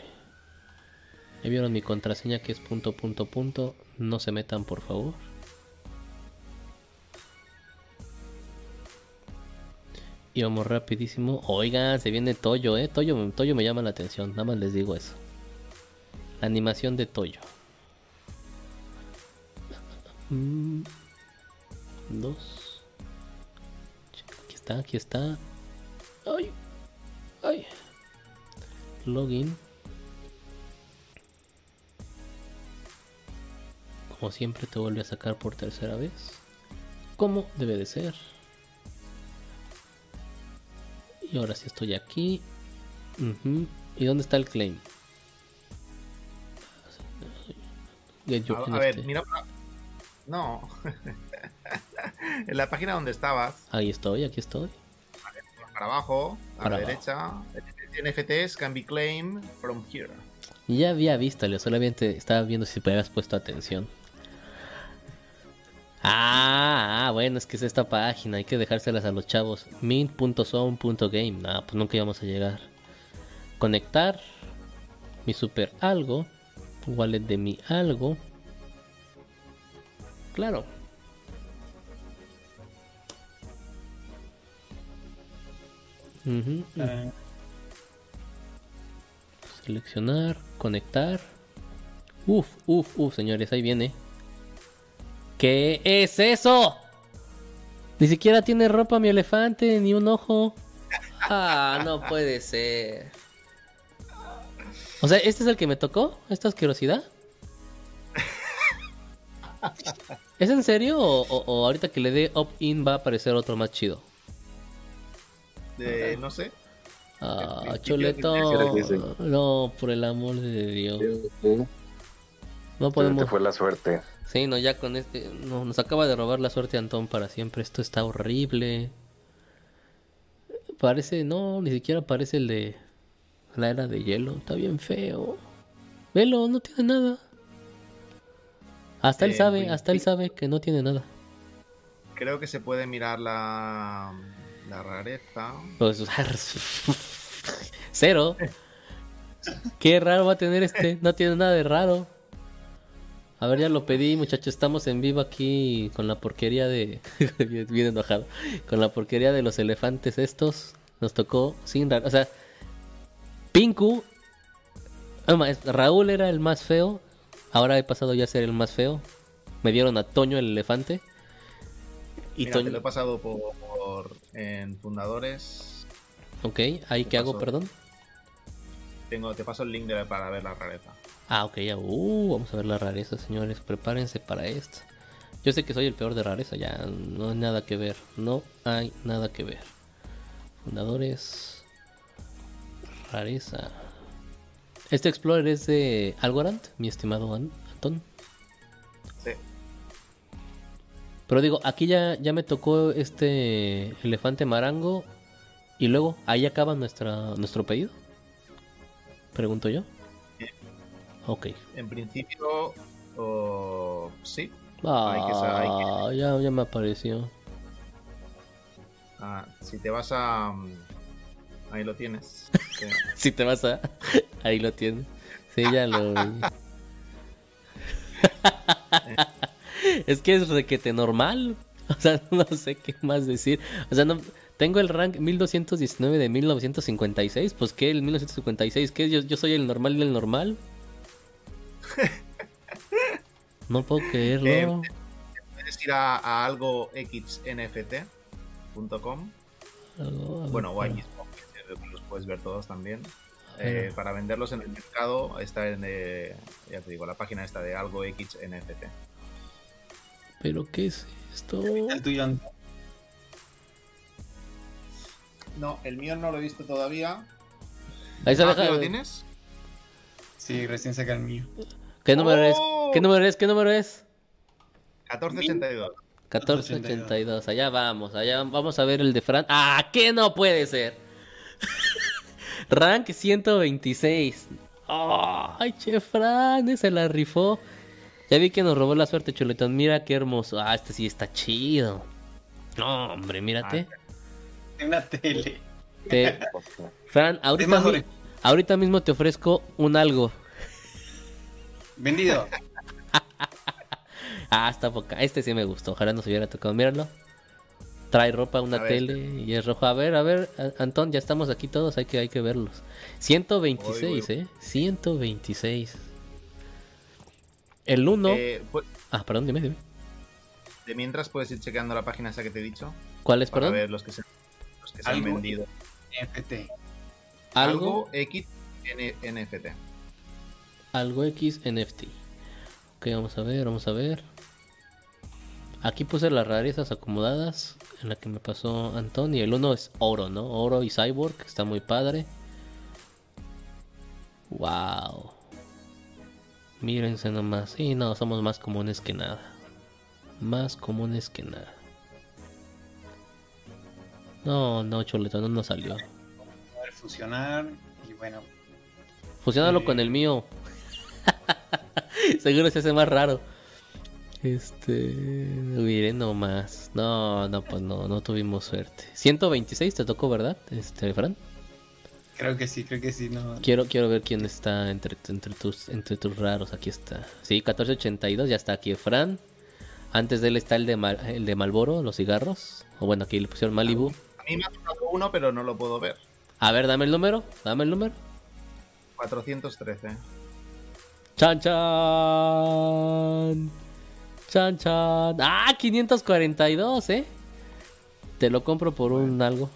Ya vieron mi contraseña que es punto punto punto. No se metan por favor. Y vamos rapidísimo. Oigan, se viene Toyo, eh. Toyo, Toyo me llama la atención. Nada más les digo eso. Animación de Toyo. Mm, Dos. Aquí está, aquí está. Ay. Ay. Login. Como siempre te vuelve a sacar por tercera vez. Como debe de ser. Y ahora sí estoy aquí. ¿Y dónde está el claim? Get your A, a ver, mira. No. [LAUGHS] en la página donde estabas, Ahí estoy, aquí estoy. para abajo, a Para la abajo. derecha, NFTs can be claimed from here. Ya había visto, Leo, solamente estaba viendo si te habías puesto atención. Ah, ah, bueno, es que es esta página, hay que dejárselas a los chavos. mint.zone.game. No, pues nunca íbamos a llegar. Conectar mi super algo, wallet de mi algo. Claro. Ah, Seleccionar, conectar. Uf, uf, uf, señores, ahí viene. ¿Qué es eso? Ni siquiera tiene ropa mi elefante, ni un ojo. Ah, no puede ser. O sea, ¿este es el que me tocó? ¿Esta asquerosidad? ¿Es en serio o, o- o ahorita que le dé opt-in va a aparecer otro más chido? Eh, no sé. Ah, choleto. No, por el amor de Dios. No Te podemos. fue la suerte. Sí, no, ya con este. No, nos acaba de robar la suerte Antón para siempre. Esto está horrible. Parece. No, ni siquiera parece el de. La era de hielo. Está bien feo. Velo, no tiene nada. Hasta él Eh, sabe, hasta él sabe que no tiene nada. Creo que se puede mirar la, la rareza. Pues, [LAUGHS] cero. Qué raro va a tener este. No tiene nada de raro. A ver, ya lo pedí, muchachos. Estamos en vivo aquí con la porquería de. [LAUGHS] bien enojado. Con la porquería de los elefantes estos. Nos tocó sin raro. O sea, Pinku. es- Raúl era el más feo. Ahora he pasado ya a ser el más feo. Me dieron a Toño el elefante. Y Mira, te Toño. lo he pasado por, por- en fundadores. Ok, ahí ¿Qué que hago, perdón. Tengo, te paso el link de- para ver la rareza. Ah, ok, ya. Uh, vamos a ver la rareza, señores. Prepárense para esto. Yo sé que soy el peor de rareza, ya. No hay nada que ver. No hay nada que ver. Fundadores. Rareza. Este Explorer es de Algorand, mi estimado An- Antón. Sí. Pero digo, aquí ya, ya me tocó este elefante marango. Y luego, ahí acaba nuestra, nuestro pedido. Pregunto yo. Ok. En principio, oh, sí. Ah, Hay que ya, ya me apareció. Ah, si te vas a. Ahí lo tienes. Sí. [LAUGHS] Si te vas a. Ahí lo tienes. Sí, ya lo vi. [LAUGHS] es que es requete normal. O sea, [LAUGHS] no sé qué más decir. O sea, no. Tengo el rank 1219 de 1956. Pues que el 1956, ¿qué? Yo, yo soy el normal del normal. No puedo creerlo. Puedes ir a, a algo xnft.com. Bueno, o a puedes ver todos también. Eh, para venderlos en el mercado está en, eh, ya te digo, la página está de algo xnft. ¿Pero qué es esto? El tuyo, No, el mío no lo he visto todavía. Ahí se Ah, deja- ¿tú ¿Lo tienes? Sí, recién saca el mío. ¿Qué número es? ¡Oh! ¿Qué número es? ¿Qué número es? 1482. 1482. Allá vamos, allá vamos a ver el de Fran. ¡Ah! ¿Qué no puede ser? Rank 126. ¡Ay, che, Fran! Se la rifó. Ya vi que nos robó la suerte, chuletón. Mira qué hermoso. Ah, este sí está chido. No, hombre, mírate. En una tele. Te- Fran, ahorita, mi- ahorita mismo te ofrezco un algo. Vendido. [LAUGHS] Ah, está poca. Este sí me gustó. Ojalá nos hubiera tocado. Míralo. Trae ropa, una A ver. tele y es rojo. A ver, a ver, Antón, ya estamos aquí todos. Hay que, hay que verlos. 126, Uy, ¿eh? 126. El 1. Eh, pues, Ah, perdón, dime, dime. de mientras puedes ir chequeando la página esa que te he dicho. ¿Cuál es, Para perdón? ver los que se, los que se han vendido. NFT. Algo, Algo XNFT. algo X NFT. Ok, vamos a ver, vamos a ver. Aquí puse las rarezas acomodadas en la que me pasó Antón. Y el uno es oro, ¿no? Oro y cyborg. Está muy padre. Wow. Mírense nomás. Sí, no, somos más comunes que nada. Más comunes que nada. No, no, Choleto, no nos salió. Poder fusionar. Y bueno, Fusionalo Eh. con el mío. [LAUGHS] Seguro se hace más raro. Este. Miren nomás. No, no, pues no, no tuvimos suerte. 126 te tocó, ¿verdad? Este, Fran. creo que sí, creo que sí. No. Quiero, quiero ver quién está entre, entre, tus, entre tus raros. Aquí está. Sí, 1482, ya está aquí Fran. Antes de él está el de, Mal- el de Malboro, los cigarros. O bueno, aquí le pusieron Malibu. A mí me ha tocado uno, pero no lo puedo ver. A ver, dame el número. Dame el número. 413. Chan chan. Chan chan. Ah, 542, ¿eh? Te lo compro por un algo.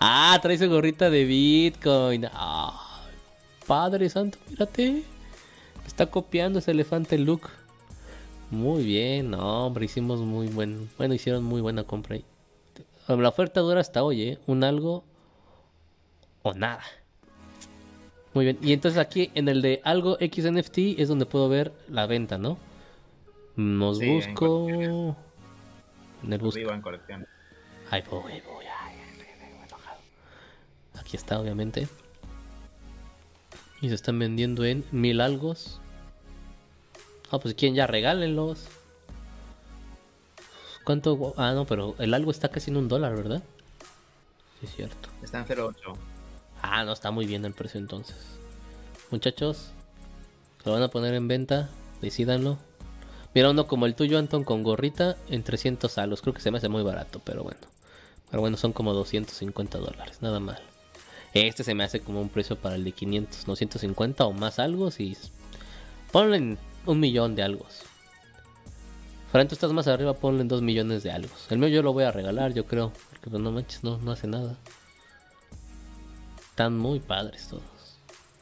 ah, trae su gorrita de Bitcoin. Ah, padre santo, mírate. Está copiando ese elefante look. Muy bien, no, hombre, hicimos muy buen. Bueno, hicieron muy buena compra ahí. La oferta dura hasta hoy, ¿eh? Un algo o nada. Muy bien. Y entonces aquí en el de algo XNFT es donde puedo ver la venta, ¿no? Nos Sí, en busco. En el busco. Arriba en colección. Ahí voy, ahí voy. ay, ay, ay, ay, enojado. Aquí está, obviamente. Y se están vendiendo en mil algos. Ah, pues quieren ya regálenlos. ¿Cuánto? Ah, no, pero el algo está casi en un dólar, ¿verdad? Sí, es cierto. Está en 0.8. Ah, no, está muy bien el precio entonces. Muchachos, lo van a poner en venta, decidanlo. Mira, uno como el tuyo, Anton, con gorrita, en 300 alos. Creo que se me hace muy barato, pero bueno. Pero bueno, son como 250 dólares, nada mal. Este se me hace como un precio para el de 500, 250 o más algo. Si ponle un millón de algo. Fran, tú estás más arriba, ponle 2 millones de algo. El mío yo lo voy a regalar, yo creo. Porque pues, no manches, no, no hace nada. Están muy padres todos.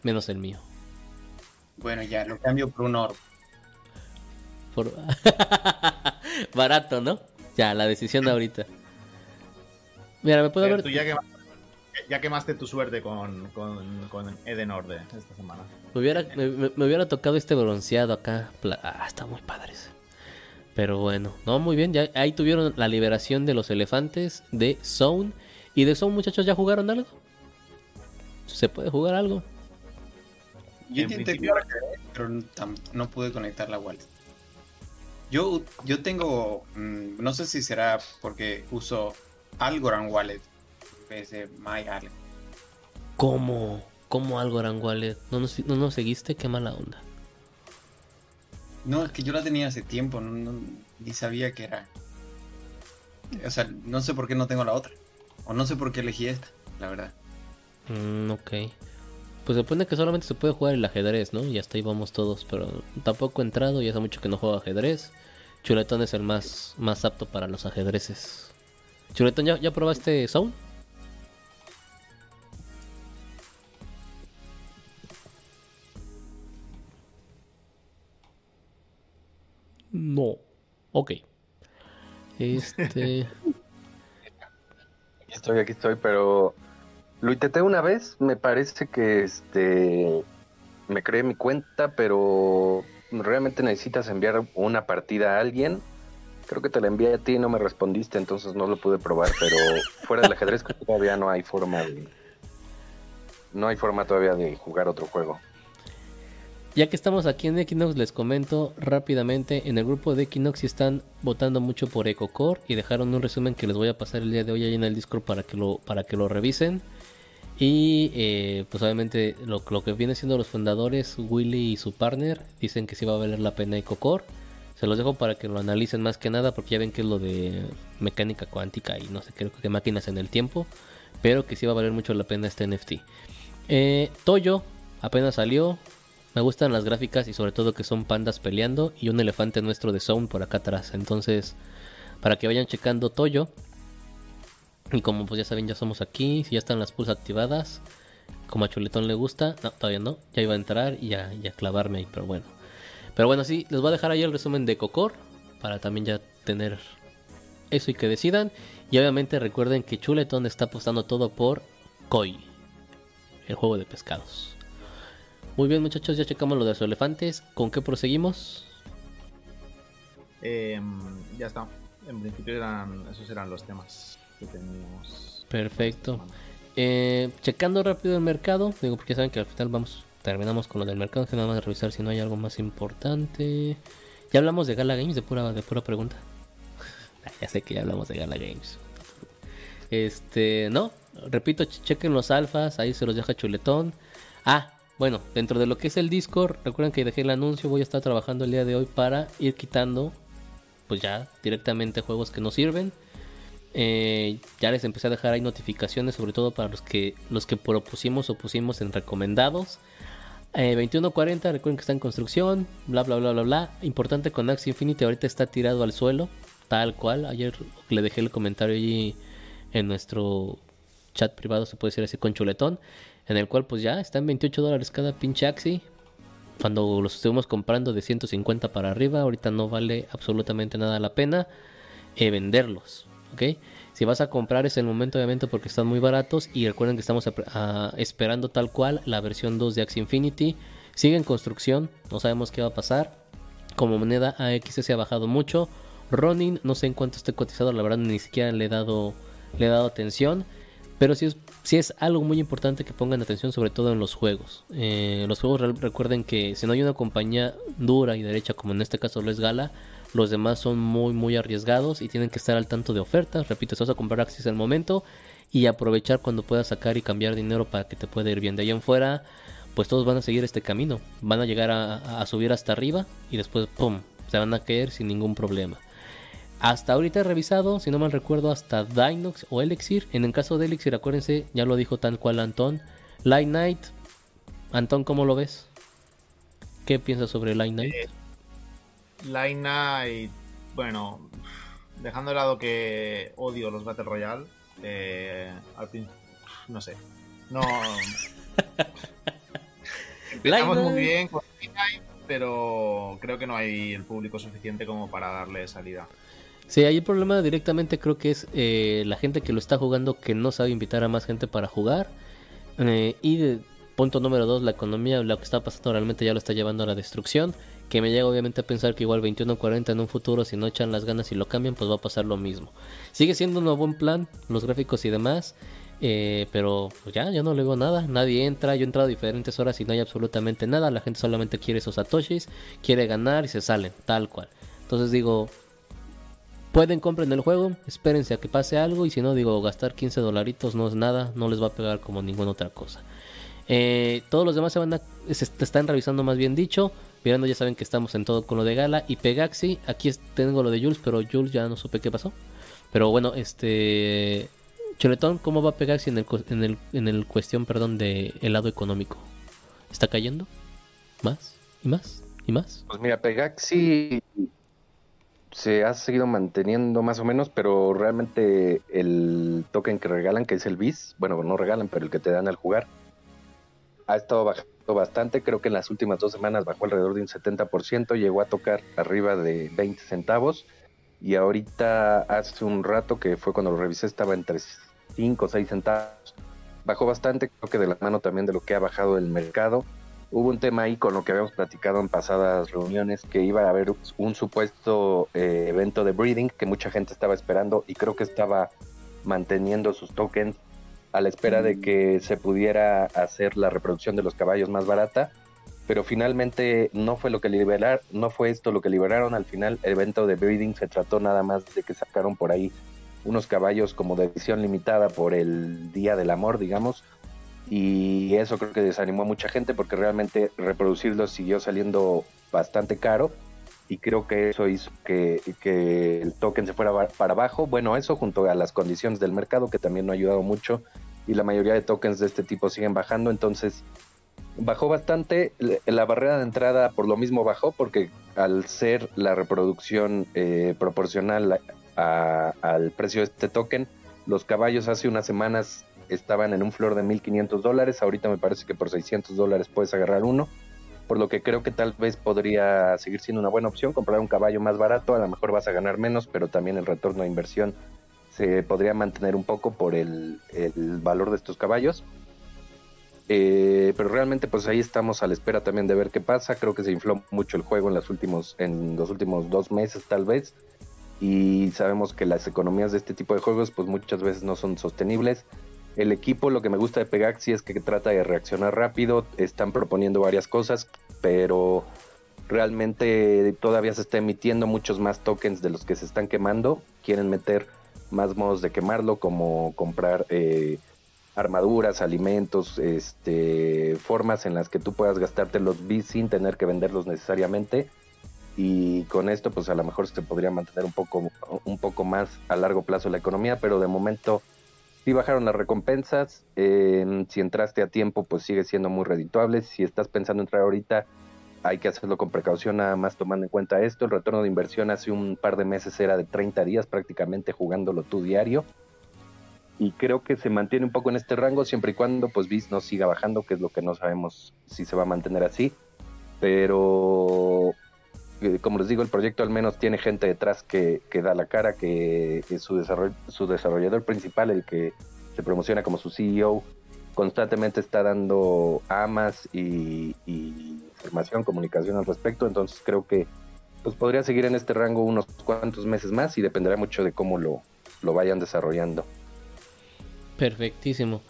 Menos el mío. Bueno, ya, lo cambio por un oro. Por... [LAUGHS] Barato, ¿no? Ya, la decisión de ahorita. Mira, me puedo Pero ver. tú ya, quemaste, ya quemaste tu suerte con, con, con Eden Orde esta semana. Me hubiera, me, me- hubiera tocado este bronceado acá. Ah, está muy padre ese. Pero bueno, no, muy bien. Ya, ahí tuvieron la liberación de los elefantes de Zone. ¿Y de Zone, muchachos, ya jugaron algo? ¿Se puede jugar algo? Yo En intenté jugar pero no, pude conectar la wallet. Yo, yo tengo, mm, no sé si será porque uso Algorand Wallet en vez de My Algorand. ¿Cómo? ¿Cómo algo, Wallet? ¿No nos, ¿No nos seguiste? Qué mala onda. No, es que yo la tenía hace tiempo, no, no- ni sabía que era. O sea, no sé por qué no tengo la otra. O no sé por qué elegí esta, la verdad. Mm, ok. Pues se supone que solamente se puede jugar el ajedrez, ¿no? Y hasta ahí vamos todos, pero tampoco he entrado y hace mucho que no juego ajedrez. Chuletón es el más, más apto para los ajedrezes. Chuletón, ¿ya, ya probaste Zone? No. Ok. Este... [LAUGHS] Aquí estoy, aquí estoy, pero lo intenté una vez, me parece que este me creé mi cuenta, pero realmente necesitas enviar una partida a alguien. Creo que te la envié a ti y no me respondiste, entonces no lo pude probar, pero fuera del ajedrez todavía no hay forma de no hay forma todavía de jugar otro juego. Ya que estamos aquí en Equinox, les comento rápidamente. En el grupo de Equinox están votando mucho por EcoCore y dejaron un resumen que les voy a pasar el día de hoy ahí en el Discord para que lo, para que lo revisen. Y eh, pues obviamente lo, que viene siendo los fundadores, Willy y su partner, dicen que sí va a valer la pena EcoCore. Se los dejo para que lo analicen más que nada porque ya ven que es lo de mecánica cuántica y no sé qué, qué máquinas en el tiempo. Pero que sí va a valer mucho la pena este NFT. Eh, Toyo apenas salió. Me gustan las gráficas y sobre todo que son pandas peleando y un elefante nuestro de Zone por acá atrás. Entonces, para que vayan checando Toyo. Y como pues ya saben, ya somos aquí. Si ya están las pulsas activadas. Como a Chuletón le gusta. No, todavía no. Ya iba a entrar y a, y a clavarme ahí, pero bueno. Pero bueno, sí, les voy a dejar ahí el resumen de Cocor. Para también ya tener eso y que decidan. Y obviamente recuerden que Chuletón está apostando todo por Koi. El juego de pescados. Muy bien, muchachos, ya checamos lo de los elefantes. ¿Con qué proseguimos? Eh, ya está. En principio eran, esos eran los temas que teníamos. Perfecto. Eh, checando rápido el mercado, digo porque saben que al final vamos, terminamos con lo del mercado, que nada más revisar si no hay algo más importante. Ya hablamos de Gala Games, de pura, de pura pregunta. [LAUGHS] Ya sé que ya hablamos de Gala Games. Este, no, repito, ch- chequen los alfas, ahí se los deja chuletón. Ah, bueno, dentro de lo que es el Discord, recuerden que dejé el anuncio, voy a estar trabajando el día de hoy para ir quitando, pues ya directamente juegos que no sirven. Eh, ya les empecé a dejar ahí notificaciones, sobre todo para los que los que propusimos o pusimos en recomendados. Eh, 2140, recuerden que está en construcción, bla bla bla bla bla. Importante con Axie Infinity, ahorita está tirado al suelo, tal cual. Ayer le dejé el comentario allí en nuestro chat privado, se puede decir así, con chuletón, en el cual pues ya está en 28 dólares cada pinche Axie. Cuando los estuvimos comprando de 150 para arriba, ahorita no vale absolutamente nada la pena eh, venderlos. ¿ok? Si vas a comprar es el momento obviamente porque están muy baratos y recuerden que estamos ah, esperando tal cual la versión 2 de Axie Infinity. Sigue en construcción, no sabemos qué va a pasar. Como moneda AXS se ha bajado mucho. Ronin, no sé en cuánto esté cotizado, la verdad ni siquiera le he dado, le dado atención. Pero sí es, sí es algo muy importante que pongan atención, sobre todo en los juegos. Eh, los juegos recuerden que si no hay una compañía dura y derecha, como en este caso lo es Gala, Los demás son muy, muy arriesgados y tienen que estar al tanto de ofertas. Repito, si vas a comprar Axis el momento y aprovechar cuando puedas sacar y cambiar dinero para que te pueda ir bien. De ahí en fuera, pues todos van a seguir este camino. Van a llegar a, a subir hasta arriba y después, ¡pum!, se van a caer sin ningún problema. Hasta ahorita he revisado, si no mal recuerdo, hasta Dinox o Elixir. En el caso de Elixir, acuérdense, ya lo dijo tal cual Antón. Light Knight. Antón, ¿cómo lo ves? ¿Qué piensas sobre Light Knight? Eh, Light Knight, bueno, dejando de lado que odio los Battle Royale, eh, no sé. No. [LAUGHS] Empezamos muy bien con Light Knight, pero creo que no hay el público suficiente como para darle salida. Sí, ahí el problema directamente creo que es eh, la gente que lo está jugando que no sabe invitar a más gente para jugar. Eh, y de, punto número dos, la economía, lo que está pasando realmente ya lo está llevando a la destrucción. Que me llega obviamente a pensar que igual 21-40 en un futuro, si no echan las ganas y lo cambian, pues va a pasar lo mismo. Sigue siendo un buen plan, los gráficos y demás. Eh, pero pues ya, yo no le veo nada. Nadie entra. Yo he entrado a diferentes horas y no hay absolutamente nada. La gente solamente quiere esos satoshis, quiere ganar y se salen, tal cual. Entonces digo, Pueden compren el juego, espérense a que pase algo y si no, digo, gastar 15 dolaritos no es nada, no les va a pegar como ninguna otra cosa. Eh, todos los demás se van a, se están revisando más bien dicho. Mirando ya saben que estamos en todo con lo de Gala y Pegaxi. Aquí tengo lo de Jules, pero Jules ya no supe qué pasó. Pero bueno, este... Choletón, ¿cómo va Pegaxi en el, en el, en el cuestión, perdón, de el lado económico? ¿Está cayendo? ¿Más? ¿Y más? ¿Y más? Pues mira, Pegaxi se ha seguido manteniendo más o menos, pero realmente el token que regalan, que es el BIS, bueno, no regalan, pero el que te dan al jugar, ha estado bajando bastante. Creo que en las últimas dos semanas bajó alrededor de un 70%, llegó a tocar arriba de 20 centavos. Y ahorita, hace un rato que fue cuando lo revisé, estaba entre 5 o 6 centavos. Bajó bastante, creo que de la mano también de lo que ha bajado el mercado hubo un tema ahí con lo que habíamos platicado en pasadas reuniones, que iba a haber un supuesto eh, evento de breeding que mucha gente estaba esperando y creo que estaba manteniendo sus tokens a la espera de que se pudiera hacer la reproducción de los caballos más barata. Pero finalmente no fue lo que liberaron, no fue esto lo que liberaron. Al final el evento de breeding se trató nada más de que sacaron por ahí unos caballos como de edición limitada por el Día del Amor, digamos, y eso creo que desanimó a mucha gente porque realmente reproducirlos siguió saliendo bastante caro y creo que eso hizo que, el token se fuera para abajo. Bueno, eso junto a las condiciones del mercado que también no ha ayudado mucho y la mayoría de tokens de este tipo siguen bajando, entonces bajó bastante. La barrera de entrada por lo mismo bajó porque al ser la reproducción eh, proporcional al precio de este token, los caballos hace unas semanas estaban en un flor de 1500 dólares, ahorita me parece que por 600 dólares puedes agarrar uno, por lo que creo que tal vez podría seguir siendo una buena opción comprar un caballo más barato, a lo mejor vas a ganar menos, pero también el retorno de inversión se podría mantener un poco por el, valor de estos caballos. Eh, pero realmente pues ahí estamos a la espera también de ver qué pasa. Creo que se infló mucho el juego en, los últimos, en los últimos dos meses tal vez. Y sabemos que las economías de este tipo de juegos pues muchas veces no son sostenibles. El equipo, lo que me gusta de Pegaxi es que trata de reaccionar rápido, están proponiendo varias cosas, pero realmente todavía se está emitiendo muchos más tokens de los que se están quemando. Quieren meter más modos de quemarlo, como comprar eh, armaduras, alimentos, este, formas en las que tú puedas gastarte los bits sin tener que venderlos necesariamente. Y con esto, pues a lo mejor se podría mantener un poco, un poco más a largo plazo la economía, pero de momento Sí bajaron las recompensas. si entraste a tiempo, pues sigue siendo muy redituable. Si estás pensando entrar ahorita, hay que hacerlo con precaución, nada más tomando en cuenta esto. El retorno de inversión hace un par de meses era de 30 días prácticamente jugándolo tú diario. Y creo que se mantiene un poco en este rango siempre y cuando pues BIS no siga bajando, que es lo que no sabemos si se va a mantener así. Pero como les digo, el proyecto al menos tiene gente detrás que, da la cara, que es su, su desarrollador principal, el que se promociona como su CEO, constantemente está dando amas y, información, comunicación al respecto, entonces creo que pues podría seguir en este rango unos cuantos meses más y dependerá mucho de cómo lo, lo vayan desarrollando. Perfectísimo.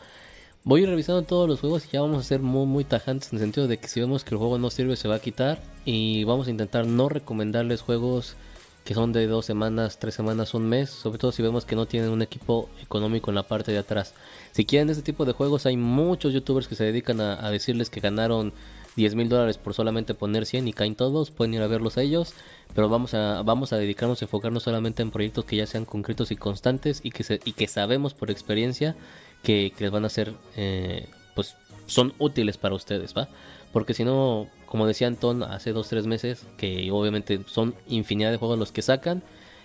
Voy revisando todos los juegos y ya vamos a ser muy, muy tajantes en el sentido de que si vemos que el juego no sirve se va a quitar y vamos a intentar no recomendarles juegos que son de dos semanas, tres semanas, un mes, sobre todo si vemos que no tienen un equipo económico en la parte de atrás. Si quieren este tipo de juegos, hay muchos youtubers que se dedican a, a decirles que ganaron 10 mil dólares por solamente poner 100 y caen todos, pueden ir a verlos a ellos, pero vamos a, vamos a dedicarnos a enfocarnos solamente en proyectos que ya sean concretos y constantes y que, se, y que sabemos por experiencia que, les van a ser, eh, pues son útiles para ustedes, ¿va? Porque si no, como decía Anton hace 2-3 meses, que obviamente son infinidad de juegos los que sacan,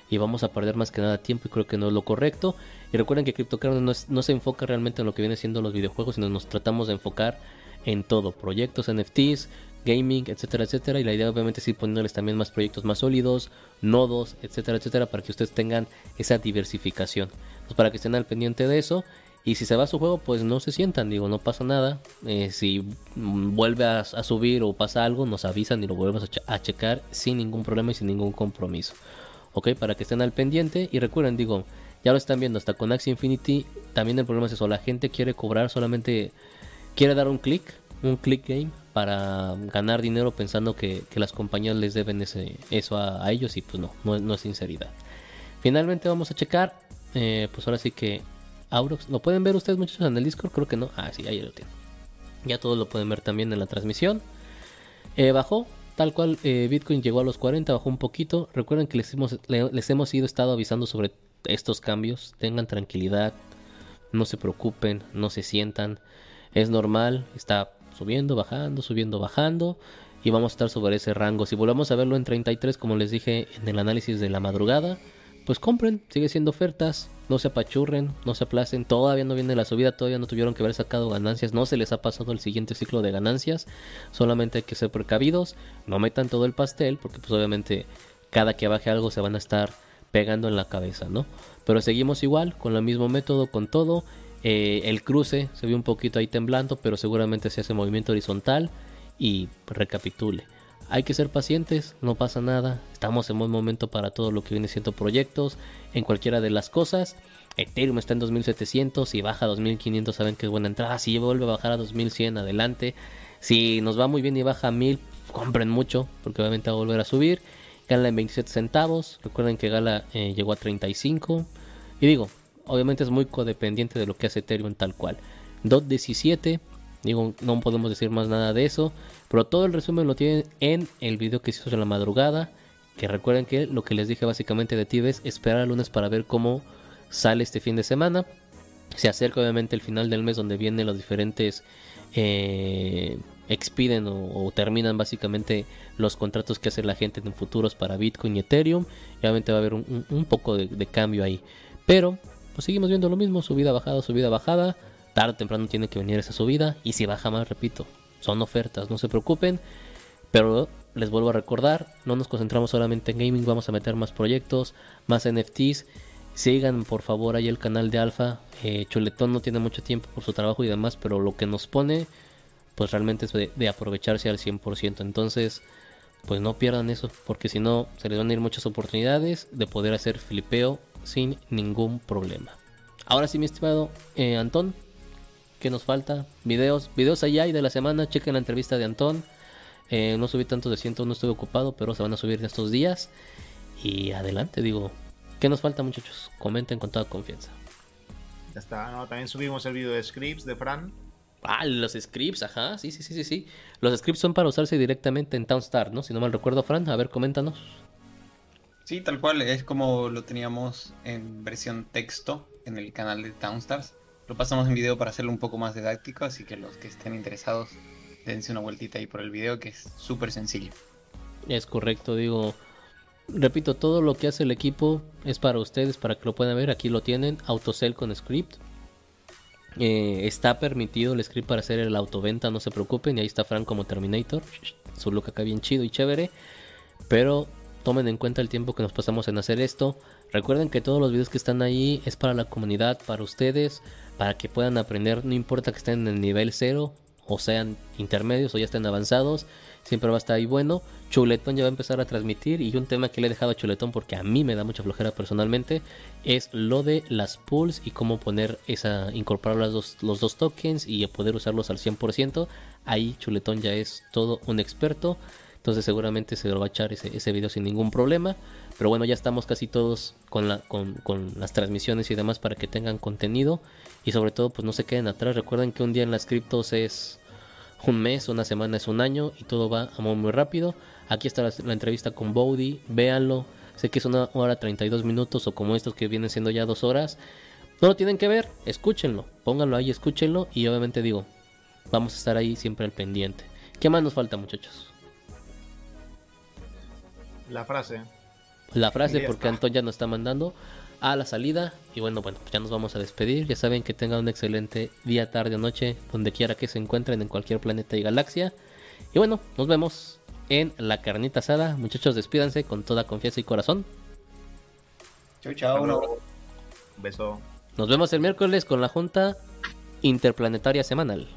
y vamos a perder más que nada tiempo y creo que no es lo correcto. Y recuerden que CryptoCarnes no, no se enfoca realmente en lo que viene siendo los videojuegos, sino nos tratamos de enfocar en todo, proyectos, NFTs, gaming, etcétera, etcétera. Y la idea obviamente es ir poniéndoles también más proyectos más sólidos, nodos, etcétera, etcétera, para que ustedes tengan esa diversificación. Pues para que estén al pendiente de eso. Y si se va su juego, pues no se sientan, digo, no pasa nada. Eh, si vuelve a, subir o pasa algo, nos avisan y lo volvemos a, ch a, checar sin ningún problema y sin ningún compromiso. Ok, para que estén al pendiente. Y recuerden, digo, ya lo están viendo hasta con Axie Infinity. También el problema es eso, la gente quiere cobrar solamente quiere dar un clic, un click game para ganar dinero pensando que, que las compañías les deben ese, eso a, a, ellos y pues no, no, no, es sinceridad. Finalmente vamos a checar, eh, pues ahora sí que Aurox, ¿lo pueden ver ustedes muchachos en el Discord? Creo que no, ah sí, ahí lo tienen. Ya todos lo pueden ver también en la transmisión. Eh, bajó, tal cual eh, Bitcoin llegó a los 40, bajó un poquito. Recuerden que les hemos, les hemos ido estado avisando sobre estos cambios. Tengan tranquilidad, no se preocupen, no se sientan es normal, está subiendo, bajando, subiendo, bajando y vamos a estar sobre ese rango. Si volvemos a verlo en 33, como les dije en el análisis de la madrugada, pues compren, sigue siendo ofertas, no se apachurren, no se aplacen, todavía no viene la subida, todavía no tuvieron que haber sacado ganancias, no se les ha pasado el siguiente ciclo de ganancias, solamente hay que ser precavidos, no metan todo el pastel, porque pues obviamente cada que baje algo se van a estar pegando en la cabeza, ¿no? Pero seguimos igual, con el mismo método, con todo, eh, el cruce se vio un poquito ahí temblando, pero seguramente se hace movimiento horizontal y recapitule. Hay que ser pacientes, no pasa nada. Estamos en buen momento para todo lo que viene siendo proyectos, en cualquiera de las cosas. Ethereum está en 2700, y baja a 2500 saben que es buena entrada. Si vuelve a bajar a 2100, adelante. Si nos va muy bien y baja a 1000, compren mucho, porque obviamente va a volver a subir. Gala en 27 centavos. Recuerden que Gala eh, llegó a 35. Y digo, obviamente es muy codependiente de lo que hace Ethereum tal cual. DOT 17, digo, no podemos decir más nada de eso, pero todo el resumen lo tienen en el video que se hizo en la madrugada. Que recuerden que lo que les dije básicamente de ti es esperar el lunes para ver cómo sale este fin de semana. Se acerca obviamente el final del mes donde vienen los diferentes eh, expiden o, terminan básicamente los contratos que hace la gente en futuros para Bitcoin y Ethereum. Obviamente va a haber un, poco de, de, cambio ahí. Pero pues seguimos viendo lo mismo, subida, bajada, subida, bajada. Tarde o temprano tiene que venir esa subida. Y si baja más, repito, son ofertas, no se preocupen. Pero les vuelvo a recordar, no nos concentramos solamente en gaming, vamos a meter más proyectos, más NFTs. Sigan por favor ahí el canal de Alfa. Eh, Chuletón no tiene mucho tiempo por su trabajo y demás, pero lo que nos pone, pues realmente es de, aprovecharse al 100%. Entonces, pues no pierdan eso, porque si no, se les van a ir muchas oportunidades de poder hacer flipeo sin ningún problema. Ahora sí, mi estimado eh, Antón, ¿qué nos falta? Videos, videos allá y de la semana, chequen la entrevista de Antón. Eh, no subí tantos de ciento, no estoy ocupado, pero se van a subir en estos días. Y adelante, digo, ¿qué nos falta muchachos? Comenten con toda confianza. Ya está, ¿no? También subimos el video de scripts de Fran. Ah, los scripts, ajá, sí, sí, sí, sí, sí. Los scripts son para usarse directamente en Townstar, ¿no? Si no mal recuerdo, Fran, a ver, coméntanos. Sí, tal cual, es como lo teníamos en versión texto en el canal de Townstars. Lo pasamos en video para hacerlo un poco más didáctico, así que los que estén interesados, dense una vueltita ahí por el video, que es súper sencillo. Es correcto, digo, repito, todo lo que hace el equipo es para ustedes, para que lo puedan ver, aquí lo tienen, autosell con script. Eh, está permitido el script para hacer el autoventa, no se preocupen, y ahí está Frank como Terminator, su look acá bien chido y chévere, pero tomen en cuenta el tiempo que nos pasamos en hacer esto. Recuerden que todos los videos que están ahí es para la comunidad, para ustedes, para que puedan aprender, no importa que estén en el nivel 0 o sean intermedios o ya estén avanzados, siempre va a estar ahí bueno. Chuletón ya va a empezar a transmitir y un tema que le he dejado a Chuletón porque a mí me da mucha flojera personalmente es lo de las pools y cómo poner esa, incorporar dos, los dos tokens y poder usarlos al 100%. Ahí Chuletón ya es todo un experto. Entonces seguramente se lo va a echar ese, video sin ningún problema. Pero bueno, ya estamos casi todos con, la, con, con, las transmisiones y demás para que tengan contenido. Y sobre todo, pues no se queden atrás. Recuerden que un día en las criptos es un mes, una semana es un año y todo va muy, muy rápido. Aquí está la, la entrevista con Bowdy, véanlo. Sé que es una hora 32 minutos o como estos que vienen siendo ya dos horas. No lo tienen que ver, escúchenlo, pónganlo ahí, escúchenlo y obviamente digo, vamos a estar ahí siempre al pendiente. ¿Qué más nos falta muchachos? La frase. La frase porque Anton ya nos está mandando a la salida y bueno, bueno, ya nos vamos a despedir. Ya saben que tengan un excelente día, tarde o noche, donde quiera que se encuentren en cualquier planeta y galaxia. Y bueno, nos vemos en la carnita asada. Muchachos, despídanse con toda confianza y corazón. Chau, chau. Un beso. Nos vemos el miércoles con la Junta Interplanetaria Semanal.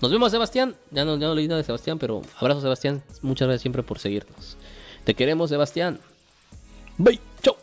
Nos vemos, Sebastián. Ya no, ya no leí nada de Sebastián, pero abrazo, Sebastián. Muchas gracias siempre por seguirnos. Te queremos, Sebastián. Bye. Chau.